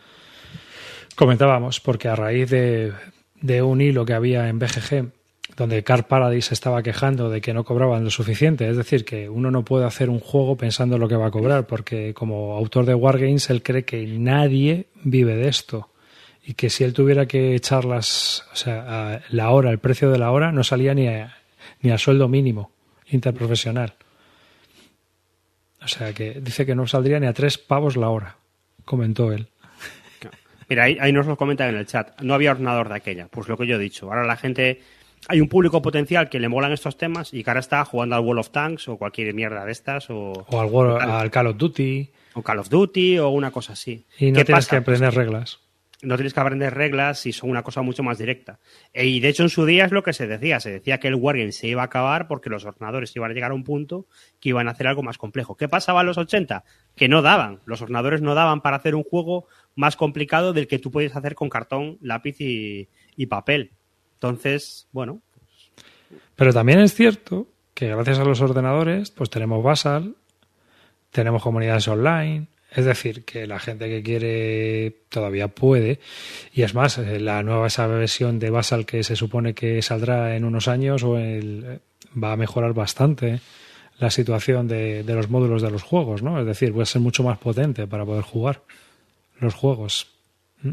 Comentábamos, porque a raíz de, de un hilo que había en BGG, donde Car Paradise estaba quejando de que no cobraban lo suficiente, es decir, que uno no puede hacer un juego pensando en lo que va a cobrar, porque como autor de Wargames, él cree que nadie vive de esto y que si él tuviera que echar las, o sea, a la hora, el precio de la hora, no salía ni a, ni a sueldo mínimo interprofesional. O sea, que dice que no saldría ni a tres pavos la hora, comentó él. Mira, ahí, ahí nos lo comentan en el chat. No había ordenador de aquella. Pues lo que yo he dicho. Ahora la gente. Hay un público potencial que le molan estos temas y que ahora está jugando al World of Tanks o cualquier mierda de estas o, O al, al Call of Duty o Call of Duty o una cosa así. y no ¿Qué tienes pasa? que aprender reglas. No tienes que aprender reglas y son una cosa mucho más directa. E- Y de hecho en su día es lo que se decía, se decía que el Wargame se iba a acabar porque los ordenadores iban a llegar a un punto que iban a hacer algo más complejo. ¿Qué pasaba en los 80? Que no daban, los ordenadores no daban para hacer un juego más complicado del que tú puedes hacer con cartón, lápiz y, papel. Entonces, bueno, Pero también es cierto que gracias a los ordenadores, pues tenemos Basal, tenemos comunidades online, es decir, que la gente que quiere todavía puede. Y es más, eh, la nueva esa versión de Basal que se supone que saldrá en unos años el- eh, va a mejorar bastante la situación de, de los módulos de los juegos, ¿no? Es decir, va a ser mucho más potente para poder jugar los juegos. ¿Mm?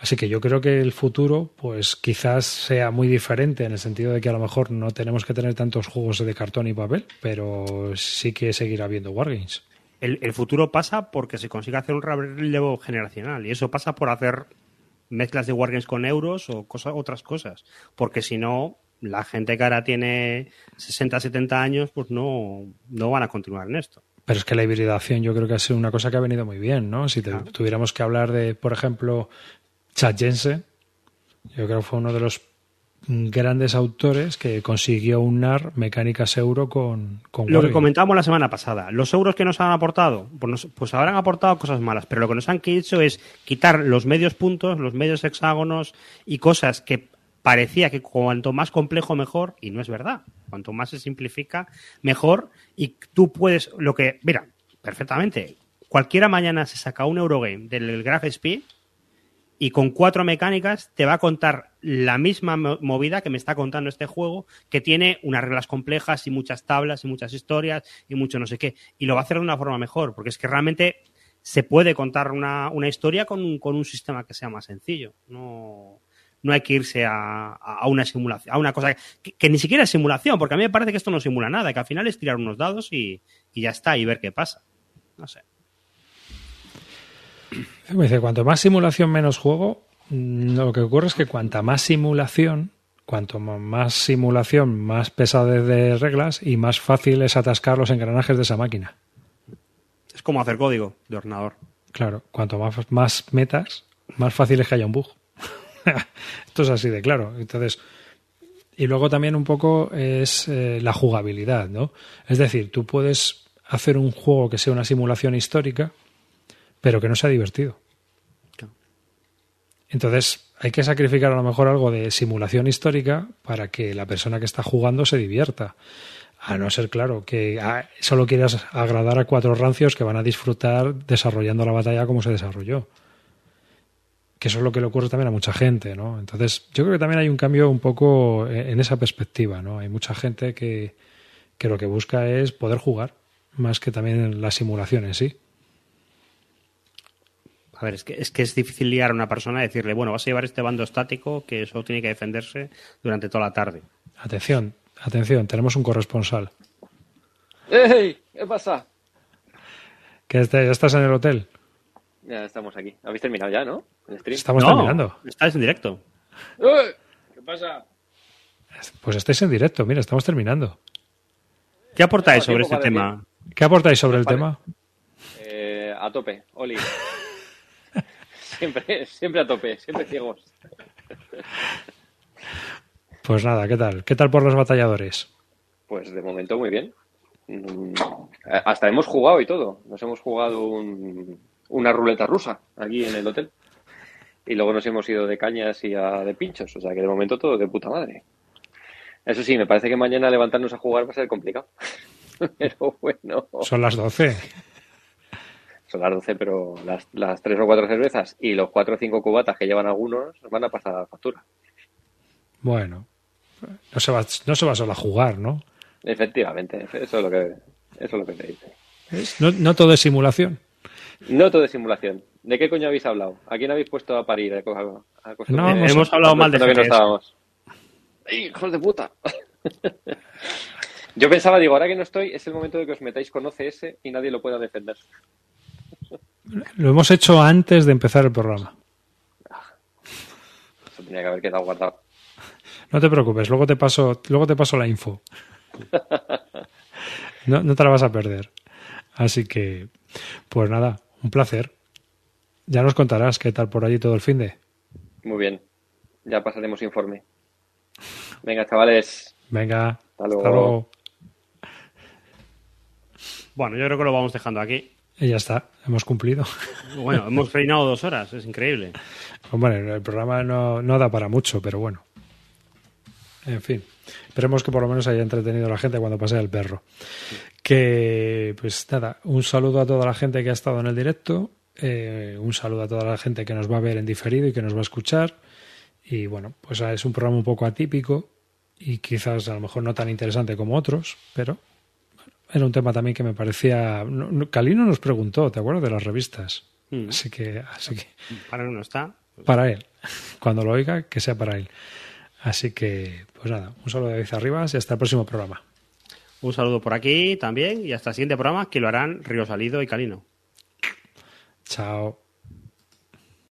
Así que yo creo que el futuro, pues quizás sea muy diferente en el sentido de que a lo mejor no tenemos que tener tantos juegos de cartón y papel, pero sí que seguirá habiendo Wargames. El, el futuro pasa porque se consigue hacer un relevo generacional y eso pasa por hacer mezclas de Wargames con euros o cosa- otras cosas. Porque si no, la gente que ahora tiene 60, 70 años, pues no, no van a continuar en esto. Pero es que la hibridación yo creo que ha sido una cosa que ha venido muy bien, ¿no? Si te- tuviéramos que hablar de, por ejemplo, Chad Jensen, yo creo que fue uno de los grandes autores que consiguió unar mecánicas euro con, con Lo que comentábamos la semana pasada, los euros que nos han aportado, pues, nos- pues habrán aportado cosas malas, pero lo que nos han hecho es quitar los medios puntos, los medios hexágonos y cosas que parecía que cuanto más complejo mejor, y no es verdad, cuanto más se simplifica mejor, y tú puedes, lo que, mira, perfectamente, cualquiera mañana se saca un Eurogame del Graph Speed y con cuatro mecánicas te va a contar la misma mo- movida que me está contando este juego, que tiene unas reglas complejas y muchas tablas y muchas historias y mucho no sé qué. Y lo va a hacer de una forma mejor, porque es que realmente se puede contar una, una historia con un, con un sistema que sea más sencillo. No, no hay que irse a, a una simulación, a una cosa que, que ni siquiera es simulación, porque a mí me parece que esto no simula nada, que al final es tirar unos dados y, y ya está, y ver qué pasa. No sé. Me dice, cuanto más simulación, menos juego. Mm, Lo que ocurre es que cuanta más simulación, cuanto más simulación, más pesadez de reglas y más fácil es atascar los engranajes de esa máquina. Es como hacer código de ordenador. Claro, cuanto más, más metas, más fácil es que haya un bug. Esto es así de claro. Entonces, y luego también un poco es eh, la jugabilidad, ¿no? Es decir, tú puedes hacer un juego que sea una simulación histórica, pero que no sea divertido. Entonces, hay que sacrificar a lo mejor algo de simulación histórica para que la persona que está jugando se divierta. A no ser, claro, que ah, solo quieras agradar a cuatro rancios que van a disfrutar desarrollando la batalla como se desarrolló. que eso es lo que le ocurre también a mucha gente, ¿no? Entonces, yo creo que también hay un cambio un poco en esa perspectiva, ¿no? Hay mucha gente que, que lo que busca es poder jugar, más que también la simulación en sí. A ver, es que, es que es difícil liar a una persona y decirle, bueno, vas a llevar este bando estático que solo tiene que defenderse durante toda la tarde. Atención, atención, tenemos un corresponsal. ¡Ey! ¿Qué pasa? ¿Que ya estás en el hotel? Ya estamos aquí. ¿Habéis terminado ya, no? ¿El stream? Estamos terminando. Estás en directo. ¡Eh! ¿Qué pasa? Pues estáis en directo, mira, estamos terminando. ¿Qué aportáis sobre este tema? ¿Qué aportáis sobre el tema? Eh, a tope, Oli. Siempre, siempre a tope, siempre ciegos. Pues nada, ¿qué tal? ¿Qué tal por los batalladores? Pues de momento muy bien. Mm, hasta hemos jugado y todo. Nos hemos jugado una ruleta rusa aquí en el hotel. Y luego nos hemos ido de cañas y a de pinchos. O sea que de momento todo de puta madre. Eso sí, me parece que mañana levantarnos a jugar va a ser complicado. pero bueno. Son las 12. Son las 12, pero las, las 3 o 4 cervezas y los 4 o 5 cubatas que llevan algunos van a pasar a la factura. Bueno, no se va, no se va solo a jugar, ¿no? Efectivamente, eso es lo que, eso es lo que te dice. No, no todo es simulación. No todo es simulación. ¿De qué coño habéis hablado? ¿A quién habéis puesto a parir? A, no, hemos, hablado mal de que no estábamos. ¡Hijos de puta! Yo pensaba, digo, ahora que no estoy, es el momento de que os metáis con OCS y nadie lo pueda defender. Lo hemos hecho antes de empezar el programa. Eso tenía que haber quedado guardado. No te preocupes, luego te paso, luego te paso la info. No, no te la vas a perder. Así que, pues nada, un placer. Ya nos contarás qué tal por allí todo el fin de. Muy bien. Ya pasaremos informe. Venga, chavales. Venga. Hasta luego. Bueno, yo creo que lo vamos dejando aquí. Y ya está, hemos cumplido. Bueno, hemos reinado dos horas, es increíble. Bueno, el programa no, no da para mucho, pero bueno. En fin, esperemos que por lo menos haya entretenido a la gente cuando pase el perro. Que, pues nada, un saludo a toda la gente que ha estado en el directo, eh, un saludo a toda la gente que nos va a ver en diferido y que nos va a escuchar. Y bueno, pues es un programa un poco atípico y quizás a lo mejor no tan interesante como otros, pero era un tema también que me parecía. Calino nos preguntó, ¿te acuerdas de las revistas? Mm. Así que, así que. Para él no está. Para él. Cuando lo oiga, que sea para él. Así que, pues nada, un saludo de David Arribas y hasta el próximo programa. Un saludo por aquí también y hasta el siguiente programa que lo harán Río Salido y Calino. Chao.